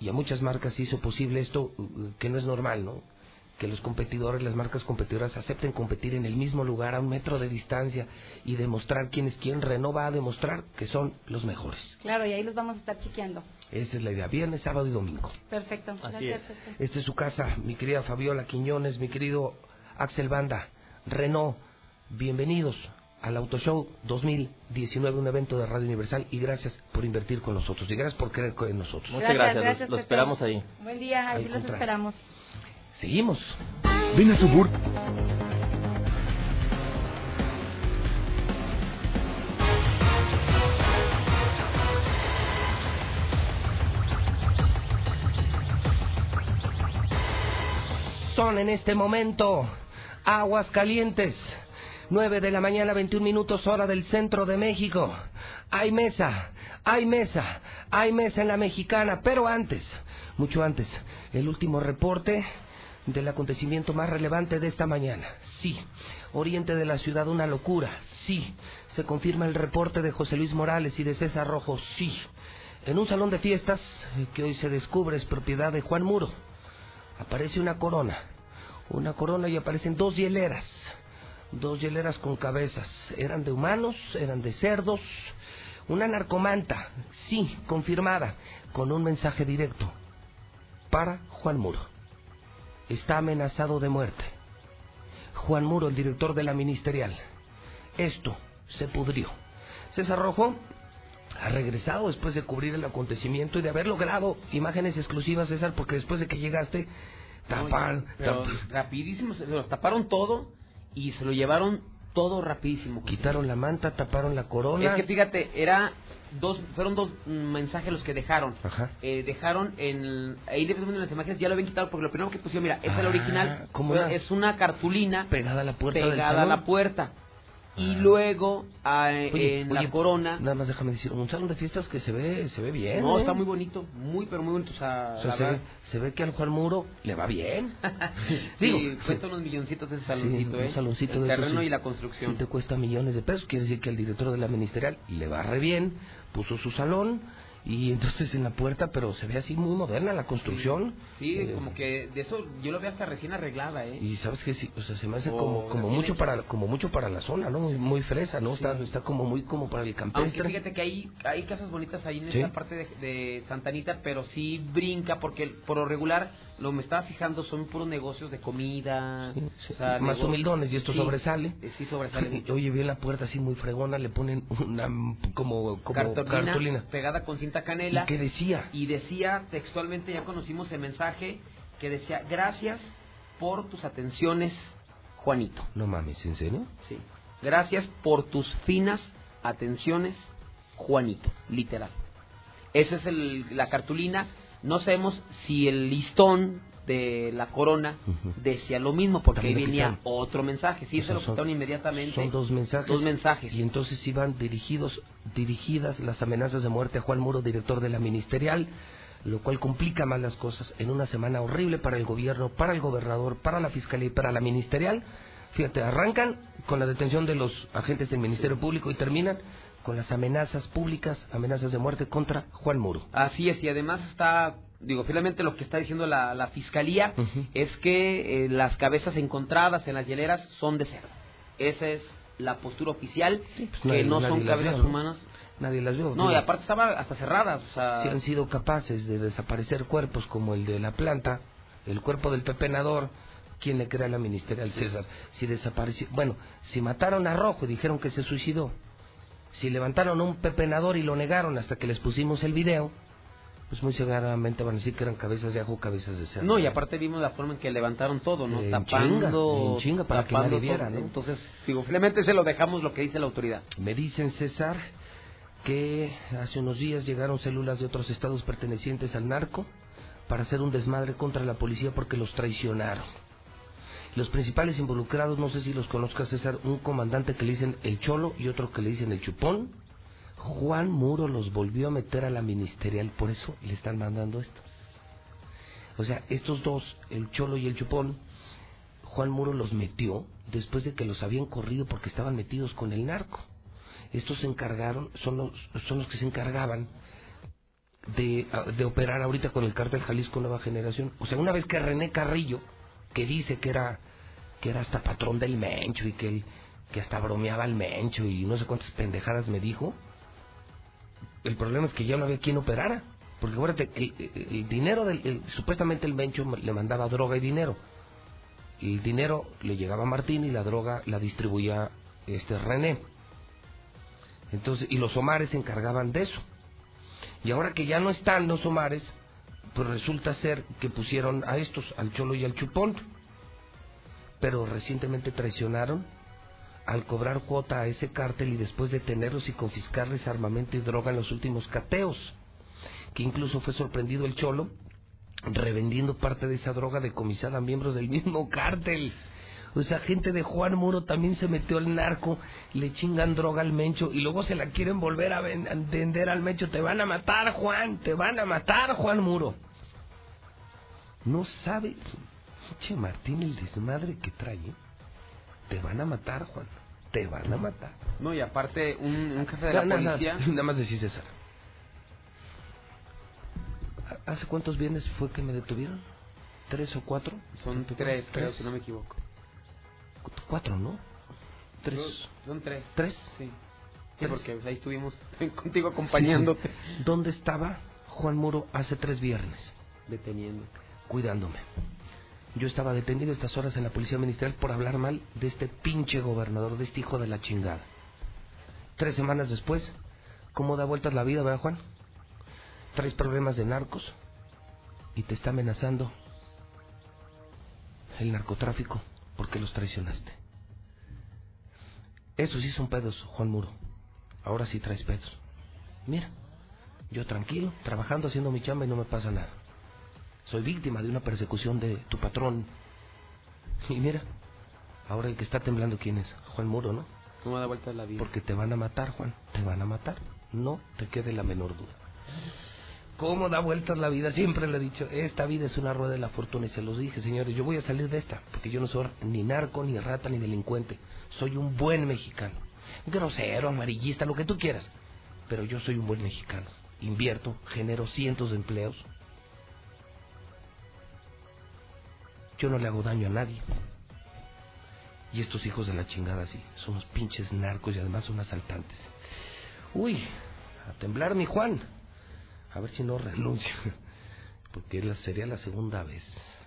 y a muchas marcas hizo posible esto uh, que no es normal, ¿no? Que los competidores, las marcas competidoras acepten competir en el mismo lugar a un metro de distancia y demostrar quién es quién. Renault va a demostrar que son los mejores. Claro, y ahí los vamos a estar chequeando. Esa es la idea, viernes, sábado y domingo. Perfecto. Gracias, es. Esta es su casa, mi querida Fabiola Quiñones, mi querido Axel Banda, Renault, bienvenidos al Auto Show 2019, un evento de Radio Universal, y gracias por invertir con nosotros, y gracias por creer en nosotros. Muchas gracias, los- esperamos ahí. Buen día, así los esperamos. Seguimos. Ven a Subur. Son en este momento aguas calientes. 9 de la mañana, 21 minutos hora del centro de México. Hay mesa, hay mesa, hay mesa en la mexicana, pero antes, mucho antes, el último reporte del acontecimiento más relevante de esta mañana. Sí, oriente de la ciudad una locura. Sí, se confirma el reporte de José Luis Morales y de César Rojo. Sí, en un salón de fiestas eh, que hoy se descubre es propiedad de Juan Muro aparece una corona, una corona y aparecen dos hieleras, dos hieleras con cabezas, eran de humanos, eran de cerdos, una narcomanta, sí, confirmada, con un mensaje directo para Juan Muro. Está amenazado de muerte. Juan Muro, el director de la ministerial. Esto se pudrió. César Rojo ha regresado después de cubrir el acontecimiento y de haber logrado imágenes exclusivas, César, porque después de que llegaste, tapan, Pero tap- rapidísimo, se los taparon todo y se lo llevaron todo rapidísimo. Quitaron la manta, taparon la corona. Es que fíjate, era dos, fueron dos mm, mensajes los que dejaron. Ajá. Eh, dejaron en ahí de en las imágenes ya lo habían quitado porque lo primero que pusieron, mira, es el Ah, original, ¿cómo es una cartulina Pegada a la puerta del pegada a la puerta. Y luego ah, Oye, en oye, la corona. Nada más déjame decir, un salón de fiestas que se ve, se ve bien. No, ¿eh? está muy bonito, muy pero muy bonito. O sea, O sea, se, ve, se ve que al Juan Muro le va bien. (laughs) sí, (laughs) Digo, cuesta unos milloncitos ese Sí, saloncito, ¿eh? un saloncito El de terreno sí- y la construcción. sí te cuesta millones de pesos. Quiere decir que el director de la ministerial le va re bien, puso su salón y entonces en la puerta, pero se ve así muy moderna la construcción. Sí, Eh, como que de eso yo lo veo hasta recién arreglada, ¿eh? Y sabes que sí, o sea, se me hace O como, como mucho para como mucho para la zona, ¿no? Muy, muy fresa, ¿no? Está, está como muy como para el Aunque campestre. fíjate que hay, hay casas bonitas ahí en Sí. esta parte de, de Santa Anita, pero sí brinca porque por lo regular lo me estaba fijando son puros negocios de comida, o sea, más humildones y esto Sí, sobresale. eh, Sí, sobresale mucho. Oye, vi en la puerta así muy fregona, le ponen una como, como cartulina, cartulina. pegada con cinta canela. ¿Y qué decía? Y decía textualmente, ya conocimos el mensaje, que decía, gracias por tus atenciones, Juanito. No mames, ¿en serio? Sí. Gracias por tus finas atenciones, Juanito, literal. Esa es el- la cartulina. No sabemos si el listón de la corona decía lo mismo, porque También ahí lo venía otro mensaje. Sí, O se sea, lo son- quitaron inmediatamente. Son dos mensajes. Dos mensajes. Y entonces iban dirigidos, dirigidas las amenazas de muerte a Juan Muro, director de la ministerial, lo cual complica más las cosas en una semana horrible para el gobierno, para el gobernador, para la fiscalía y para la ministerial. Fíjate, arrancan con la detención de los agentes del Ministerio Público y terminan con las amenazas públicas, amenazas de muerte contra Juan Muro. Así es, y además está, digo, finalmente lo que está diciendo la, la fiscalía es que eh, las cabezas encontradas en las hieleras son de cerdo. Esa es la postura oficial, que pues nadie- no nadie son cabezas humanas. Nadie las vio. No, y aparte estaban hasta cerradas, o sea... si han sido capaces de desaparecer cuerpos como el de la planta, el cuerpo del pepenador, ¿quién le crea la ministerial César? Si desapareció, bueno, si mataron a Rojo y dijeron que se suicidó, si levantaron a un pepenador y lo negaron hasta que les pusimos el video, pues muy seguramente van a decir que eran cabezas de ajo, cabezas de cerdo. No, y aparte vimos la forma en que levantaron todo, ¿no? Tapando, chinga, en chinga para que tapando nadie viera. ¿no? Entonces, digo, finalmente se lo dejamos lo que dice la autoridad. Me dicen, César, que hace unos días llegaron células de otros estados pertenecientes al narco para hacer un desmadre contra la policía porque los traicionaron. Los principales involucrados, no sé si los conozcas, César, un comandante que le dicen el Cholo y otro que le dicen el Chupón. Juan Muro los volvió a meter a la ministerial, por eso le están mandando esto. O sea, estos dos, el Cholo y el Chupón, Juan Muro los metió después de que los habían corrido porque estaban metidos con el narco. Estos se encargaron, son los, son los que se encargaban de, de operar ahorita con el cártel Jalisco Nueva Generación. O sea, una vez que René Carrillo, que dice que era que era hasta patrón del Mencho y que él, que hasta bromeaba al Mencho y no sé cuántas pendejadas me dijo, el problema es que ya no había quien operara. Porque acuérdate, el, el- dinero, del, el- supuestamente el Mencho le mandaba droga y dinero. El dinero le llegaba a Martín y la droga la distribuía este René. Entonces, y los Omares se encargaban de eso. Y ahora que ya no están los Omares, pues resulta ser que pusieron a estos, al Cholo y al Chupón. Pero recientemente traicionaron al cobrar cuota a ese cártel y después detenerlos y confiscarles armamento y droga en los últimos cateos. Que incluso fue sorprendido el Cholo revendiendo parte de esa droga decomisada a miembros del mismo cártel. O sea, gente de Juan Muro también se metió al narco, le chingan droga al Mencho y luego se la quieren volver a, ven- a vender al Mencho. Te van a matar, Juan, te van a matar, Juan Muro. No sabe, che Martín, el desmadre que trae. ¿eh? Te van a matar, Juan, te van a matar. No, y aparte, un, un jefe de la No, policía... (laughs) Nada más decís César. ¿Hace cuántos viernes fue que me detuvieron? ¿Tres o cuatro? Son ¿Te tres, creo, si no me equivoco. Cuatro, ¿no? Tres. Son tres. ¿Tres? Sí. Sí, porque ahí estuvimos (laughs) contigo acompañándote. ¿Dónde estaba Juan Muro hace tres viernes? Deteniendo. Cuidándome. Yo estaba detenido estas horas en la policía ministerial por hablar mal de este pinche gobernador, de este hijo de la chingada. Tres semanas después, ¿cómo da vueltas la vida, verdad, Juan? Traes problemas de narcos y te está amenazando el narcotráfico porque los traicionaste. Esos sí son pedos, Juan Muro. Ahora sí traes pedos. Mira, yo tranquilo, trabajando, haciendo mi chamba y no me pasa nada. Soy víctima de una persecución de tu patrón. Y mira, ahora el que está temblando, ¿quién es? Juan Muro, ¿no? ¿Cómo da vueltas la vida? Porque te van a matar, Juan, te van a matar. No te quede la menor duda. ¿Cómo da vueltas la vida? Siempre le he dicho, esta vida es una rueda de la fortuna y se los dije, señores, yo voy a salir de esta, porque yo no soy ni narco, ni rata, ni delincuente. Soy un buen mexicano. Grosero, amarillista, lo que tú quieras. Pero yo soy un buen mexicano. Invierto, genero cientos de empleos. Yo no le hago daño a nadie. Y estos hijos de la chingada sí, son unos pinches narcos y además son asaltantes. Uy, a temblar mi Juan. A ver si no renuncio. (laughs) Porque sería la segunda vez.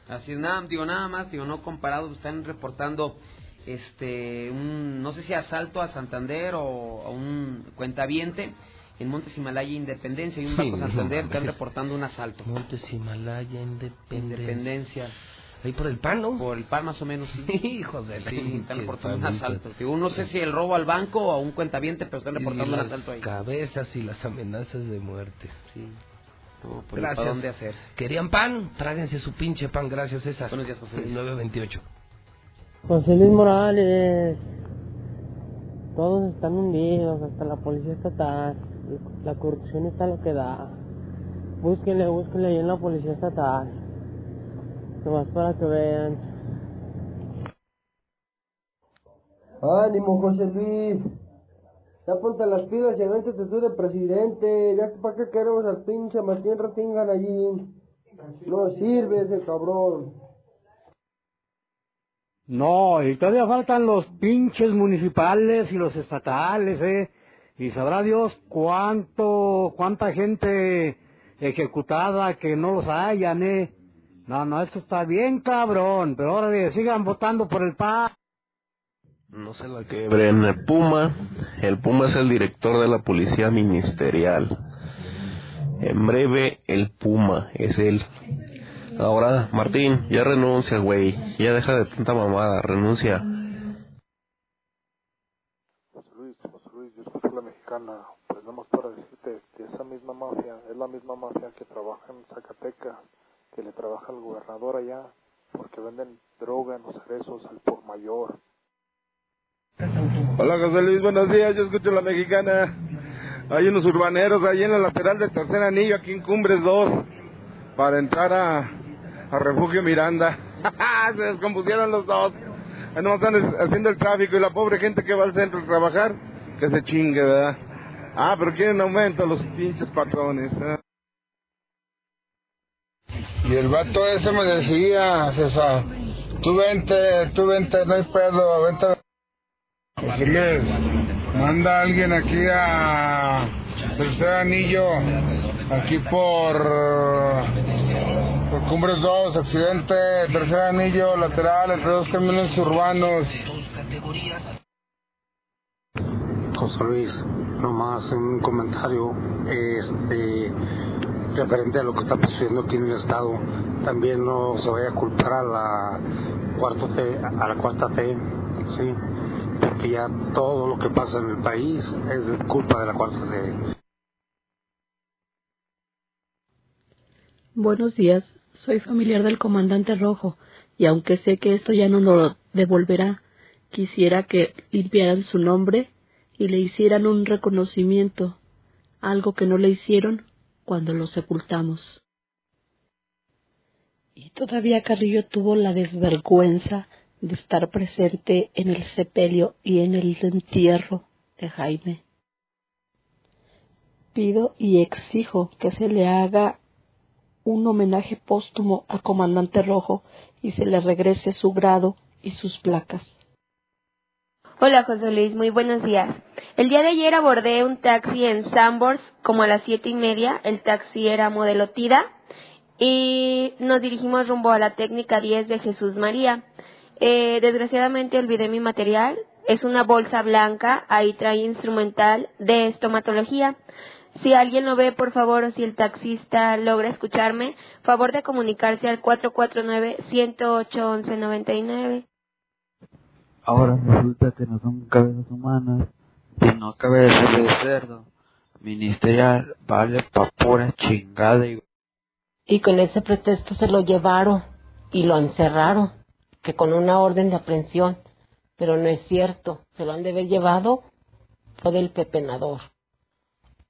Así es, nada, digo, nada más, digo, no comparado, están reportando este un no sé si asalto a Santander o a un cuentaviente en Montes Himalaya Independencia y un Sí, Banco no Santander están mames. reportando un asalto. Montes Himalaya, Independencia. Independencia. Ahí por el pan, ¿no? Por el pan más o menos, sí. (laughs) Hijos de la Sí, están reportando un asalto. Digo, no sé si el robo al banco o a un cuentaviente, pero están reportando un asalto ahí. cabezas y las amenazas de muerte. Sí. No, pues, Gracias. ¿para dónde hacer? ¿Querían pan? Tráguense su pinche pan, gracias César. Buenos días, José Luis. 928. José Luis Morales, todos están hundidos, hasta la policía estatal, la corrupción está lo que da. Búsquenle, búsquenle ahí en la policía estatal, nomás para que vean. Ánimo, José Luis. Ya ponte las pilas y avéntate tú de presidente. Ya para qué queremos al pinche Martín Ratingan allí. No sirve ese cabrón. No, y todavía faltan los pinches municipales y los estatales, ¿eh? Y sabrá Dios cuánto, cuánta gente ejecutada que no los hayan, ¿eh? No, no, esto está bien cabrón, pero ahora sigan votando por el PAN. No se la quebren. El Puma, el Puma es el director de la policía ministerial. En breve, el Puma es él. Ahora, Martín, ya renuncia, güey. Ya deja de tanta mamada, renuncia. José Luis, José Luis, yo escucho la mexicana. Pues nada más para decirte que esa misma mafia es la misma mafia que trabaja en Zacatecas, que le trabaja al gobernador allá, porque venden droga en los cerezos al por mayor. Hola José Luis, buenos días, yo escucho la mexicana. Hay unos urbaneros ahí en la lateral del tercer anillo, aquí en Cumbres 2, para entrar a, a Refugio Miranda. (laughs) Se descompusieron los dos. Ahí están es- haciendo el tráfico y la pobre gente que va al centro a trabajar, que se chingue, ¿verdad? Ah, pero quieren aumento los pinches patrones. ¿eh? Y el vato ese me decía, César, tú vente, tú vente, no hay pedo, vente. Luis, manda a alguien aquí a Tercer Anillo, aquí por, por Cumbres 2, accidente, Tercer Anillo, lateral, entre dos camiones urbanos. José Luis, nomás un comentario este, referente a lo que está sucediendo aquí en el estado. También no se vaya a culpar a la cuarta T, a la cuarta T, sí, porque ya todo lo que pasa en el país es culpa de la cuarta T. Buenos días, soy familiar del comandante Rojo y aunque sé que esto ya no lo devolverá, quisiera que limpiaran su nombre y le hicieran un reconocimiento, algo que no le hicieron cuando lo sepultamos. Y todavía Carrillo tuvo la desvergüenza de estar presente en el sepelio y en el entierro de Jaime. Pido y exijo que se le haga un homenaje póstumo al comandante Rojo y se le regrese su grado y sus placas. Hola José Luis, muy buenos días. El día de ayer abordé un taxi en Sanborns como a las siete y media. El taxi era modelo Tida y nos dirigimos rumbo a la técnica 10 de Jesús María. Eh, desgraciadamente olvidé mi material. Es una bolsa blanca, ahí trae instrumental de estomatología. Si alguien lo ve, por favor, o si el taxista logra escucharme, favor de comunicarse al 449-108-1199. Ahora resulta que no son cabezas humanas, sino cabezas de cerdo. Ministerial vale pa' pura chingada y... Con ese pretexto se lo llevaron y lo encerraron, que con una orden de aprehensión. pero no es cierto. Se lo han de haber llevado fue del pepenador.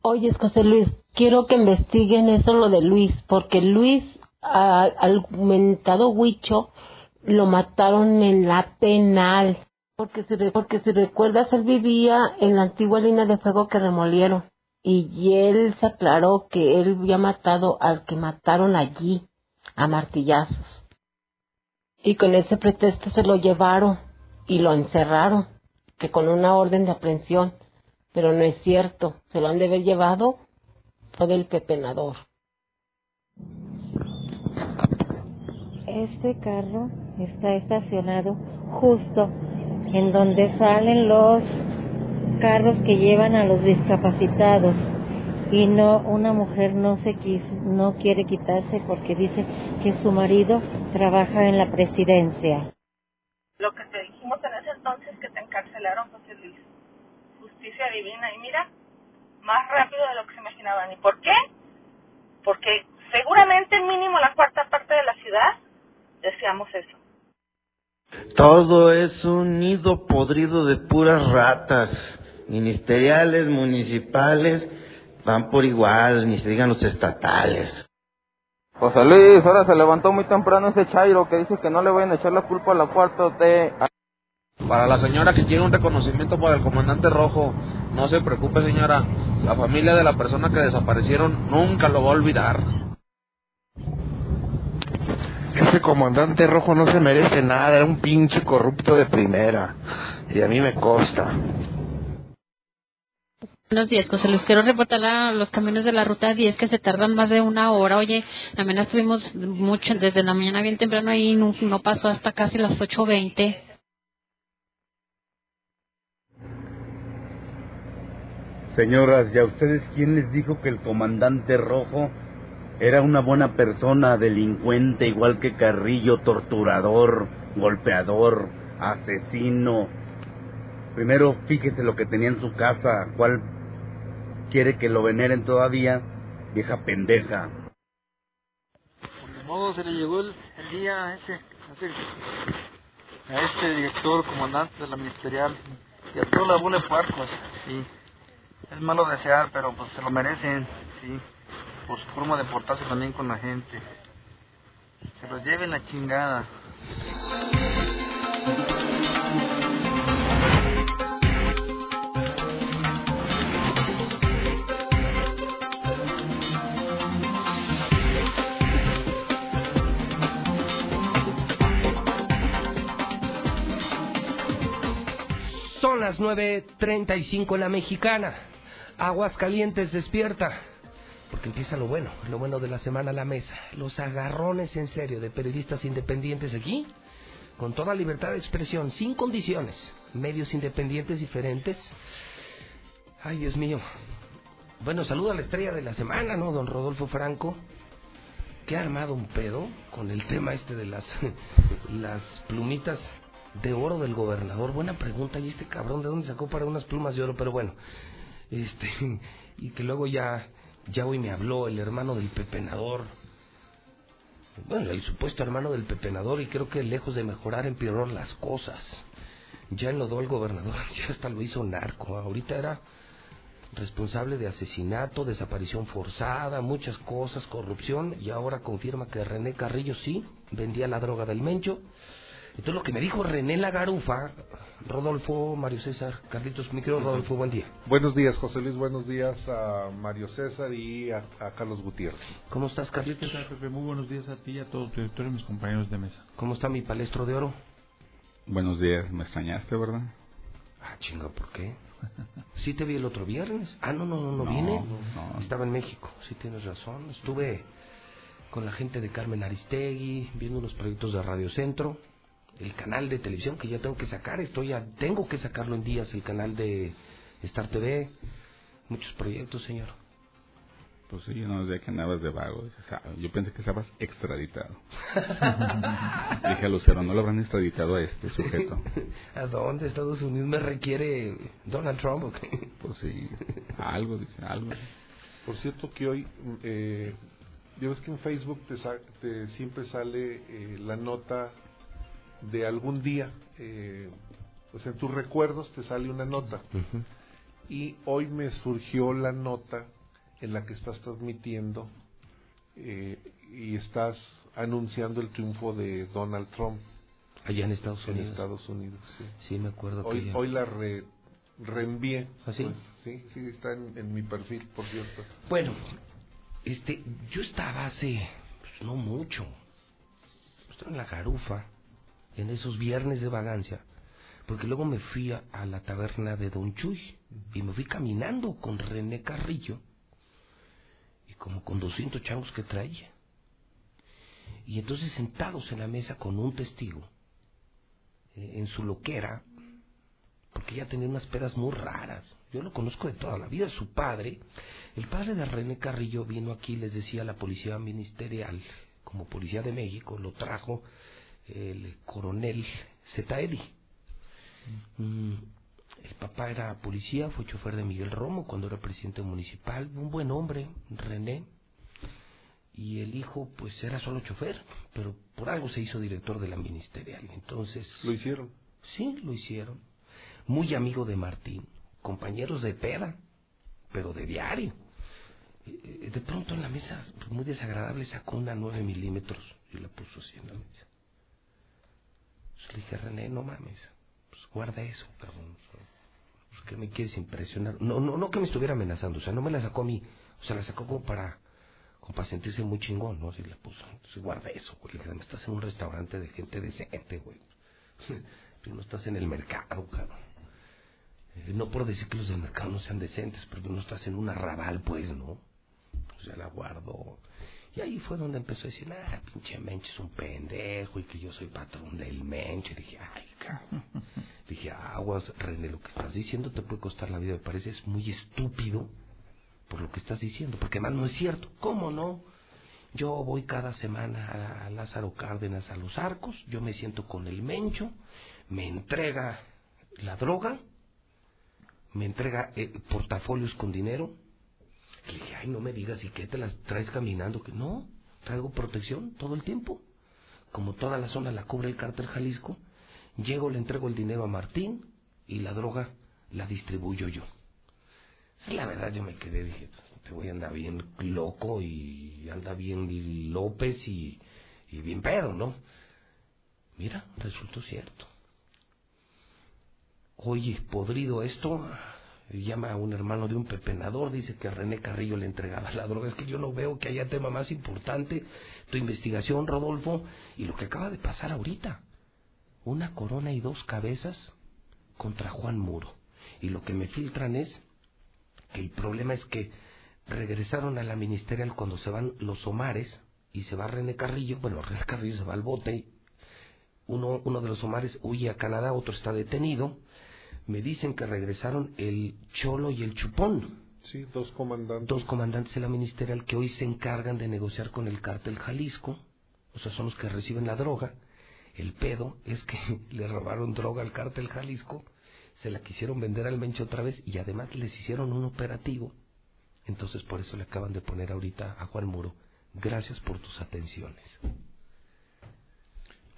Oye, José Luis, quiero que investiguen eso lo de Luis, porque Luis, al Huicho, lo mataron en la penal. Porque si, porque si recuerdas, él vivía en la antigua línea de fuego que remolieron. Y él se aclaró que él había matado al que mataron allí, a martillazos. Y con ese pretexto se lo llevaron y lo encerraron, que con una orden de aprehensión. Pero no es cierto, se lo han de haber llevado fue del pepenador. Este carro está estacionado justo en donde salen los carros que llevan a los discapacitados y no una mujer no se no quiere quitarse porque dice que su marido trabaja en la presidencia. Lo que te dijimos en ese entonces que te encarcelaron José Luis. Justicia divina y mira, más rápido de lo que se imaginaban. ¿Y por qué? Porque seguramente mínimo la cuarta parte de la ciudad deseamos eso. Todo es un nido podrido de puras ratas, ministeriales, municipales, van por igual, ni se digan los estatales. José Luis, ahora se levantó muy temprano ese Chairo que dice que no le vayan a echar la culpa a la cuarta de... Para la señora que quiere un reconocimiento para el comandante rojo, no se preocupe señora, la familia de la persona que desaparecieron nunca lo va a olvidar. Ese comandante rojo no se merece nada, era un pinche corrupto de primera. Y a mí me consta. Buenos días, José Luis. Quiero reportar a los camiones de la ruta 10 que se tardan más de una hora. Oye, también estuvimos mucho, desde la mañana bien temprano ahí, no, no pasó hasta casi las 8.20. Señoras, ¿y a ustedes quién les dijo que el comandante rojo era una buena persona, delincuente, igual que Carrillo, torturador, golpeador, asesino? Primero fíjese lo que tenía en su casa, cuál quiere que lo veneren todavía, vieja pendeja. De modo se le llegó el, día a ese, a este director, comandante de la ministerial, y a toda la bola de puercos, sí. Es malo desear, pero pues se lo merecen, sí, por su forma de portarse también con la gente. Se los lleven la chingada. Son las 9.35 en la mexicana. Aguas calientes despierta. Porque empieza lo bueno, lo bueno de la semana a la mesa. Los agarrones en serio de periodistas independientes aquí, con toda libertad de expresión, sin condiciones. Medios independientes diferentes. Ay, Dios mío. Bueno, saludo a la estrella de la semana, ¿no? Don Rodolfo Franco. Que ha armado un pedo con el tema este de las, (laughs) las plumitas de oro del gobernador. Buena pregunta. ¿Y este cabrón de dónde sacó para unas plumas de oro? Pero bueno, este, (laughs) y que luego ya, ya hoy me habló el hermano del pepenador. Bueno, el supuesto hermano del pepenador, y creo que lejos de mejorar empeoró las cosas. Ya enlodó al gobernador, (laughs) ya hasta lo hizo narco. Ahorita era responsable de asesinato, desaparición forzada, muchas cosas, corrupción, y ahora confirma que René Carrillo sí vendía la droga del Mencho. Entonces lo que me dijo René Lagarufa, Rodolfo, Mario César, Carlitos, mi querido Rodolfo, buen día. Buenos días, José Luis, buenos días a Mario César y a, a Carlos Gutiérrez. ¿Cómo estás, Carlitos? ¿Qué tal, Pepe? Muy buenos días a ti y a todo tu directorio y mis compañeros de mesa. ¿Cómo está mi palestro de oro? Buenos días, me extrañaste, ¿verdad? Ah, chinga, ¿por qué? (laughs) Sí te vi el otro viernes. Ah, no, no, no, no, No, vine. no. Estaba en México, sí tienes razón. Estuve con la gente de Carmen Aristegui, viendo unos proyectos de Radio Centro, el canal de televisión que ya tengo que sacar, estoy ya tengo que sacarlo en días, el canal de Star TV, muchos proyectos, señor. Pues sí, yo no sé que andabas de vago. O sea, yo pensé que estabas extraditado. (laughs) Dije a Lucero, no lo habrán extraditado a este sujeto. (laughs) ¿A dónde Estados Unidos me requiere Donald Trump? Pues sí, algo, dije, algo. Por cierto que hoy, eh, ya ves que en Facebook te, sa- te siempre sale eh, la nota de algún día. Eh, pues en tus recuerdos te sale una nota. Y hoy me surgió la nota en la que estás transmitiendo eh, y estás anunciando el triunfo de Donald Trump. Allá en Estados En Unidos. Estados Unidos, sí. Sí, me acuerdo que Hoy, ya- hoy la re- reenvié. ¿Ah, sí? pues, sí, sí, está en, en mi perfil, por cierto. Bueno, este, yo estaba hace, pues, no mucho, estaba en la garufa, en esos viernes de vagancia, porque luego me fui a, la taberna de Don Chuy y me fui caminando con René Carrillo y como con 200 changos que traía. Y entonces sentados en la mesa con un testigo, eh, en su loquera, porque ella tenía unas pedas muy raras. Yo lo conozco de toda la vida. Su padre, el padre de René Carrillo, vino aquí, les decía, a la policía ministerial, como policía de México, lo trajo el coronel Zetaedi. Mm, el papá era policía, fue chofer de Miguel Romo cuando era presidente municipal, un buen hombre, René. Y el hijo, pues era solo chofer, pero por algo se hizo director de la ministerial. Entonces. ¿Lo hicieron? Sí, lo hicieron. Muy amigo de Martín, compañeros de peda, pero de diario. Eh, eh, De pronto en la mesa, pues, muy desagradable, sacó una 9 milímetros y la puso así en la mesa. Pues le dije, René, no mames, pues guarda eso, cabrón. pues, ¿Qué me quieres impresionar? No, no, no que me estuviera amenazando, o sea, no me la sacó a mí, o sea, la sacó como para, como para sentirse muy chingón, ¿no? Así la puso. Entonces, guarda eso, güey. Le dije, estás en un restaurante de gente decente, güey. (laughs) Tú no estás en el mercado, cabrón. Eh, no por decir que los del mercado no sean decentes, pero tú no estás en un arrabal, pues, ¿no? O sea, la guardo. Y ahí fue donde empezó a decir, ah, pinche Mencho es un pendejo y que yo soy patrón del Mencho. Y dije, ay, cabrón. (laughs) dije, aguas, René, lo que estás diciendo te puede costar la vida. Me parece es muy estúpido por lo que estás diciendo, porque más no es cierto. ¿Cómo no? Yo voy cada semana a, a Lázaro Cárdenas a los arcos, yo me siento con el Mencho, me entrega la droga, me entrega eh, portafolios con dinero. Le dije, ay, no me digas, ¿y qué te las traes caminando? Que no, traigo protección todo el tiempo. Como toda la zona la cubre el cártel Jalisco, llego, le entrego el dinero a Martín y la droga la distribuyo yo. Sí, la verdad yo me quedé, dije, te voy a andar bien loco y anda bien López y, y bien pedo, ¿no? Mira, resultó cierto. Oye, podrido esto, llama a un hermano de un pepenador, dice que René Carrillo le entregaba la droga. Es que yo no veo que haya tema más importante, tu investigación, Rodolfo, y lo que acaba de pasar ahorita. Una corona y dos cabezas contra Juan Muro. Y lo que me filtran es que el problema es que regresaron a la ministerial cuando se van los Omares y se va René Carrillo, bueno, René Carrillo se va al bote, uno, uno de los Omares huye a Canadá, otro está detenido, me dicen que regresaron el Cholo y el Chupón, Sí, dos comandantes. dos comandantes de la ministerial que hoy se encargan de negociar con el cártel Jalisco, o sea, son los que reciben la droga. El pedo es que (laughs) le robaron droga al cártel Jalisco, se la quisieron vender al Mencho otra vez y además les hicieron un operativo. Entonces por eso le acaban de poner ahorita a Juan Muro, gracias por tus atenciones.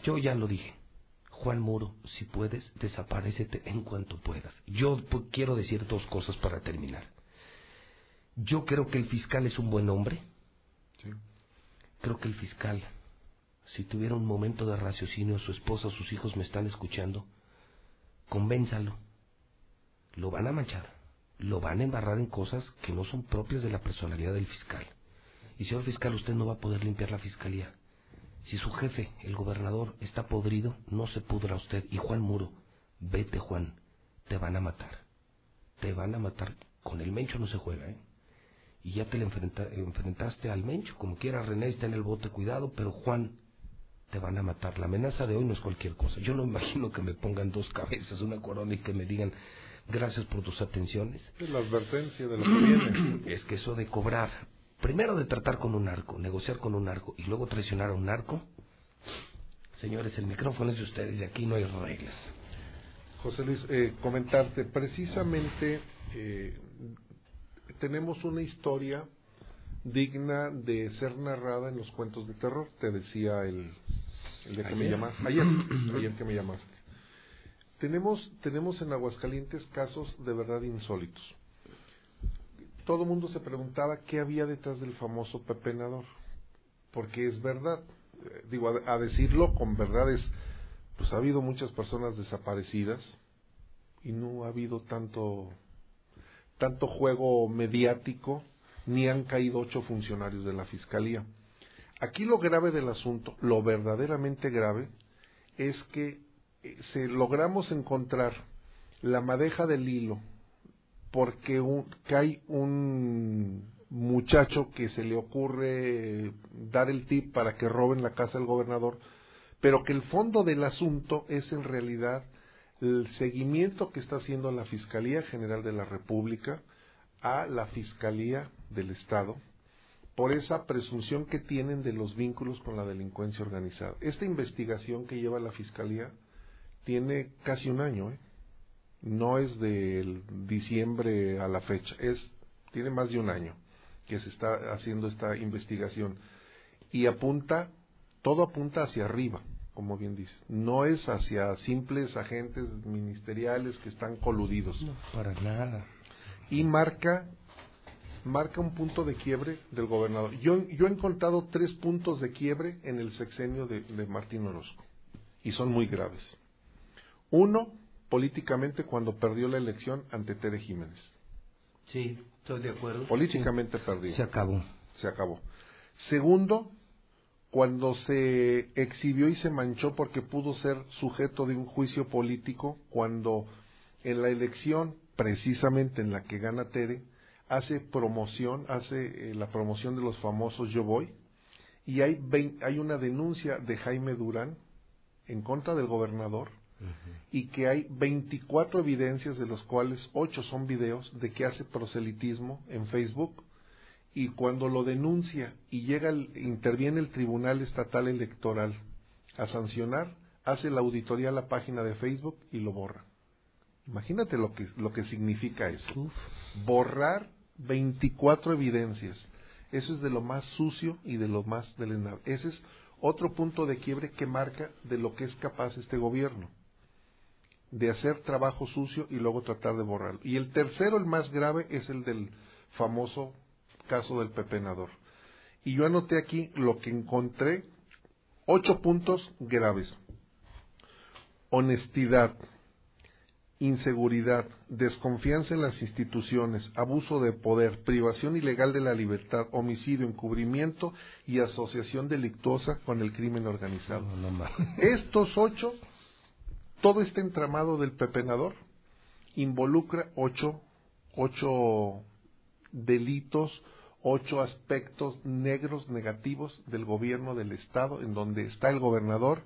Yo ya lo dije, Juan Muro, si puedes, desaparecete en cuanto puedas. Yo quiero decir dos cosas para terminar. Yo creo que el fiscal es un buen hombre. Creo que el fiscal, si tuviera un momento de raciocinio, su esposa, sus hijos me están escuchando, convénzalo. Lo van a manchar, lo van a embarrar en cosas que no son propias de la personalidad del fiscal. Y señor fiscal, usted no va a poder limpiar la fiscalía. Si su jefe, el gobernador, está podrido, no se pudra usted. Y Juan Muro, vete Juan, te van a matar. Te van a matar. Con el Mencho no se juega, ¿eh? Y ya te le enfrenta- enfrentaste al Mencho, como quiera René está en el bote, cuidado, pero Juan, te van a matar. La amenaza de hoy no es cualquier cosa. Yo no (laughs) imagino que me pongan dos cabezas, una corona y que me digan gracias por tus atenciones. Es la advertencia de lo que viene. (clears throat) Es que eso de cobrar, primero de tratar con un narco, negociar con un narco y luego traicionar a un narco, señores, el micrófono es de ustedes y aquí no hay reglas. José Luis, eh, comentarte, precisamente eh, tenemos una historia digna de ser narrada en los cuentos de terror, te decía el, el de que me llamaste, ayer, (clears throat) ayer que me llamaste. Tenemos, tenemos en Aguascalientes casos de verdad insólitos. Todo el mundo se preguntaba qué había detrás del famoso pepenador, porque es verdad, eh, digo, a, a decirlo con verdades, pues ha habido muchas personas desaparecidas y no ha habido tanto, tanto juego mediático, ni han caído ocho funcionarios de la Fiscalía. Aquí lo grave del asunto, lo verdaderamente grave, es que eh, se logramos encontrar la madeja del hilo porque un, hay un muchacho que se le ocurre dar el tip para que roben la casa del gobernador, pero que el fondo del asunto es en realidad el seguimiento que está haciendo la Fiscalía General de la República a la Fiscalía del Estado por esa presunción que tienen de los vínculos con la delincuencia organizada. Esta investigación que lleva la Fiscalía tiene casi un año, ¿eh? No es del diciembre a la fecha, es tiene más de un año que se está haciendo esta investigación y apunta todo apunta hacia arriba, como bien dices, no es hacia simples agentes ministeriales que están coludidos. No, para nada. Y marca marca un punto de quiebre del gobernador. Yo, yo he encontrado tres puntos de quiebre en el sexenio de, de Martín Orozco y son muy graves. Uno, políticamente cuando perdió la elección ante Tere Jiménez. Sí, estoy de acuerdo. Políticamente Sí. perdió. Se acabó. Se acabó. Segundo, cuando se exhibió y se manchó porque pudo ser sujeto de un juicio político, cuando en la elección, precisamente en la que gana Tere, hace promoción, hace eh, la promoción de los famosos Yo Voy, y hay, hay una denuncia de Jaime Durán en contra del gobernador, y que hay 24 evidencias de los cuales 8 son videos de que hace proselitismo en Facebook y cuando lo denuncia y llega el- interviene el Tribunal Estatal Electoral a sancionar, hace la auditoría a la página de Facebook y lo borra. Imagínate lo que lo que significa eso. Borrar 24 evidencias. Eso es de lo más sucio y de lo más delenable. Ese es otro punto de quiebre que marca de lo que es capaz este gobierno de hacer trabajo sucio y luego tratar de borrarlo. Y el tercero, el más grave, es el del famoso caso del pepenador. Y yo anoté aquí lo que encontré, ocho puntos graves. Honestidad, inseguridad, desconfianza en las instituciones, abuso de poder, privación ilegal de la libertad, homicidio, encubrimiento y asociación delictuosa con el crimen organizado. Estos ocho todo este entramado del pepenador involucra ocho, ocho delitos, ocho aspectos negros negativos del gobierno del Estado, en donde está el gobernador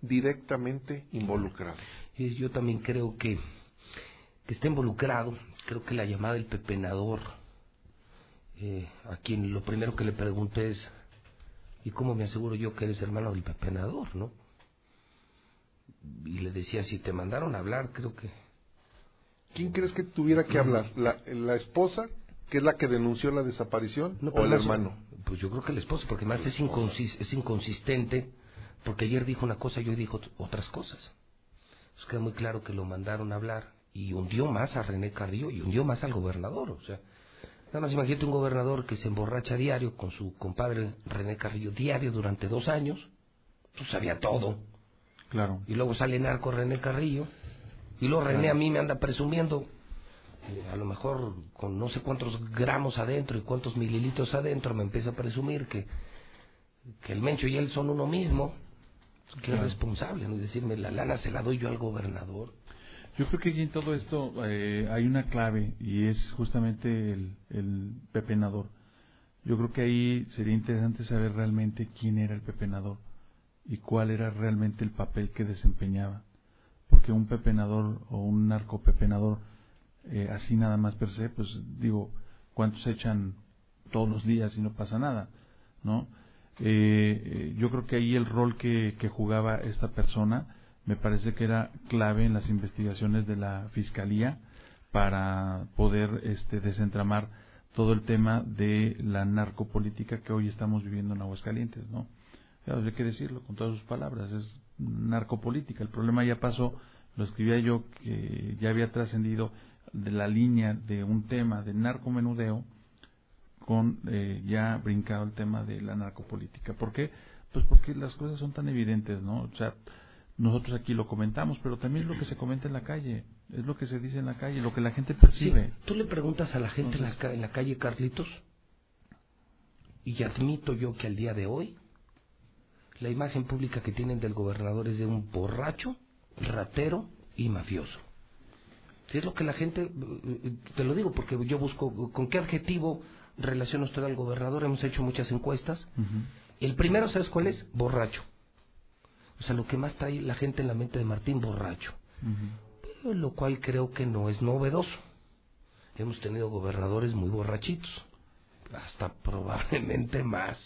directamente involucrado. Y yo también creo que, que está involucrado, creo que la llamada del pepenador, eh, a quien lo primero que le pregunté es, ¿y cómo me aseguro yo que eres hermano del pepenador, no? Y le decía, si te mandaron a hablar, creo que... ¿Quién crees que tuviera que hablar? ¿La, la esposa, que es la que denunció la desaparición, No, o el hermano? Pues yo creo que el esposo, porque más es, inconsis- es inconsistente, porque ayer dijo una cosa y hoy dijo ot- otras cosas. Pues queda muy claro que lo mandaron a hablar y hundió más a René Carrillo y hundió más al gobernador. O sea, nada más imagínate un gobernador que se emborracha a diario con su compadre René Carrillo diario durante dos años, pues sabía todo. Claro. Y luego sale narco René Carrillo. Y luego René a mí me anda presumiendo, eh, a lo mejor con no sé cuántos gramos adentro y cuántos mililitros adentro, me empieza a presumir que, que el Mencho y él son uno mismo. Que es Claro. responsable, ¿no? Y decirme, la lana se la doy yo al gobernador. Yo creo que aquí en todo esto eh, hay una clave y es justamente el, el pepenador. Yo creo que ahí sería interesante saber realmente quién era el pepenador y cuál era realmente el papel que desempeñaba. Porque un pepenador o un narcopepenador, eh, así nada más per se, pues digo, ¿cuántos echan todos los días y no pasa nada? ¿No? Eh, eh, yo creo que ahí el rol que, que jugaba esta persona me parece que era clave en las investigaciones de la fiscalía para poder este, desentramar todo el tema de la narcopolítica que hoy estamos viviendo en Aguascalientes, ¿no? Ya hay que decirlo con todas sus palabras, es narcopolítica. El problema ya pasó lo escribía yo que ya había trascendido de la línea de un tema de narcomenudeo con eh, ya brincado el tema de la narcopolítica. ¿Por qué? Pues porque las cosas son tan evidentes, ¿no? O sea, nosotros aquí lo comentamos, pero también es lo que se comenta en la calle, es lo que se dice en la calle, lo que la gente percibe. Tú le preguntas a la gente en, la, en la calle, Carlitos, y admito yo que al día de hoy la imagen pública que tienen del gobernador es de un borracho, ratero y mafioso. Si es lo que la gente, te lo digo porque yo busco con qué adjetivo relaciona usted al gobernador, hemos hecho muchas encuestas. El primero, ¿sabes cuál es? Borracho. O sea, lo que más trae la gente en la mente de Martín, borracho. Lo cual creo que no es novedoso. Hemos tenido gobernadores muy borrachitos, hasta probablemente más.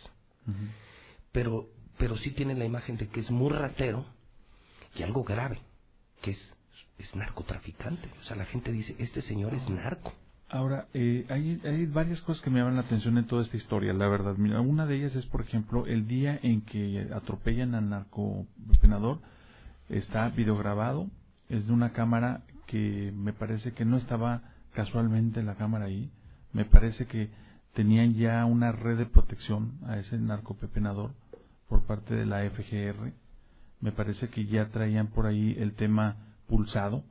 Pero, pero sí tienen la imagen de que es muy ratero y algo grave, que es, es narcotraficante. O sea, la gente dice, este señor es narco. Ahora, eh, hay, hay varias cosas que me llaman la atención en toda esta historia, la verdad. Una de ellas es, por ejemplo, el día en que atropellan al narcopenador, está videograbado, es de una cámara que me parece que no estaba casualmente la cámara ahí, me parece que tenían ya una red de protección a ese narcopepenador por parte de la FGR, me parece que ya traían por ahí el tema pulsado,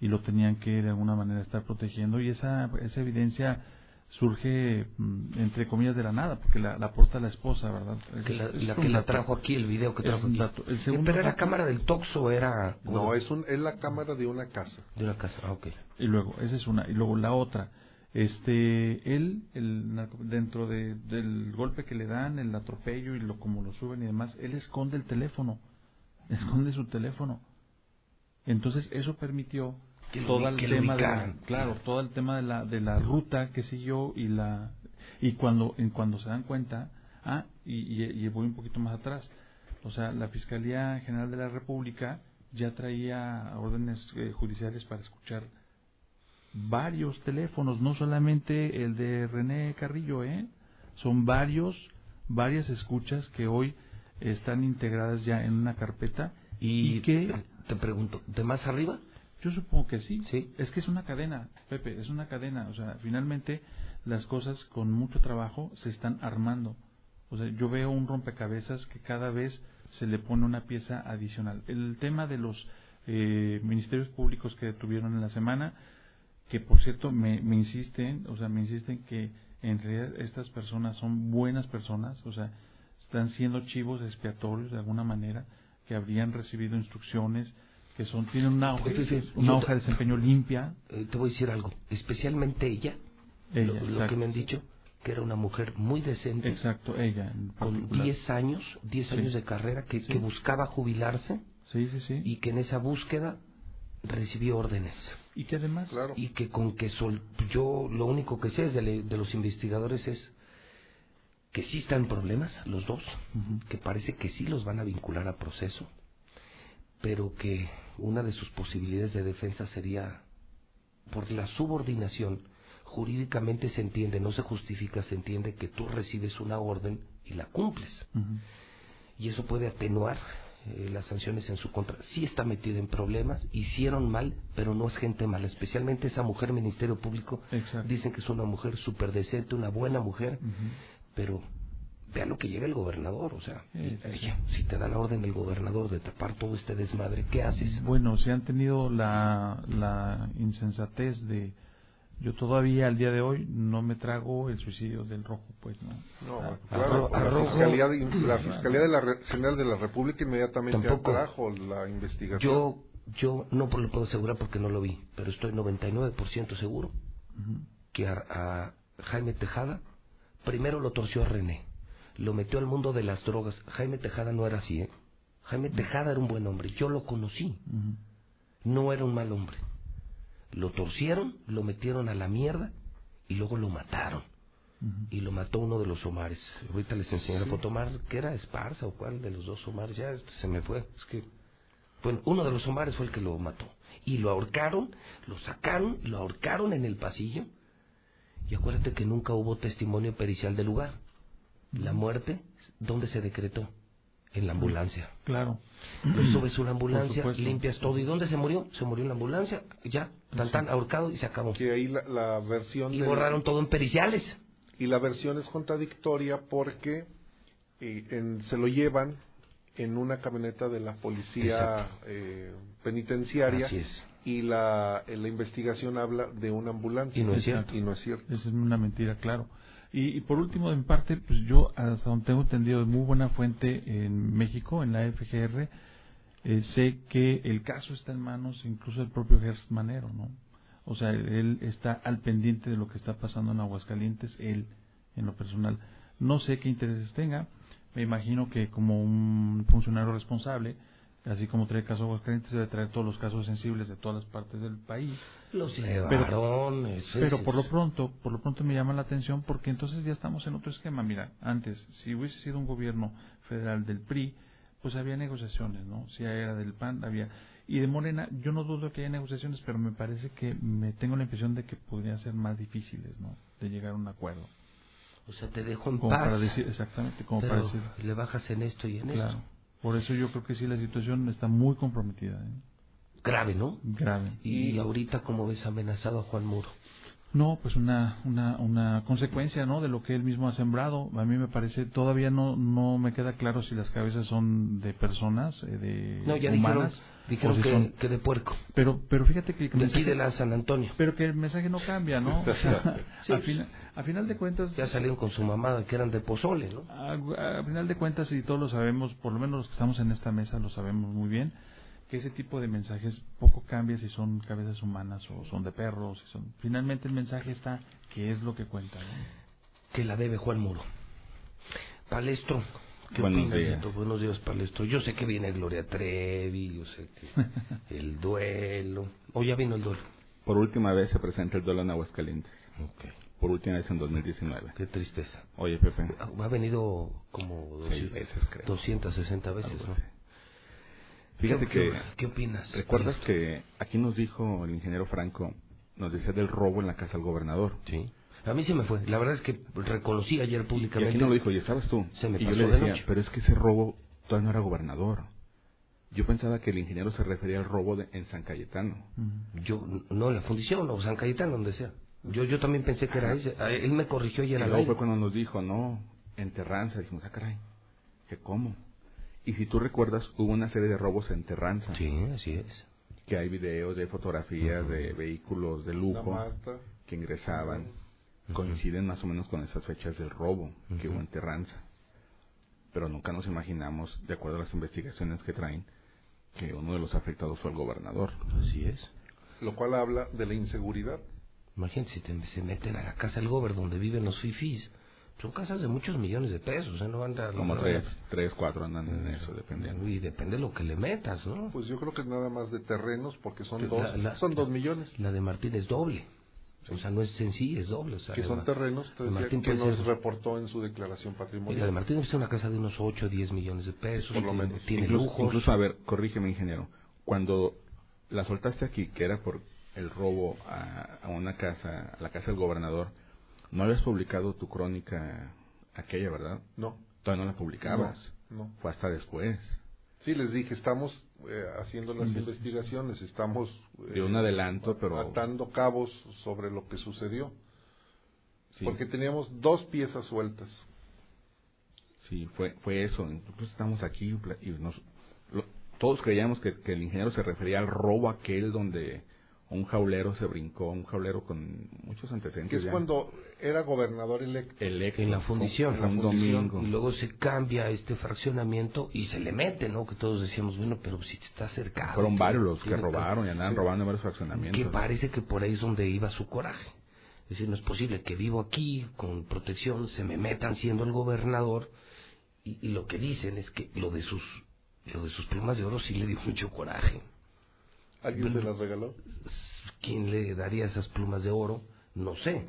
y lo tenían que de alguna manera estar protegiendo y esa, esa evidencia surge mm, entre comillas de la nada porque la, la aporta la esposa verdad Que la, Es- la es que la trajo aquí, el video que trajo un aquí. dato. El segundo pero era dato- cámara del Toxo, era... No, es, un, es la cámara de una casa. De una casa, ah, ok. y luego esa es una y luego la otra este él el dentro de, del golpe que le dan el atropello y lo como lo suben y demás él esconde el teléfono esconde su teléfono. Entonces eso permitió Que todo el que tema de la, claro todo el tema de la de la ruta que siguió y la y cuando en cuando se dan cuenta ah y, y, y voy un poquito más atrás. O sea la fiscalía general de la república ya traía órdenes eh, judiciales para escuchar varios teléfonos, no solamente el de René Carrillo, ¿eh? Son varios, varias escuchas que hoy están integradas ya en una carpeta y, que te pregunto, ¿de más arriba? Yo supongo que sí. Es que es una cadena, Pepe, es una cadena. O sea, finalmente las cosas con mucho trabajo se están armando. O sea, yo veo un rompecabezas que cada vez se le pone una pieza adicional. El tema de los eh, ministerios públicos que detuvieron en la semana, que por cierto me, me insisten, o sea, me insisten que en realidad estas personas son buenas personas, o sea, están siendo chivos expiatorios de alguna manera, que habrían recibido instrucciones, que son tienen una hoja, una hoja de desempeño limpia. Eh, te voy a decir algo, especialmente ella, Ella, lo, lo que me han dicho, que era una mujer muy decente, Exacto, ella. con particular. 10 años, 10 Sí. años de carrera, que, Sí. que buscaba jubilarse Sí, sí, sí. y que en esa búsqueda recibió órdenes. Y que además... Y que con que sol, yo lo único que sé es de, le- de los investigadores es que sí están en problemas los dos, que parece que sí los van a vincular a proceso, pero que una de sus posibilidades de defensa sería por la subordinación. Jurídicamente se entiende, no se justifica, se entiende que tú recibes una orden y la cumples. Y eso puede atenuar eh, las sanciones en su contra. Sí está metido en problemas, hicieron mal, pero no es gente mala. Especialmente esa mujer, Ministerio Público, Exacto. dicen que es una mujer súper decente, una buena mujer, pero vea lo que llega el gobernador, o sea, Sí, si te da la orden el gobernador de tapar todo este desmadre, ¿qué haces? Bueno, si han tenido la, la insensatez de... Yo todavía al día de hoy no me trago el suicidio del rojo, pues no. No, claro, arro- la, Fiscalía de, la (clears throat) Fiscalía de la Re- General de la República inmediatamente Tampoco. atrajo la investigación. Yo, yo no lo puedo asegurar porque no lo vi, pero estoy 99% seguro que a, a Jaime Tejada primero lo torció a René, lo metió al mundo de las drogas. Jaime Tejada no era así, ¿eh? Jaime Tejada era un buen hombre, yo lo conocí, no era un mal hombre. Lo torcieron, lo metieron a la mierda y luego lo mataron. Y lo mató uno de los Omares. Ahorita les enseñé la foto Omar, ¿qué era? ¿Esparza o cuál de los dos Omares? Ya este se me fue. Es que, bueno, uno de los Omares fue el que lo mató. Y lo ahorcaron, lo sacaron, lo ahorcaron en el pasillo. Y acuérdate que nunca hubo testimonio pericial del lugar. La muerte, ¿dónde se decretó? En la ambulancia. Claro. Lo subes una ambulancia, limpias todo. ¿Y dónde se murió? Se murió en la ambulancia, ya, tan tan, ahorcado y se acabó. Que ahí la, la versión... Y borraron todo en periciales. Y la versión es contradictoria porque eh, en- se lo llevan en una camioneta de la policía eh, penitenciaria Así es. y la, la investigación habla de una ambulancia. Y no es Exacto. Y no es cierto. Esa es una mentira, claro. Y, y por último, en parte, pues yo, hasta donde tengo entendido, de muy buena fuente en México, en la FGR, eh, sé que el caso está en manos incluso del propio Gerst Manero, ¿no? O sea, él está al pendiente de lo que está pasando en Aguascalientes, él, en lo personal. No sé qué intereses tenga, me imagino que como un funcionario responsable, así como trae el caso de Aguascalientes, debe traer todos los casos sensibles de todas las partes del país. Los Pero- llevaron. eso pero es- por lo pronto, por lo pronto me llama la atención porque entonces ya estamos en otro esquema. Mira, antes, si hubiese sido un gobierno federal del PRI, pues había negociaciones, ¿no? Si era del PAN, había. Y de Morena, yo no dudo que haya negociaciones, pero me parece que me tengo la impresión de que podrían ser más difíciles, ¿no? De llegar a un acuerdo. O sea, te dejo en Como paz. para decir, exactamente, como pero para decir. le bajas en esto y en Claro. esto. Por eso yo creo que sí la situación está muy comprometida. ¿eh? Grave, ¿no? Grave. Y ahorita, ¿cómo ves amenazado a Juan Muro? No, pues una, una, una consecuencia, ¿no? De lo que él mismo ha sembrado. A mí me parece, todavía no, no me queda claro si las cabezas son de personas, eh, de No, ya humanas. dijeron, dijeron si que, son- que de puerco. Pero, pero fíjate que el mensaje- de San Antonio. pero que el mensaje no cambia, ¿no? (laughs) Sí. A final de cuentas, Ya salieron con su mamada que eran de pozole, ¿no? a, a final de cuentas, y todos lo sabemos, por lo menos los que estamos en esta mesa lo sabemos muy bien, que ese tipo de mensajes poco cambia si son cabezas humanas o son de perros. Si son... Finalmente el mensaje está que es lo que cuenta. ¿no? Que la debe Juan Muro. Palestro. ¿Qué Buenos días. esto? Buenos días, Palestro. Yo sé que viene Gloria Trevi, yo sé que (laughs) el duelo. ¿O ya vino el duelo? Por última vez se presenta el duelo en Aguascalientes. Ok. Por última vez en 2019. Qué tristeza. Oye, Pepe. Ha venido como Seis 200 veces, creo. 260 veces, ¿no? Fíjate ¿Qué- que... qué- opinas, ¿Recuerdas que aquí nos dijo el ingeniero Franco, nos decía del robo en la casa del gobernador? Sí. A mí se me fue. La verdad es que reconocí ayer Y públicamente. aquí no lo dijo, y estabas tú. Se me y yo le de decía, noche. pero es que ese robo todavía no era gobernador. Yo pensaba que el ingeniero se refería al robo de- en San Cayetano. Yo, no, en la fundición, o San Cayetano, donde sea. Yo, yo también pensé que era ese. Ah, Él me corrigió Y luego aire. fue cuando nos dijo, no, en Terranza. Dijimos, ah, caray, ¿que cómo? Y si tú recuerdas, hubo una serie de robos en Terranza. Sí, así es. Que hay videos, hay fotografías de vehículos de lujo que ingresaban. Coinciden más o menos con esas fechas del robo que hubo en Terranza. Pero nunca nos imaginamos, de acuerdo a las investigaciones que traen, que uno de los afectados fue el gobernador. Así es. Lo cual habla de la inseguridad. Imagínate si te- se meten a la casa del gober donde viven los fifís. Son casas de muchos millones de pesos, ¿eh? No van a... Como no tres, van tres, cuatro andan en eso, dependiendo. Y depende de lo que le metas, ¿no? Pues yo creo que es nada más de terrenos porque son La- dos, la- son dos millones. La de Martín es doble. O sea, no es sencilla, es doble. O sea, que son la- terrenos Martín que nos ser- reportó en su declaración y la patrimonial. de Martín es una casa de unos 8 o 10 millones de pesos. Por lo tiene- menos. Tiene incluso, lujos. incluso, a ver, corrígeme, ingeniero. Cuando la soltaste aquí, que era por el robo a, a una casa, a la casa del gobernador, no habías publicado tu crónica aquella, ¿verdad? No. Todavía no la publicabas. No, no. Fue hasta después. Sí, les dije, estamos eh, haciendo las investigaciones, estamos eh, De un adelanto, pero... atando cabos sobre lo que sucedió. Sí. Porque teníamos dos piezas sueltas. Sí, fue, fue eso. Incluso estamos aquí y nos, lo- todos creíamos que, que el ingeniero se refería al robo aquel donde un jaulero se brincó, un jaulero con muchos antecedentes. Que es ya. cuando era gobernador electo. Electo. en la fundición, un domingo. y luego se cambia este fraccionamiento y se le mete, ¿no? Que todos decíamos, bueno, pero si te está cercado. Fueron varios los que robaron y andaban sí. robando en varios fraccionamientos. Que parece que por ahí es donde iba su coraje. Es decir, no es posible que vivo aquí con protección, se me metan siendo el gobernador y, y lo que dicen es que lo de sus lo de sus plumas de oro sí le dio (laughs) mucho coraje. ¿Alguien se las regaló? ¿Quién le daría esas plumas de oro? No sé.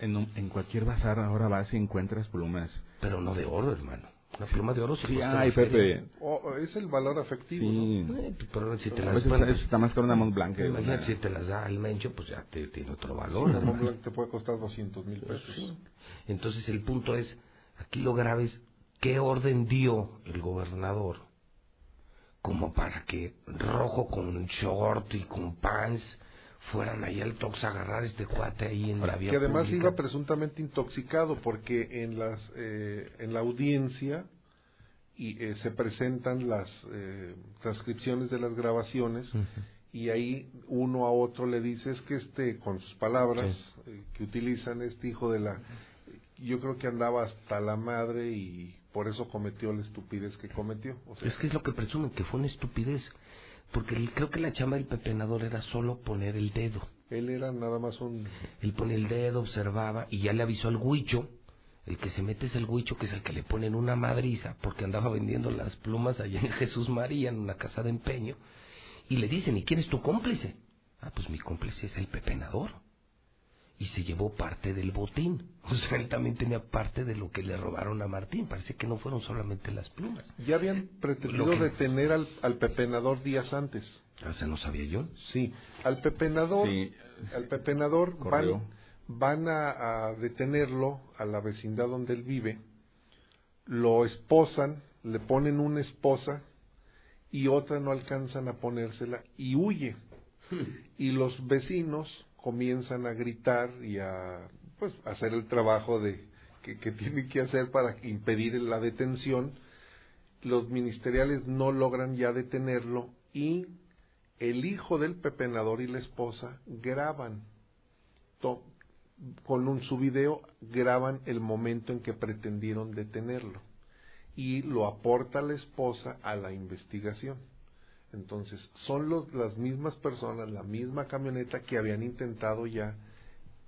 En, un- en cualquier bazar ahora vas y encuentras plumas. Pero no de oro, hermano. Una pluma de oro se Sí, ay. Pepe. O- es el valor afectivo, Sí. ¿no? Eh, pero si te A las bueno, está, más caro una Mont Blanc que Imagínate una- si te las da el mencho, pues ya te, tiene otro Sí, valor. hermano. Mont Blanc te puede costar 200 mil Pues pesos. sí. Entonces el punto es, aquí lo grave es ¿qué orden dio el gobernador como para que Rojo con short y con pants fueran ahí al Tox a agarrar a este cuate ahí en la vía que además pública? iba presuntamente intoxicado porque en las eh, en la audiencia y eh, se presentan las eh, transcripciones de las grabaciones y ahí uno a otro le dice es que este con sus palabras eh, que utilizan este hijo de la yo creo que andaba hasta la madre y por eso cometió la estupidez que cometió o sea, Es que es lo que presumen, que fue una estupidez. Porque el- creo que la chamba del pepenador era solo poner el dedo. él era nada más un Él pone el dedo, observaba y ya le avisó al huicho. El que se mete es el huicho, que es el que le ponen una madriza porque andaba vendiendo las plumas allá en Jesús María, en una casa de empeño. Y le dicen, ¿y quién es tu cómplice? Ah, pues mi cómplice es el pepenador. Y se llevó parte del botín. (laughs) O sea, él también tenía parte de lo que le robaron a Martín. Parece que no fueron solamente las plumas. ya habían pretendido Lo que- detener al, al pepenador días antes O sea, no sabía yo. Sí, al pepenador, Sí, al pepenador van, a, a detenerlo a la vecindad donde él vive, lo esposan, le ponen una esposa y otra no alcanzan a ponérsela y huye. Y los vecinos comienzan a gritar y a pues hacer el trabajo de que, que tienen que hacer para impedir la detención. Los ministeriales no logran ya detenerlo y el hijo del pepenador y la esposa graban con un, su video graban el momento en que pretendieron detenerlo y lo aporta la esposa a la investigación. Entonces, son los, las mismas personas, la misma camioneta que habían intentado ya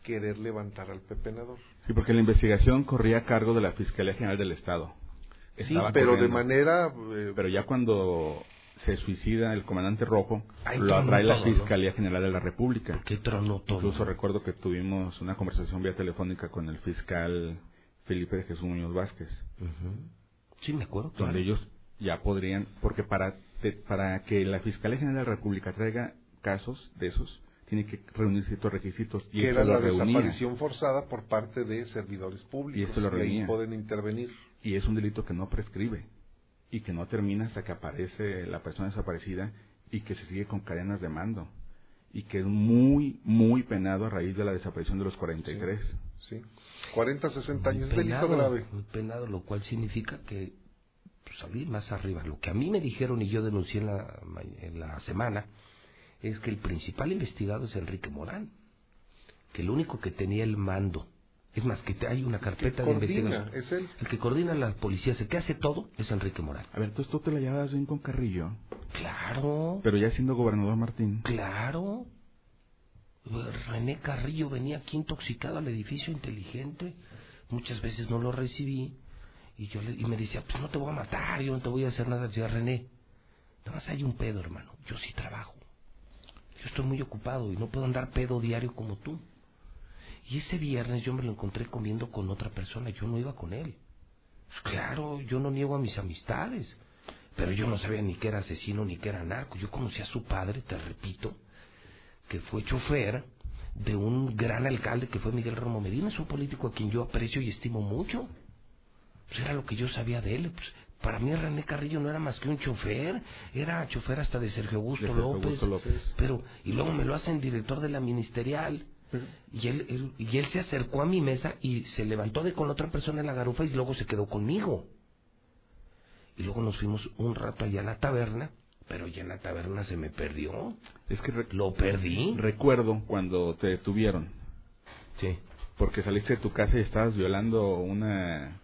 querer levantar al pepenador. Sí, porque la investigación corría a cargo de la Fiscalía General del Estado. Sí, Estaba pero de manera... eh, Pero ya cuando se suicida el comandante Rojo, lo atrae la. Fiscalía General de la República. ¿Qué tronó todo? Incluso recuerdo que tuvimos una conversación vía telefónica con el fiscal Felipe de Jesús Muñoz Vázquez, Sí, me acuerdo. donde claro. ellos ya podrían, porque para, te- para que la Fiscalía General de la República traiga casos de esos, tiene que reunir ciertos requisitos. Y que esto era lo la reunía. desaparición forzada por parte de servidores públicos. Y esto lo reunía. pueden intervenir. Y es un delito que no prescribe y que no termina hasta que aparece la persona desaparecida y que se sigue con cadenas de mando y que es muy, muy penado a raíz de la desaparición de los 43. Sí. 40, 60 años. Es delito grave. muy penado, lo cual significa que salir más arriba. Lo que a mí me dijeron y yo denuncié en la, ma- en la semana es que el principal investigado es Enrique Morán, que el único que tenía el mando, es más, que hay una carpeta de coordina, investigación. es él. El que coordina a la policía, el que hace todo, es Enrique Morán. A ver, entonces tú te la llevabas bien con Carrillo, Claro, pero ya siendo gobernador Martín. claro. René Carrillo venía aquí intoxicado al edificio inteligente. Muchas veces no lo recibí. Y yo le, y me decía, pues no te voy a matar, yo no te voy a hacer nada. Decía René, nada más hay un pedo, hermano. Yo sí trabajo. Yo estoy muy ocupado y no puedo andar pedo diario como tú. Y ese viernes yo me lo encontré comiendo con otra persona. Yo no iba con él. Pues claro, yo no niego a mis amistades. Pero yo no sabía ni que era asesino ni que era narco. Yo conocí a su padre, te repito, que fue chofer de un gran alcalde que fue Miguel Romo Medina. Es un político a quien yo aprecio y estimo mucho. Pues era lo que yo sabía de él. Pues para mí René Carrillo no era más que un chofer. Era chofer hasta de Sergio Augusto, De Sergio López, Augusto López. Pero, y luego me lo hacen director de la ministerial. Y él, él- y él se acercó a mi mesa y se levantó de con otra persona en la garufa y luego se quedó conmigo. Y luego nos fuimos un rato allá a la taberna, pero ya en la taberna se me perdió. Es que Lo perdí. recuerdo cuando te detuvieron, Sí. porque saliste de tu casa y estabas violando una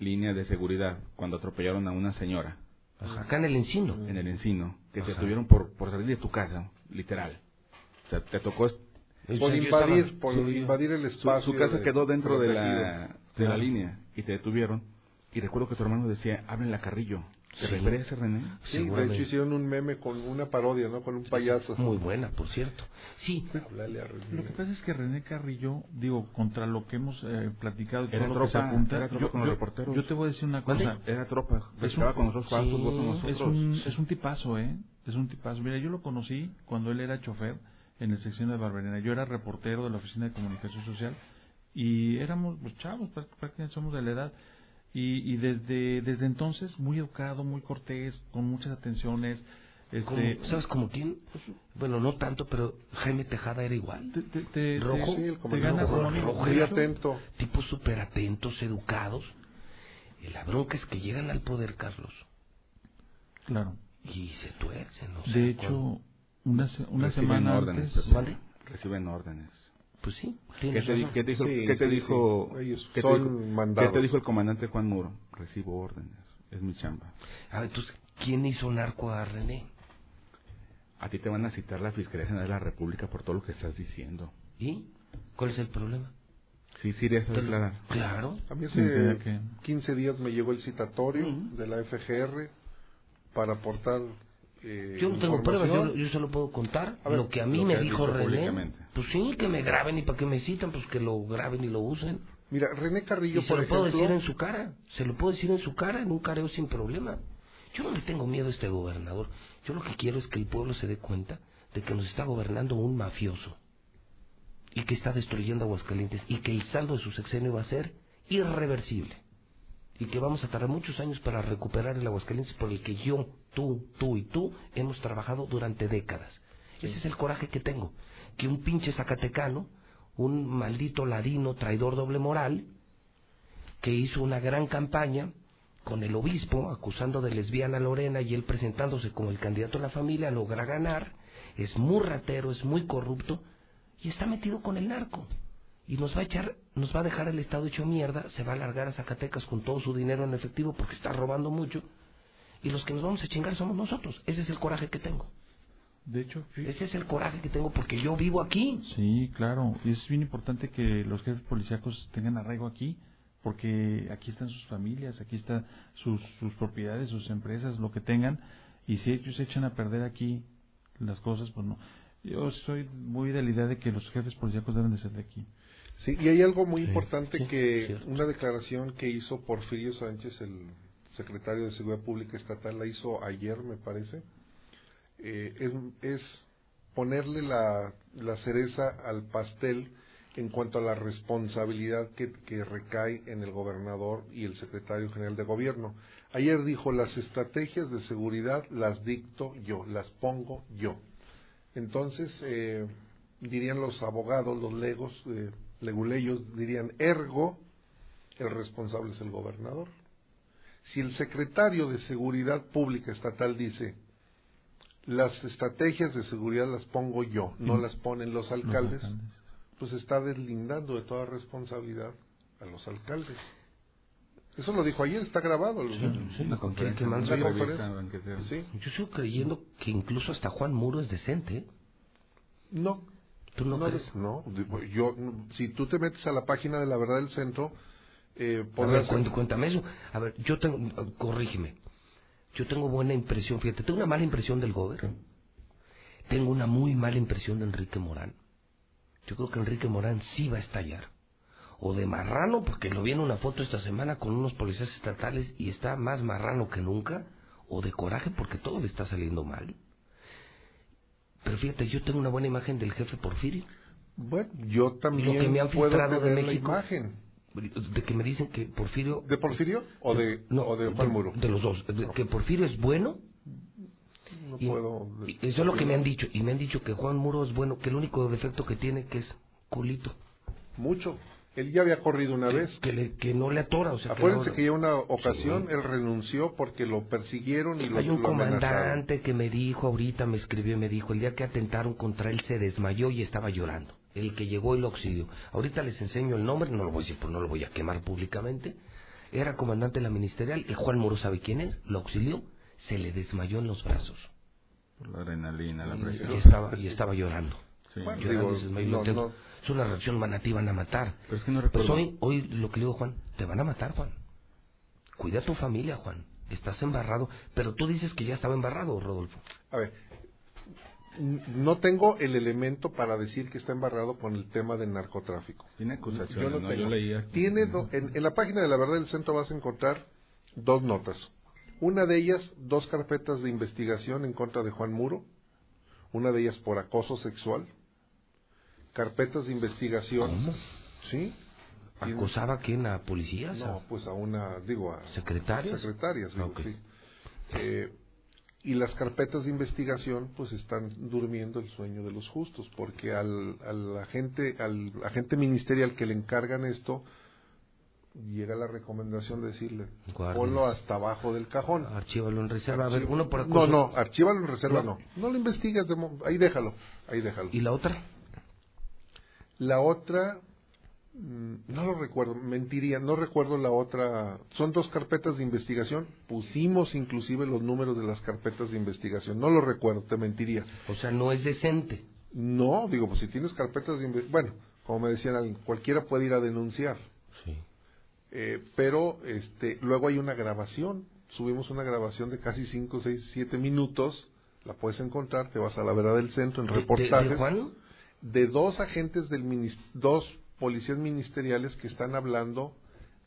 línea de seguridad cuando atropellaron a una señora Ajá, acá en el encino. en el encino, que te Ajá. detuvieron por, por salir de tu casa, literal. O sea, te tocó... Por invadir, estaba- por invadir el Su, espacio. su casa de- quedó dentro de la, de la línea y te detuvieron. Y recuerdo que tu hermano decía, háblenle a Carrillo. ¿Te Sí. refería a ese René? Sí, de hecho hicieron un meme con una parodia, ¿no? Con un payaso. Muy buena, por cierto. Sí, a René. Lo que pasa es que René Carrillo, digo, contra lo que hemos eh, platicado y todo Era lo que se tropa, apunta, era tropa yo, con los yo- reporteros. yo te voy a decir una cosa. Era tropa. Es un- con nosotros, sí, fútbol con es nosotros. Es un, es un tipazo, ¿eh? Es un tipazo. Mira, yo lo conocí cuando él era chofer en la sección de Barberena. Yo era reportero de la Oficina de Comunicación Social y éramos, pues chavos, práct- prácticamente somos de la edad. Y, y desde, desde entonces, muy educado, muy cortés, con muchas atenciones. Este, Como- ¿Sabes cómo quién? Bueno, no tanto, pero Jaime Tejada era igual. te- rojo, sí, el te gana Rojo, rojo, rojo muy atento. Tipos súper atentos, educados. Y la bronca es que llegan al poder, Carlos, Claro. y se tuercen. o sea, De hecho, una, se- una Reciben semana órdenes. antes... ¿Mande? Reciben órdenes. Pues sí, ¿Qué te, qué te dijo, Sí, qué te sí, dijo, sí. Ellos qué te son dijo- mandados. qué te dijo el comandante Juan Muro? Recibo órdenes. Es mi chamba. A ver, entonces, ¿quién hizo narco a René? A ti te van a citar la Fiscalía General de la República por todo lo que estás diciendo. ¿Y? ¿Cuál es el problema? Sí, sí, Te lo- declarar. Claro. A mí Sí, hace que- 15 días me llegó el citatorio de la FGR para aportar eh, Yo no tengo pruebas, yo, yo solo puedo contar ver, lo que a mí lo me dijo René. Pues sí, que me graben y para que me citan, pues que lo graben y lo usen. Mira, René Carrillo, y se por lo puedo decir en su cara, se lo puedo decir en su cara, en un careo sin problema. Yo no le tengo miedo a este gobernador. Yo lo que quiero es que el pueblo se dé cuenta de que nos está gobernando un mafioso y que está destruyendo Aguascalientes y que el saldo de su sexenio va a ser irreversible y que vamos a tardar muchos años para recuperar el Aguascalientes por el que yo, tú, tú y tú hemos trabajado durante décadas. Ese es el coraje que tengo, que un pinche zacatecano, un maldito ladino traidor doble moral, que hizo una gran campaña con el obispo acusando de lesbiana a Lorena y él presentándose como el candidato a la familia, logra ganar, es muy ratero, es muy corrupto y está metido con el narco. Y nos va a echar, nos va a dejar el estado hecho mierda, se va a largar a Zacatecas con todo su dinero en efectivo porque está robando mucho. Y los que nos vamos a chingar somos nosotros. Ese es el coraje que tengo. De hecho, Ese es el coraje que tengo porque yo vivo aquí. Sí, claro. Y es bien importante que los jefes policíacos tengan arraigo aquí, porque aquí están sus familias, aquí están sus, sus propiedades, sus empresas, lo que tengan. Y si ellos se echan a perder aquí las cosas, pues no. Yo soy muy de la idea de que los jefes policíacos deben de ser de aquí. Sí, y hay algo muy Sí, importante sí, que cierto. una declaración que hizo Porfirio Sánchez, el secretario de Seguridad Pública Estatal, la hizo ayer, me parece, eh, es, ponerle la, la cereza al pastel en cuanto a la responsabilidad que, que recae en el gobernador y el secretario general de gobierno. Ayer dijo, las estrategias de seguridad las dicto yo, las pongo yo. Entonces, eh, dirían los abogados, los legos, eh, leguleyos, dirían, ergo, el responsable es el gobernador. Si el secretario de Seguridad Pública Estatal dice, las estrategias de seguridad las pongo yo, no las ponen los alcaldes, pues está deslindando de toda responsabilidad a los alcaldes. Eso lo dijo ayer, está grabado. lo- Sí, la conferencia. que manda La conferencia. Sí. Yo sigo creyendo que incluso hasta Juan Muro es decente. ¿eh? No. ¿Tú no, no, crees? no, yo, si tú te metes a la página de la verdad del centro, eh, A ver, podrás... cuént- cuéntame eso. A ver, yo tengo, corrígeme. Yo tengo buena impresión, fíjate, tengo una mala impresión del gobierno. Tengo una muy mala impresión de Enrique Morán. Yo creo que Enrique Morán sí va a estallar. O de marrano, porque lo vi en una foto esta semana con unos policías estatales y está más marrano que nunca. O de coraje porque todo le está saliendo mal. Pero fíjate, yo tengo una buena imagen del jefe Porfirio. Bueno, yo también Lo que me han puedo filtrado de tener la imagen. De que me dicen que Porfirio. ¿De Porfirio o de, no, o de Juan Muro? De los dos. De- Que Porfirio es bueno. No y- puedo... y eso es lo que me han dicho. Y me han dicho que Juan Muro es bueno, que el único defecto que tiene que es culito. Mucho. Él ya había corrido una vez. Que, le- que no le atora. O sea, Acuérdense no- que ya una ocasión Sí. él renunció porque lo persiguieron y lo, Hay un lo comandante que me dijo, ahorita me escribió y me dijo, el día que atentaron contra él se desmayó y estaba llorando. El que llegó y lo auxilió. Ahorita les enseño el nombre, no lo voy a decir, pues no lo voy a quemar públicamente. Era comandante de la ministerial, y Juan Muro sabe quién es, lo auxilió, se le desmayó en los brazos. Por la adrenalina, la Y, presión. y estaba, y estaba llorando. Sí. Llorando, Digo, desmayó. no, Lo tengo- no. Es una reacción humana, te iban a matar. Pero es que no Pues recuerdo. hoy, hoy lo que le digo, Juan, te van a matar, Juan. Cuida a tu familia, Juan. Estás embarrado. Pero tú dices que ya estaba embarrado, Rodolfo. A ver, no tengo el elemento para decir que está embarrado con el tema del narcotráfico. Tiene acusaciones, Yo no ¿no? tengo. Yo leía. Tiene do- en, en la página de la verdad del centro vas a encontrar dos notas. Una de ellas, dos carpetas de investigación en contra de Juan Muro. Una de ellas por acoso sexual. Carpetas de investigación. Sí. ¿Acosaba a quién? ¿A policías? No, pues a una, digo, a ¿Secretarias? secretarias, digo, sí. Eh, y las carpetas de investigación pues están durmiendo el sueño de los justos, porque al, al agente, al agente ministerial que le encargan esto, llega la recomendación de decirle, Guárdalo. ponlo hasta abajo del cajón. Archívalo en reserva. A ver, uno por No, no, archívalo en reserva No. no. No lo investigas, de mo- ahí déjalo, ahí déjalo. ¿Y la otra? La otra, no lo recuerdo, mentiría, no recuerdo la otra. Son dos carpetas de investigación. Pusimos inclusive los números de las carpetas de investigación. No lo recuerdo, te mentiría. O sea, no es decente. No, digo, pues si tienes carpetas de investigación, bueno, como me decían, alguien, cualquiera puede ir a denunciar. Sí. Eh, pero este, luego hay una grabación. Subimos una grabación de casi 5, 6, 7 minutos. La puedes encontrar, te vas a la verdad del centro en ¿De- de- reportajes de de dos agentes del dos policías ministeriales que están hablando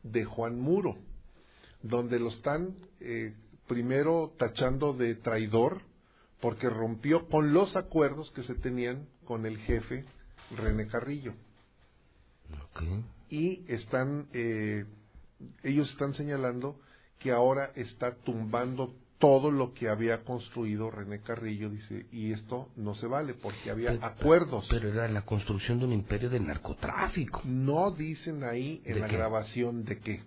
de Juan Muro, donde lo están eh, primero tachando de traidor porque rompió con los acuerdos que se tenían con el jefe René Carrillo. Y están eh, ellos están señalando que ahora está tumbando todo lo que había construido René Carrillo, dice, y esto no se vale porque había Pero- acuerdos. Pero era la construcción de un imperio de narcotráfico. No dicen ahí en ¿De la qué? grabación de qué.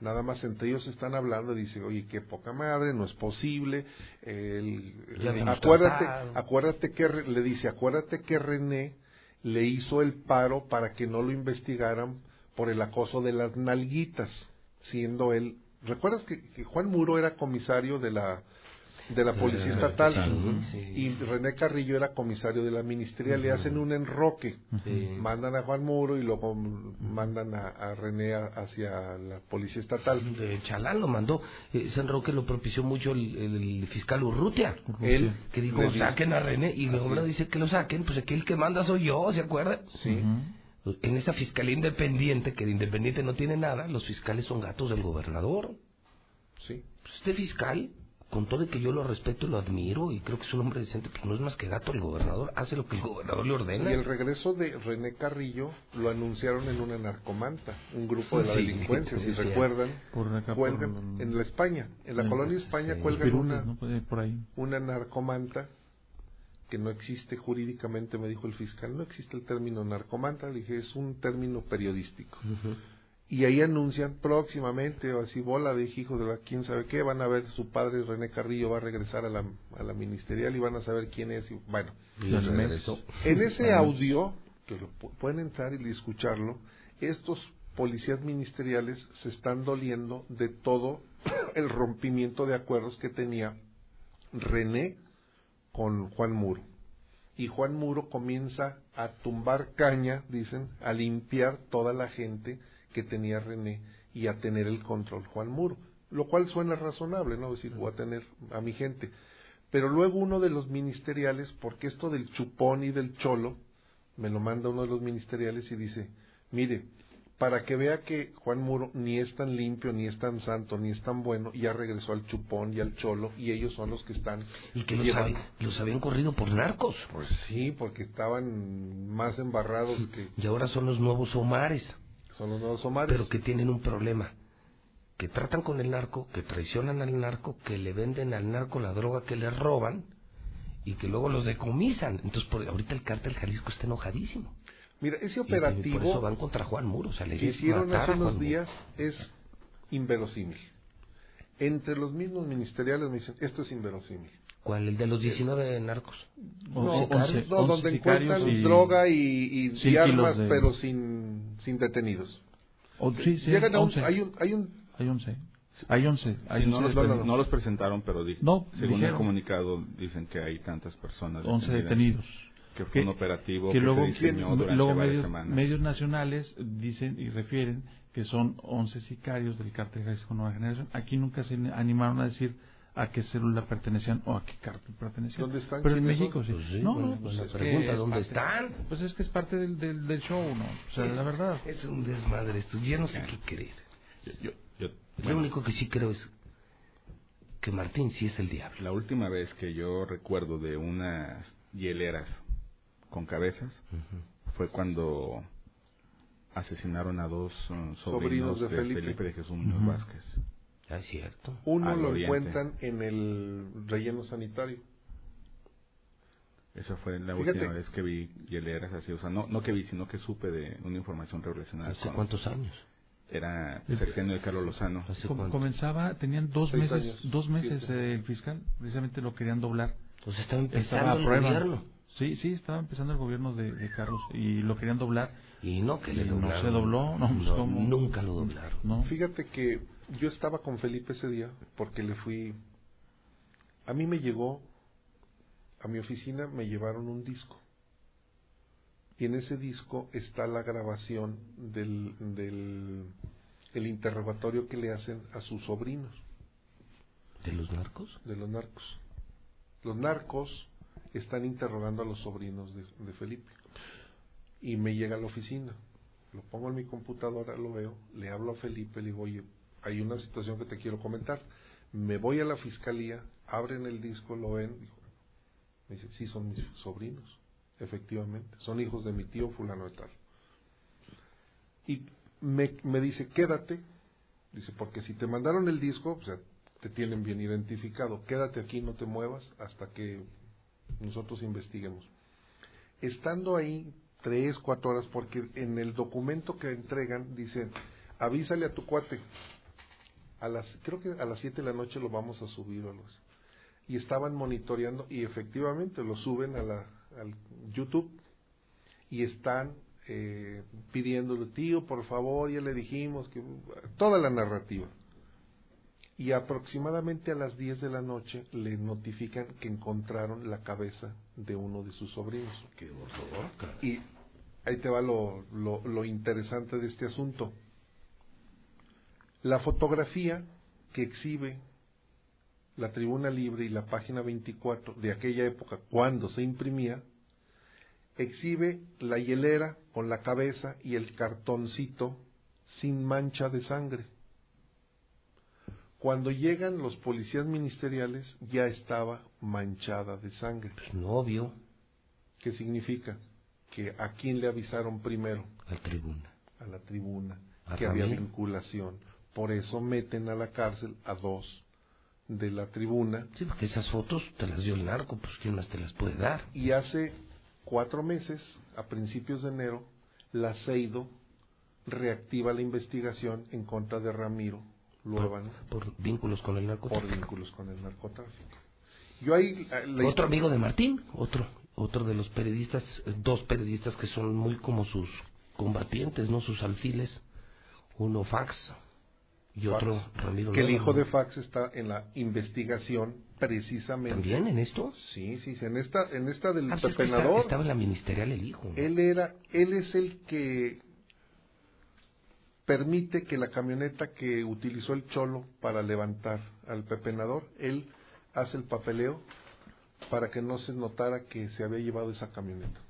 Nada más entre ellos están hablando y dicen, oye, qué poca madre, no es posible. el- acuérdate, tratado. acuérdate que le dice, acuérdate que René le hizo el paro para que no lo investigaran por el acoso de las nalguitas, siendo él. ¿Recuerdas que, que Juan Muro era comisario de la de la policía Eh, estatal sí, sí. y René Carrillo era comisario de la ministerial, le hacen un enroque, Sí. mandan a Juan Muro y luego mandan a, a René a- hacia la policía estatal. De Chalán lo mandó. Eh, San Roque lo propició mucho el, el fiscal Urrutia. Él que dijo, saquen a René. Y luego dice que lo saquen. Pues aquí el que manda soy yo, ¿se acuerdan? Sí. En esa fiscalía independiente, que de independiente no tiene nada, los fiscales son gatos del gobernador. Sí. Pues este fiscal, con todo de que yo lo respeto y lo admiro, y creo que es un hombre decente, pues no es más que gato el gobernador, hace lo que el gobernador le ordena. Y el regreso de René Carrillo lo anunciaron en una narcomanta, un grupo de la Sí, delincuencia, si sí, recuerdan, Por acá, por cuelgan en la España, en la en- colonia España sí. cuelgan una, pirules, ¿no? Por- por ahí. una narcomanta que no existe jurídicamente, me dijo el fiscal, no existe el término narcomanta, le dije, es un término periodístico. Y ahí anuncian próximamente, o así bola de hijos de la quién sabe qué, van a ver su padre René Carrillo va a regresar a la, a la ministerial y van a saber quién es. Y, bueno, Y en ese audio, que lo pu- pueden entrar y escucharlo, estos policías ministeriales se están doliendo de todo (coughs) el rompimiento de acuerdos que tenía René con Juan Muro. Y Juan Muro comienza a tumbar caña, dicen, a limpiar toda la gente que tenía René y a tener el control Juan Muro. Lo cual suena razonable, ¿no? Decir, voy a tener a mi gente. Pero luego uno de los ministeriales, porque esto del chupón y del cholo, me lo manda uno de los ministeriales y dice, mire, para que vea que Juan Muro ni es tan limpio, ni es tan santo, ni es tan bueno, ya regresó al chupón y al cholo, y ellos son los que están Y que los, los habían corrido por narcos. Pues sí, porque estaban más embarrados que Y ahora son los nuevos Omares. son los nuevos Omares. Pero que tienen un problema. Que tratan con el narco, que traicionan al narco, que le venden al narco la droga que le roban y que luego los decomisan. Entonces, por, ahorita el cártel Jalisco está enojadísimo. Mira, ese Y- y operativo por eso van contra Juan Muro. O sea, le que hicieron hace unos Muro. días es inverosímil. Entre los mismos ministeriales me dicen, esto es inverosímil. ¿Cuál? ¿El de los 19 narcos? No, Once- no, once- donde encuentran y- droga y, armas, de- pero sin, sin detenidos. O- sí, sí, Llegan a un, 11. hay un, hay un, Hay 11. Hay 11. Hay Sí, no, 11 los, no, no, no. no los presentaron, pero di- No, según el dijeron. comunicado dicen que hay tantas personas 11 detenidos. Que fue un operativo que que, luego, se diseñó que durante luego varias medios, semanas. medios nacionales dicen y refieren que son 11 sicarios del cártel Jalisco Nueva Generación. Aquí nunca se animaron a decir a qué célula pertenecían o a qué cártel pertenecían. ¿Dónde están? Pero en ¿Quiénes México sí. Pues sí, no, no, pues buena es que pregunta, es ¿dónde parte- están? Pues es que es parte del, del, del show, ¿no? O sea, la verdad. Es un desmadre esto. Yo no sé qué creer. Yo- yo- yo- Lo bueno, único que sí creo es que Martín sí es el diablo. La última vez que yo recuerdo de unas hieleras con cabezas fue cuando asesinaron a dos uh, sobrinos, Sobrinos de de, Felipe. Felipe. de Jesús Muñoz Ujú. Vázquez. Ah, es cierto. Uno Al lo oriente. encuentran en el relleno sanitario. Esa fue la Fíjate. última vez que vi hieleras así. O sea, no, no que vi, sino que supe de una información relacionada ¿Hace con... cuántos años? Era el sexenio de Carlos Lozano. Com- comenzaba, tenían dos Seis meses, años, dos meses eh, el fiscal, precisamente lo querían doblar. Pues estaba Estaba empezando a el prueba. Sí, sí, estaba empezando el gobierno de, de Carlos y lo querían doblar. Y no que le Y no doblaron. se dobló, no, pues, No, nunca lo doblaron. No. Fíjate que yo estaba con Felipe ese día porque le fui... A mí me llegó, a mi oficina me llevaron un disco. Y en ese disco está la grabación del, del el interrogatorio que le hacen a sus sobrinos. ¿De los narcos? De los narcos. Los narcos están interrogando a los sobrinos de, de Felipe. Y me llega a la oficina. Lo pongo en mi computadora, lo veo, le hablo a Felipe, le digo, oye, hay una situación que te quiero comentar. Me voy a la fiscalía, abren el disco, lo ven. Me dice, sí, son mis sobrinos, efectivamente. Son hijos de mi tío fulano de tal. Y me, me dice, quédate. Dice, porque si te mandaron el disco, o sea, te tienen bien identificado. Quédate aquí, no te muevas hasta que nosotros investiguemos. Estando ahí tres, cuatro horas, porque en el documento que entregan dice, avísale a tu cuate. A las, creo que a las siete de la noche lo vamos a subir o así. Y estaban monitoreando y efectivamente lo suben a la, al YouTube y están eh, pidiéndole, tío, por favor, ya le dijimos que toda la narrativa. Y aproximadamente a las 10 de la noche le notifican que encontraron la cabeza de uno de sus sobrinos. Qué horror. Y ahí te va lo, lo, lo interesante de este asunto. La fotografía que exhibe la Tribuna Libre y la página 24 de aquella época, cuando se imprimía, exhibe la hielera con la cabeza y el cartoncito sin mancha de sangre. Cuando llegan los policías ministeriales ya estaba manchada de sangre. Pues no obvio. ¿Qué significa? Que a quién le avisaron primero. A la tribuna. A la tribuna. A que había vinculación. Por eso meten a la cárcel a dos de la tribuna. Sí, porque esas fotos te las dio el narco, pues ¿quién más te las puede dar? Y hace cuatro meses, a principios de enero, la CEIDO reactiva la investigación en contra de Ramiro Luevano Por vínculos con el por narcotráfico. vínculos con el narcotráfico. Yo ahí eh, la Otro amigo de Martín, otro, otro de los periodistas, eh, dos periodistas que son muy como sus combatientes, ¿no? Sus alfiles. Uno Fax y otro Fax, Ramiro que el Luevano. hijo de Fax está en la investigación precisamente. ¿También en esto? Sí, sí, en esta, en esta del Ah, pues es que está- estaba en la ministerial el hijo. ¿no? Él era, él es el que permite que la camioneta que utilizó el cholo para levantar al pepenador, él hace el papeleo para que no se notara que se había llevado esa camioneta.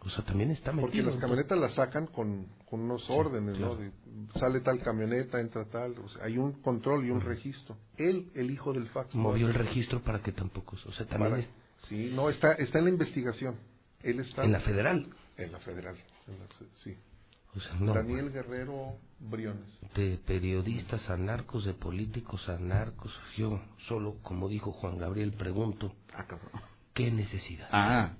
O sea, también está metido. Porque las camionetas las sacan con, con unos órdenes, claro. ¿no? De, sale tal camioneta, entra tal, o sea, hay un control y un registro. Él, el hijo del fax. Movió el registro para que tampoco. O sea, también para- es Sí, no, está, está en la investigación. Él está en la federal. en la federal. en la- sí. O sea, no. Daniel Guerrero Briones. De periodistas a narcos, de políticos a narcos. Yo solo, como dijo Juan Gabriel, pregunto: Ah, cabrón. ¿qué necesidad? Ah.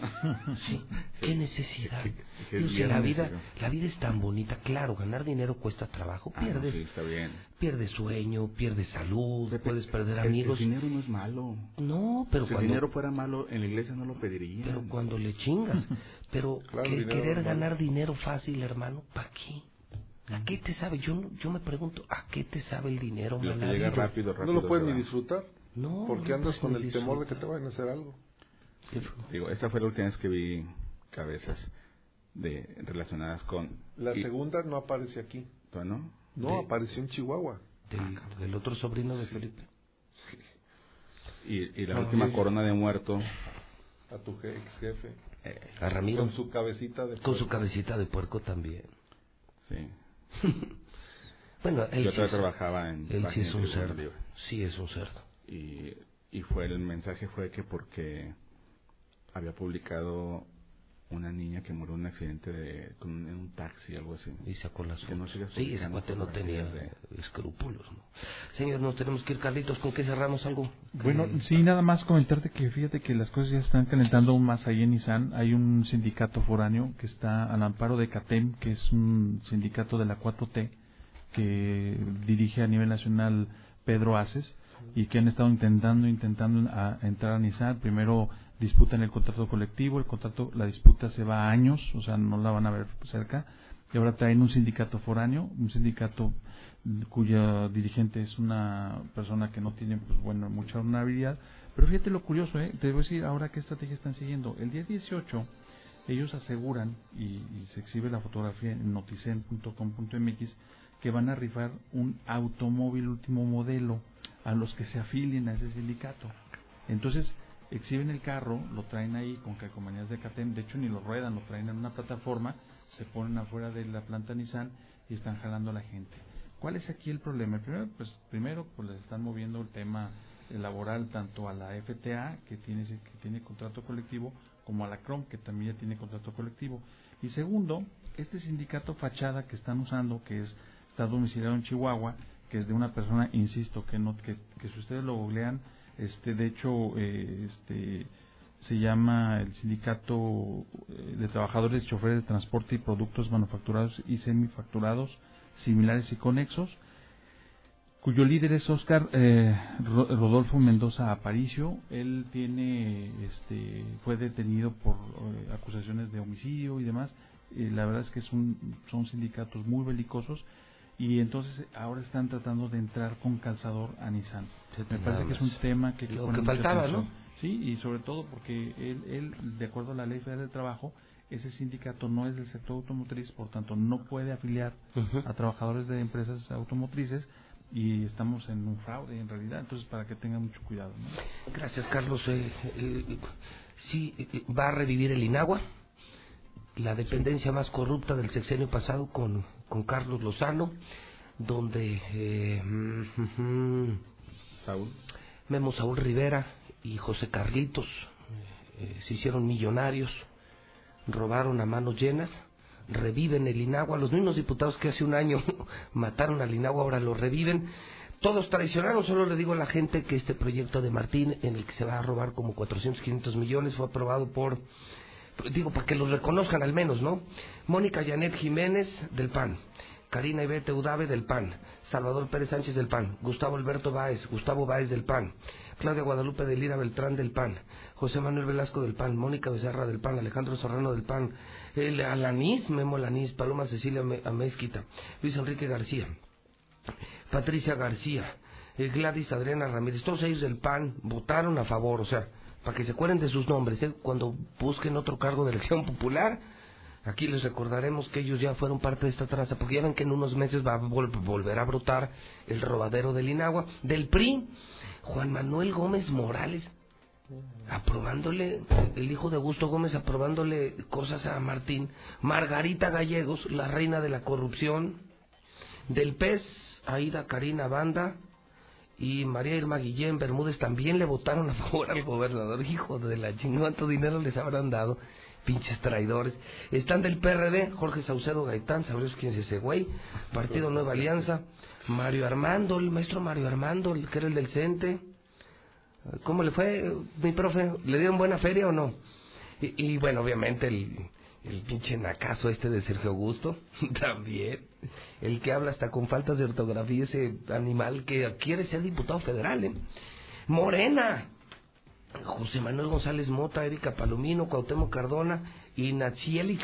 (laughs) Sí, ¿qué necesidad? Que- que Yo es sé, la vida, la vida es tan bonita, claro, ganar dinero cuesta trabajo, Ah, no, pierdes, sí, está bien. pierdes sueño, pierdes salud, puedes perder El- amigos. El dinero no es malo. No, pero si cuando, el dinero fuera malo, en la iglesia no lo pedirían. pero cuando le chingas, (laughs) pero Claro, que- querer no ganar dinero fácil, hermano, ¿para qué? ¿A qué te sabe? Yo, no- yo me pregunto, ¿a qué te sabe el dinero? Llega rápido, rápido. No lo puedes ni disfrutar. No, Porque no andas con el temor de que te vayan a hacer algo. Digo, esa fue la última vez que vi cabezas de relacionadas con... La y- segunda no aparece aquí. ¿No? No, apareció en Chihuahua. Del, del otro sobrino de Felipe. Y, y la Ah, última sí. corona de muerto... A tu ex jefe. A Ramiro. Con su cabecita de Con su puerco. cabecita de puerco también. Sí. (laughs) Bueno, él Yo sí todavía es- trabajaba en... Él sí es un de cerdo. Sí es un cerdo. Y, y fue el mensaje fue que porque había publicado una niña que murió en un accidente de, con, en un taxi, algo así. Y sacó las no fotos. sigas Sí, publicando cuate no tenía de- escrúpulos. ¿no? Señor, nos tenemos que ir, Carlitos. ¿Con qué cerramos algo? Bueno, Que- sí, nada más comentarte que fíjate que las cosas ya están calentando aún más ahí en Nissan. Hay un sindicato foráneo que está al amparo de CATEM, que es un sindicato de la 4T que dirige a nivel nacional Pedro Aces y que han estado intentando intentando a- entrar a Nissan. Primero disputan el contrato colectivo, el contrato, la disputa se va a años, o sea, no la van a ver cerca. Y ahora traen un sindicato foráneo, un sindicato cuya dirigente es una persona que no tiene pues bueno mucha honorabilidad pero fíjate lo curioso ¿eh? te voy a decir ahora qué estrategia están siguiendo el día 18 ellos aseguran y, y se exhibe la fotografía en noticen.com.mx que van a rifar un automóvil último modelo a los que se afilien a ese sindicato entonces exhiben el carro lo traen ahí con calcomanías de Catem de hecho ni lo ruedan lo traen en una plataforma se ponen afuera de la planta Nissan y están jalando a la gente ¿Cuál es aquí el problema? Primero, pues, primero, pues les están moviendo el tema laboral tanto a la FTA, que tiene, que tiene contrato colectivo, como a la CROM, que también ya tiene contrato colectivo. Y segundo, este sindicato fachada que están usando, que es está domiciliado en Chihuahua, que es de una persona, insisto, que no que, que si ustedes lo googlean, este, de hecho, eh, este, se llama el Sindicato eh, de Trabajadores, Choferes de Transporte y Productos Manufacturados y Semifacturados similares y conexos, cuyo líder es Oscar eh, Ro- Rodolfo Mendoza Aparicio. Él tiene, este, fue detenido por eh, acusaciones de homicidio y demás. Eh, la verdad es que son sindicatos muy belicosos y entonces ahora están tratando de entrar con calzador a Nissan. Me parece que es un tema que Lo que faltaba. ¿no? Sí, y sobre todo porque él, él, de acuerdo a la Ley Federal del Trabajo, ese sindicato no es del sector automotriz, por tanto no puede afiliar a trabajadores de empresas automotrices y estamos en un fraude en realidad, entonces para que tengan mucho cuidado. ¿no? Gracias, Carlos. Eh, eh, sí, eh, va a revivir el INAGUA, la dependencia más corrupta del sexenio pasado con, con Carlos Lozano, donde eh, Saúl. Memo Saúl Rivera y José Carlitos eh, se hicieron millonarios, robaron a manos llenas, reviven el INAGUA, los mismos diputados que hace un año (laughs) mataron al INAGUA ahora lo reviven. Todos traicionaron, solo le digo a la gente que este proyecto de Martín, en el que se va a robar como 400, 500 millones, fue aprobado por, digo, para que los reconozcan al menos, ¿no? Mónica Janet Jiménez, del PAN. Karina Ivete Udave del PAN, Salvador Pérez Sánchez del PAN, Gustavo Alberto Báez, Gustavo Báez del PAN, Claudia Guadalupe de Lira Beltrán del PAN, José Manuel Velasco del PAN, Mónica Becerra del PAN, Alejandro Serrano del PAN, el Alanís, Memo Alanís, Paloma Cecilia Me- Amezquita, Luis Enrique García, Patricia García, eh, Gladys Adriana Ramírez, todos ellos del PAN votaron a favor, o sea, para que se acuerden de sus nombres, ¿eh? cuando busquen otro cargo de elección popular, aquí les recordaremos que ellos ya fueron parte de esta traza, porque ya ven que en unos meses va a vol- volver a brotar el robadero del Inagua, del PRI, Juan Manuel Gómez Morales, aprobándole, el hijo de Augusto Gómez aprobándole cosas a Martín, Margarita Gallegos, la reina de la corrupción, del PES, Aida Karina Banda y María Irma Guillén Bermúdez también le votaron a favor al gobernador. Hijo de la chingada, ¿cuánto dinero les habrán dado? Pinches traidores. Están del PRD, Jorge Saucedo Gaitán, sabremos quién es ese güey. Partido Nueva Alianza, Mario Armando, el maestro Mario Armando, el que era el del CENTE. ¿Cómo le fue, mi profe? ¿Le dieron buena feria o no? Y, y bueno, obviamente el, el pinche nacazo este de Sergio Augusto, (laughs) también. El que habla hasta con faltas de ortografía, ese animal que quiere ser diputado federal, ¿eh? Morena. José Manuel González Mota, Erika Palomino, Cuauhtémoc Cardona, y Natsieli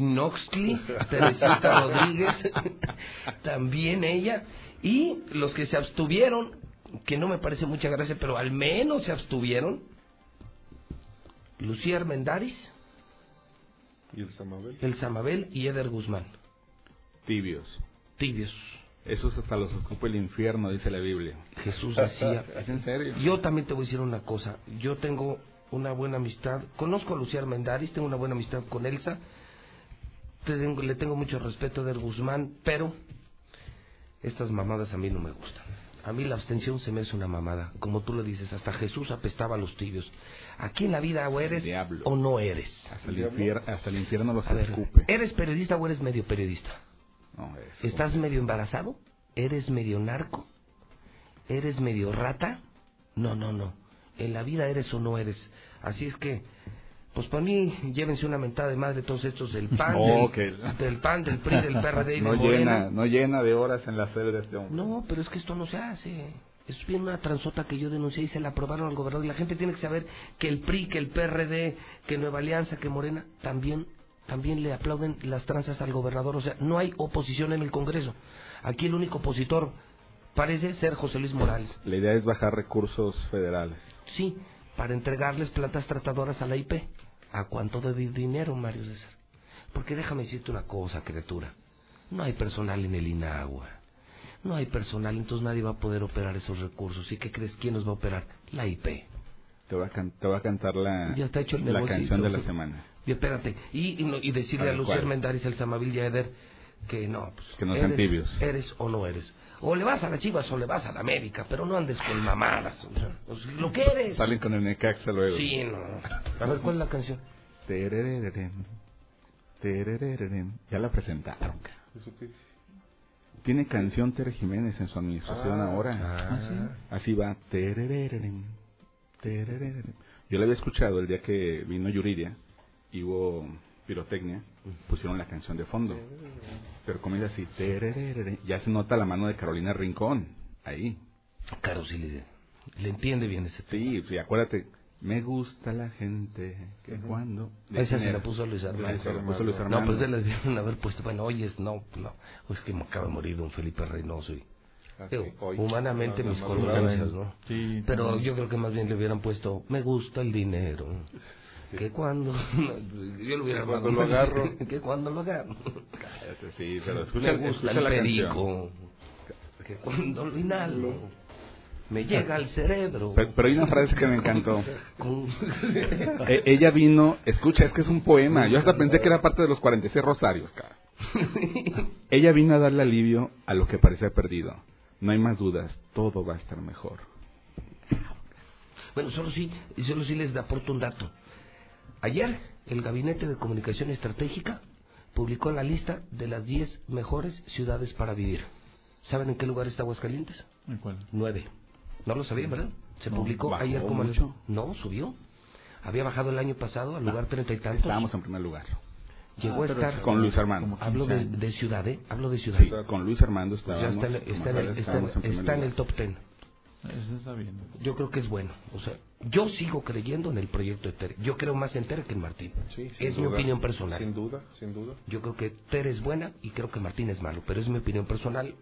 Noxtli, Teresita Rodríguez, (laughs) también ella, y los que se abstuvieron, que no me parece mucha gracia, pero al menos se abstuvieron, Lucía Armendáriz, ¿Y el Samabel? El Samabel y Eder Guzmán. Tibios. Tibios. Esos hasta los escupe el infierno, dice la Biblia. Jesús decía. (laughs) ¿Es en serio? Yo también te voy a decir una cosa. Yo tengo una buena amistad. Conozco a Lucía Armendáriz, tengo una buena amistad con Elsa. Tengo- le tengo mucho respeto a Eder Guzmán, pero estas mamadas a mí no me gustan. A mí la abstención se me hace una mamada. Como tú lo dices, hasta Jesús apestaba a los tibios. Aquí en la vida o eres o no eres. Hasta el, infierno, hasta el infierno los ver, escupe. ¿Eres periodista o eres medio periodista? No, eso. ¿Estás medio embarazado? ¿Eres medio narco? ¿Eres medio rata? No, no, no. En la vida eres o no eres. Así es que, pues para mí, llévense una mentada de madre todos estos del (laughs) PAN, No, del, que- del PAN, del PRI, del (laughs) PRD y no de llena, no llena de horas en la sede de este hombre. No, pero es que esto no se hace. Es bien una transota que yo denuncié y se la aprobaron al gobernador. Y la gente tiene que saber que el PRI, que el PRD, que Nueva Alianza, que Morena, también, también le aplauden las tranzas al gobernador. O sea, no hay oposición en el Congreso. Aquí el único opositor parece ser José Luis Morales. La idea es bajar recursos federales. Sí, para entregarles plantas tratadoras a la IP. ¿A cuánto de di- dinero, Mario César? Porque déjame decirte una cosa, criatura. No hay personal en el INAGUA. No hay personal, entonces nadie va a poder operar esos recursos. ¿Y qué crees? ¿Quién los va a operar? La IP. Te voy a, can- te voy a cantar la, Ya está hecho el la canción de la semana. Y espérate, y, y, y decirle A a, Lucier ¿cuál? Mendaris, el Samavil y a Eder, que no, pues, Que no sean eres, tibios. Eres o no eres. O le vas a la Chivas o le vas a la América, pero no andes con mamadas. o sea, pues, lo que eres. Salen con el Necaxa luego. Sí, no. A ver, ¿cuál es la canción? Ya la presentaron. Tiene canción Tere Jiménez en su administración Ah, ahora. ah, ¿sí? Así va. Yo la había escuchado el día que vino Yuridia y hubo pirotecnia. Pusieron la canción de fondo. Pero comienza así. Ya se nota la mano de Carolina Rincón. Ahí. Caro, sí le, le entiende bien ese Sí, sí, acuérdate. Me gusta la gente que cuando... ¿De Esa quién se la puso Luis Armando. Esa se la puso Luis No, Armando. pues él le debieron haber puesto, bueno, oye, es- no, no, es que me acaba de morir don Felipe Reynoso y... Ah, digo, hoy. humanamente No, mis no, condolencias, no. ¿no? Sí, Pero también. yo creo que más bien le hubieran puesto, me gusta el dinero. Que cuando... (laughs) yo lo hubiera Que cuando lo agarro. (laughs) que cuando lo agarro. Cállate, Sí, pero escucha, me gusta escucha el la perico. Que cuando lo inhalo, me llega al cerebro. Pero, pero hay una frase que me encantó. (laughs) Con- E- ella vino, escucha, es que es un poema. Yo hasta pensé que era parte de los 46 rosarios, cara. Ella vino a darle alivio a lo que parecía perdido. No hay más dudas, todo va a estar mejor. Bueno, solo sí, solo sí les aporto un dato. Ayer, el Gabinete de Comunicación Estratégica publicó la lista de las 10 mejores ciudades para vivir. ¿Saben en qué lugar está Aguascalientes? ¿En cuál? Nueve. No lo sabían, ¿verdad? Se No, publicó ayer como... mucho. No, subió. Había bajado el año pasado al lugar treinta y tantos. Estábamos en primer lugar. Llegó Ah, a pero estar... es con Luis Armando. Hablo de, de ciudad, ¿eh? Hablo de ciudad. Sí, con Luis Armando ya está, en- está en el, está en- está en el top ten. Eso está bien. Yo creo que es bueno. O sea, yo sigo creyendo en el proyecto de Tere. Yo creo más en Tere que en Martín. Sí, es mi duda. opinión personal. Sin duda, sin duda. Yo creo que Tere es buena y creo que Martín es malo. Pero es mi opinión personal.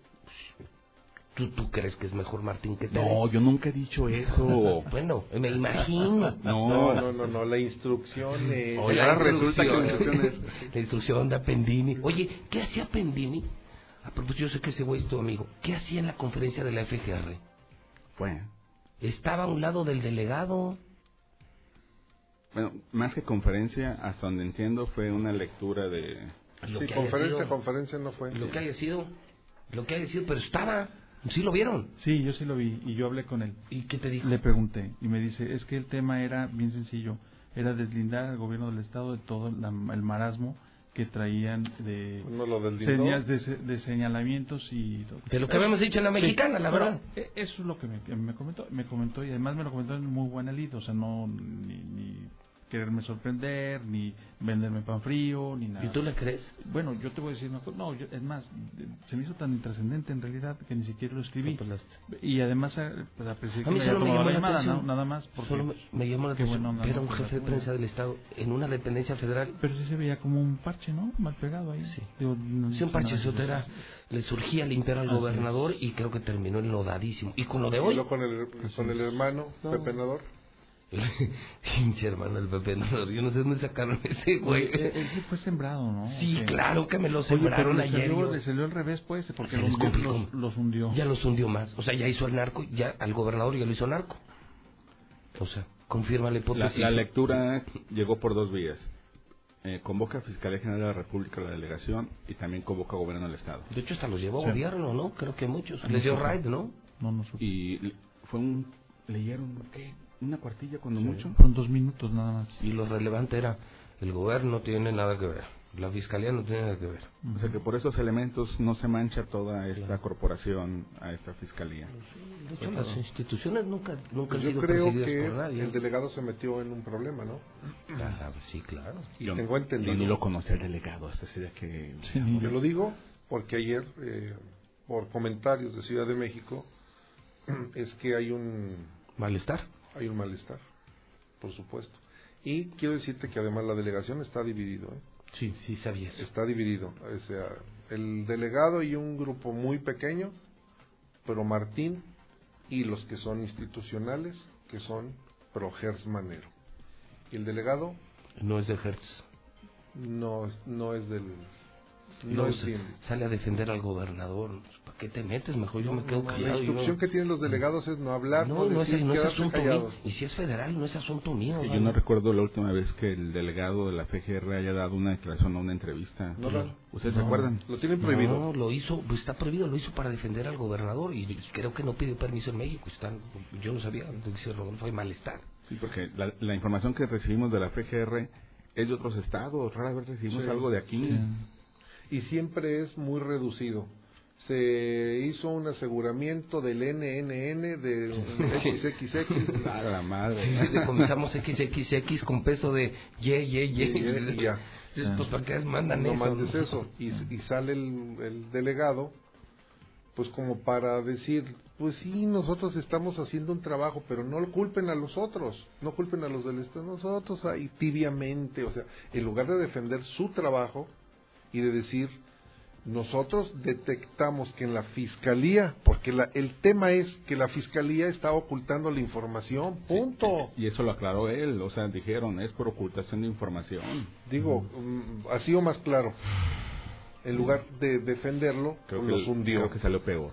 ¿Tú, tú crees que es mejor Martín que Tere? No, yo nunca he dicho eso. (laughs) Bueno, me imagino. (laughs) No, no, no, no, la instrucción es... (laughs) Oye, La resulta que la instrucción- instrucción es... La instrucción de Pendini. Oye, ¿qué hacía Pendini? A propósito, yo sé que ese güey es tu amigo. ¿Qué hacía en la conferencia de la FGR? Fue. Estaba a un lado del delegado. Bueno, más que conferencia, hasta donde entiendo, fue una lectura de... Lo Sí, que conferencia, sido. conferencia no fue. Lo que haya sido. Lo que haya sido, pero estaba. ¿Sí lo vieron? Sí, yo sí lo vi y yo hablé con él. ¿Y qué te dijo? Le pregunté y me dice, es que el tema era bien sencillo, era deslindar al gobierno del Estado de todo la- el marasmo que traían de, No, lo del dindó. señas- de, se- de señalamientos y... De lo que habíamos dicho en la Sí, mexicana, la verdad. eh, Eso es lo que me, que me comentó, me comentó y además me lo comentó en muy buena lid, o sea, no ni, ni quererme sorprender, ni venderme pan frío, ni nada. ¿Y tú le crees? Bueno, yo te voy a decir una cosa. No, yo- es más, se me hizo tan intrascendente en realidad que ni siquiera lo escribí. Y además, eh, pues, aprecié que A mí solo me llamó la la llamada, atención. ¿no? nada más. Porque, Solo me, llamó la atención. buena onda, Era un jefe de prensa del Estado en una dependencia federal. Pero sí se veía como un parche, ¿no? Mal pegado ahí. Sí. Digo, no Sí, un parche sotera le surgía limpiar al Así gobernador y creo que terminó enlodadísimo. Y con lo de hoy, con el, con el hermano, No. Pepe Nador. (laughs) pinche hermano el Pepe, no, yo no sé dónde sacaron ese güey. Él, él sí fue sembrado, ¿no? Sí, claro que me lo Oye, pero sembraron le ayer. salió, le salió al revés, pues, porque los, los, los hundió. Ya los hundió más. O sea, ya hizo el narco, ya al gobernador ya lo hizo narco. O sea, confirma la hipótesis. la lectura llegó por dos vías. Eh, convoca a Fiscalía General de la República a la delegación y también convoca a Gobierno del Estado. De hecho, hasta los llevó Sí. a gobierno, ¿no? Creo que muchos. Les dio raid, ¿no? No, no supe. Y fue un... ¿Leyeron qué? ¿Una cuartilla cuando Sí. mucho? Fueron dos minutos nada más. Y lo relevante era, el gobierno no tiene nada que ver, la fiscalía no tiene nada que ver. O sea que por esos elementos no se mancha toda esta corporación a esta fiscalía. De hecho, las instituciones nunca, nunca han Pues Yo sido creo que por nadie. el delegado se metió en un problema, ¿no? Ah, sí, claro. Y Yo- tengo entendido. Yo ni lo conocí al delegado hasta ese día que... Yo lo digo porque ayer, eh, por comentarios de Ciudad de México, (clears throat) es que hay un malestar. Hay un malestar, por supuesto. Y quiero decirte que además la delegación está dividido. ¿eh? Sí, sí sabía eso. Está dividido. O sea, el delegado y un grupo muy pequeño, pero Martín y los que son institucionales, que son pro Hertz Manero. Y el delegado No es de Hertz. no, es- no es del... No es bien. sale a defender al gobernador. ¿Para qué te metes? Mejor yo me quedo La callado. y instrucción no- que tienen los delegados es no hablar, no, No, no es, decir, no es asunto callados. mío. Y si es federal, no es asunto mío. Sí, yo no recuerdo la última vez que el delegado de la FGR haya dado una declaración o una entrevista. No, no. ¿Ustedes No. se acuerdan? Lo tienen prohibido. No, lo hizo, pues está prohibido, lo hizo para defender al gobernador y creo que no pidió permiso en México. Están, yo no sabía, dice Rodolfo, hay malestar. Sí, porque la, la información que recibimos de la FGR es de otros estados. Rara vez recibimos Sí. algo de aquí. Y siempre es muy reducido. Se hizo un aseguramiento del NNN de (laughs) XXX. (laughs) A la madre. Decomisamos XXX con peso de ye, ye, ye. Pues para qué mandan no eso. mandes eso. Y, y sale el, el delegado, pues como para decir, pues sí, nosotros estamos haciendo un trabajo, pero no lo culpen a los otros, no culpen a los del Estado, nosotros ahí tibiamente, o sea, en lugar de defender su trabajo y de decir, nosotros detectamos que en la fiscalía, porque la, el tema es que la fiscalía está ocultando la información, punto. Y eso lo aclaró él. O sea, dijeron, es por ocultación de información. Digo, mm, así o más claro. En lugar de defenderlo, Creo pues que, los hundió. creo que salió peor.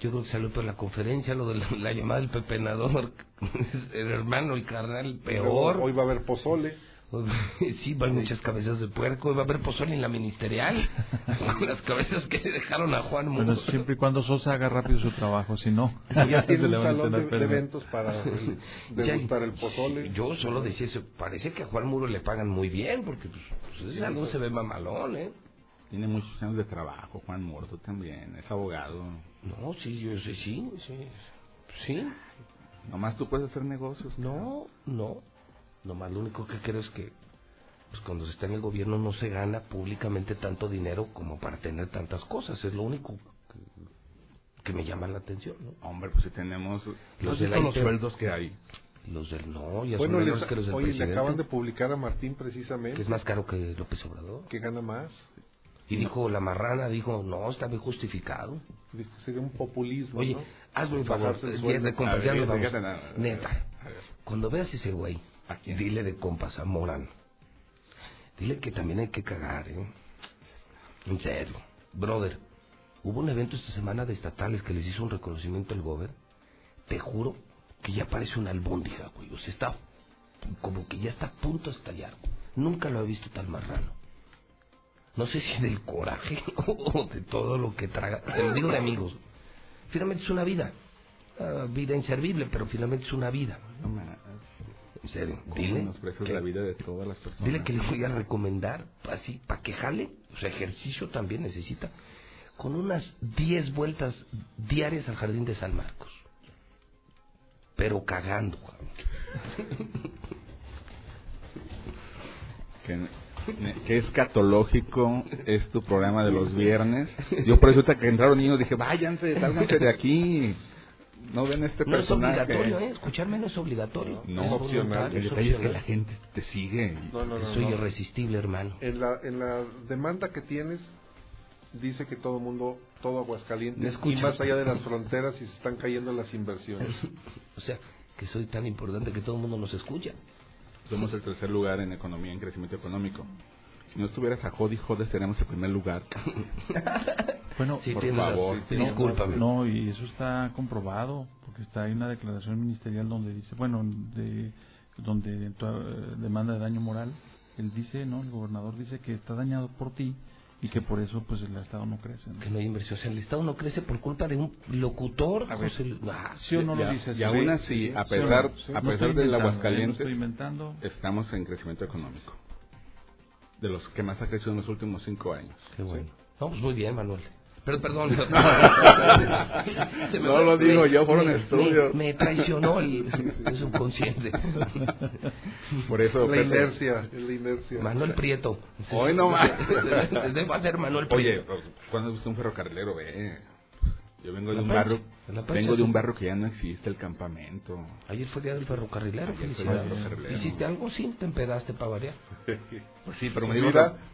Yo creo que salió por la conferencia, lo de la, la llamada del pepenador, (laughs) el hermano, el carnal, peor. Hoy va a haber pozole. (laughs) Sí, van muchas cabezas de puerco. Va a haber pozole en la ministerial. Con (laughs) las cabezas que le dejaron a Juan Muro. Bueno, siempre y cuando Sosa haga rápido su trabajo, si no. (laughs) Ya se tiene le un van a salón de, tener de eventos para el- degustar el pozole. Yo solo decía eso. Parece que a Juan Muro le pagan muy bien, porque pues, pues ese salón se ve mamalón, ¿eh? Tiene muchos años de trabajo, Juan Muerto también. Es abogado. No, sí, yo sé, sí, sí. Sí. Nomás tú puedes hacer negocios. No, no. Nomás lo único que creo es que pues cuando se está en el gobierno no se gana públicamente tanto dinero como para tener tantas cosas. Es lo único que, que me llama la atención, ¿no? Hombre, pues si tenemos Los de de la los sueldos que hay. Los del no, ya Bueno, son les- que los del oye, le presidente. acaban de publicar a Martín precisamente. Que es más caro que López Obrador. Que gana más. Y dijo, la marrana dijo, no, está bien justificado. Dijo, Sería un populismo. Oye, ¿no? hazme un favor, de vamos. fíjate nada. Neta, cuando veas ese güey, dile de compas a Morán. Dile que también hay que cagar, ¿eh? En serio. Brother, hubo un evento esta semana de estatales que les hizo un reconocimiento el gober. Te juro que ya parece una albóndiga, güey. O sea, está como que ya está a punto de estallar. Nunca lo he visto tan marrano. No sé si del coraje (laughs) o de todo lo que traga. Te digo de amigos. Finalmente es una vida. Ah, vida inservible, pero finalmente es una vida. En serio, ¿Cómo dile. menosprecias la vida de todas las personas? Dile que le voy a recomendar, así, para que jale, o sea, ejercicio también necesita, con unas 10 vueltas diarias al jardín de San Marcos. Pero cagando, (laughs) que, que escatológico es tu programa de los viernes. Yo por eso ahorita que entraron niños dije, váyanse, sálganse de aquí. No ven este No es personaje. obligatorio, ¿eh? Escucharme no es obligatorio. No, es opcional. El es detalle es que la gente te sigue. No, no, no, Soy no. irresistible, hermano. En la, en la demanda que tienes, dice que todo mundo, todo Aguascalientes, y más allá de las fronteras, y se están cayendo las inversiones. (laughs) O sea, que soy tan importante que todo el mundo nos escucha. Somos el tercer lugar en economía, en crecimiento económico. Si no estuvieras a Jodi Jodes, seríamos el primer lugar. (laughs) Bueno, Sí, por favor. Discúlpame. No, y eso está comprobado, porque está ahí una declaración ministerial donde dice, bueno, de, donde eh, demanda de daño moral, él dice, ¿no? El gobernador dice que está dañado por ti y que por eso pues el Estado no crece. ¿no? Que no hay inversión. O sea, el Estado no crece por culpa de un locutor. A ver, José Ah, ¿sí o no Ya- lo dices? Y aún así, a pesar, Sí. a pesar del ¿eh? Aguascalientes, No estoy inventando. estamos en crecimiento económico. De los que más ha crecido en los últimos cinco años. Qué bueno. No, pues muy bien, Manuel. Pero perdón. (laughs) Me No lo digo me- yo, fueron me- estudios. Me, me traicionó el, el subconsciente. Por eso, La Pepe, inercia, la inercia. Manuel Prieto. Hoy no más. (laughs) Debe ser Manuel Oye, Prieto. pues, ¿cuándo viste un ferrocarrilero? Ve. Pues, Yo vengo de un Pancha, barrio, vengo de un barrio que ya no existe, el campamento. Ayer fue día del ferrocarrilero. Ayer fue día felicidades. del ferrocarrilero. ¿Hiciste algo? Sí, te empedaste para variar. (laughs) Pues sí, pero me dijo,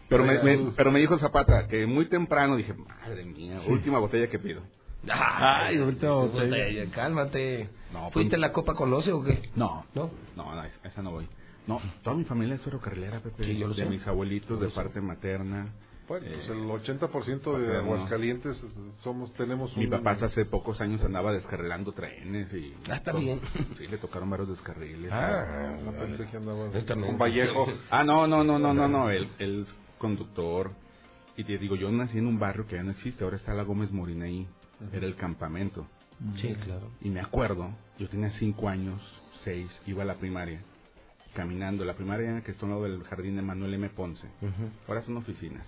pero me, pero me dijo Zapata que muy temprano dije, madre mía, última botella que pido. (laughs) Ay, ahorita botella. Cálmate. No, ¿Fuiste pues- a la Copa Conoce o qué? No, no, no, no, esa- no voy. No, toda mi familia es ferrocarrilera, Pepe. Sí, yo lo de sé. mis abuelitos, Yo de parte materna. Bueno, Eh, pues el 80% de paterno. Aguascalientes somos, tenemos un... Mi papá hasta hace pocos años andaba descarrilando trenes y... Ah, está bien. (laughs) Sí, le tocaron varios descarriles. Ah, no pensé que andaba con Vallejo. (laughs) Ah, no, no, no, no, no, no, (laughs) es conductor. Y te digo, yo nací en un barrio que ya no existe, ahora está la Gómez Morín ahí. Era el campamento. Sí, claro. Y me acuerdo, yo tenía cinco años, seis, iba a la primaria, caminando. La primaria que está al lado del jardín de Manuel M. Ponce. Ahora son oficinas.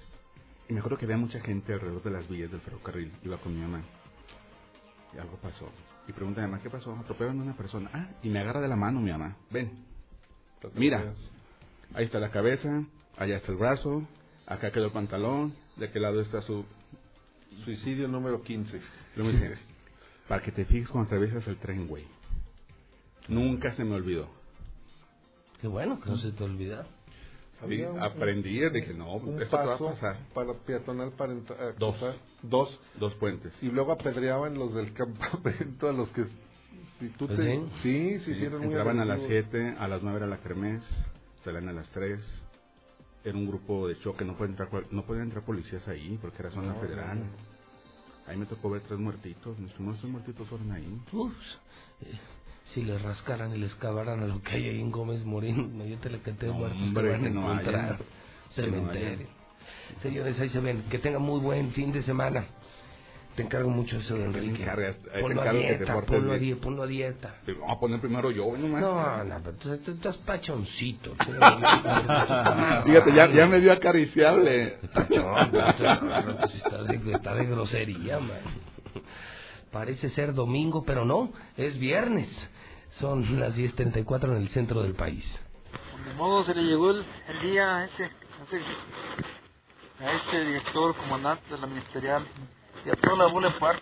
Y me acuerdo que había mucha gente alrededor de las vías del ferrocarril. Iba con mi mamá. Y algo pasó. Y pregunta a mi mamá, ¿qué pasó? Atropellaron a una persona. Ah, y me agarra de la mano mi mamá. Ven. Mira. Ahí está la cabeza, allá está el brazo, acá quedó el pantalón, de aquel lado está su... Suicidio número 15. Luego me dice, para que te fijes cuando atraviesas el tren, güey. Nunca se me olvidó. Qué bueno que no se te olvida. Sí, Había un- aprendí, dije, no, un esto te va a paso pasar. para peatonal para entrar. Dos. Dos. Dos puentes. Y luego apedreaban los del (laughs) campamento a los que... Si tú ¿Pues te... sí? Sí, sí, sí, eran muy Entraban a las agresivos. 7, a las 9 era la kermés, salían a las 3. Era un grupo de choque, no podían entrar, no podían entrar policías ahí porque era zona No, federal. no, Ahí me tocó ver tres muertitos, mis primeros tres muertitos fueron ahí. Uf, eh, si le rascaran y le excavaran a lo que hay ahí en Gómez Morín, no, yo te le canté de No, muertos hombre, que van a no encontrar. no Cementerio. hayan. Señores, ahí se ven. Que tengan muy buen fin de semana. Te encargo mucho eso de Enrique. Ponlo a dieta, ponlo a dieta, ponlo a dieta. Vamos a poner primero yo, güey, nomás. No, no, pero tú, estás pachoncito. (laughs) Fíjate, ya, ya me dio acariciable. Pachón, está de grosería, man. Parece ser domingo, pero no, es viernes. Son (laughs) las 10.34 en el centro del país. De modo se le llegó el, día a este, a este, a este director, comandante de la ministerial y a toda la bola de.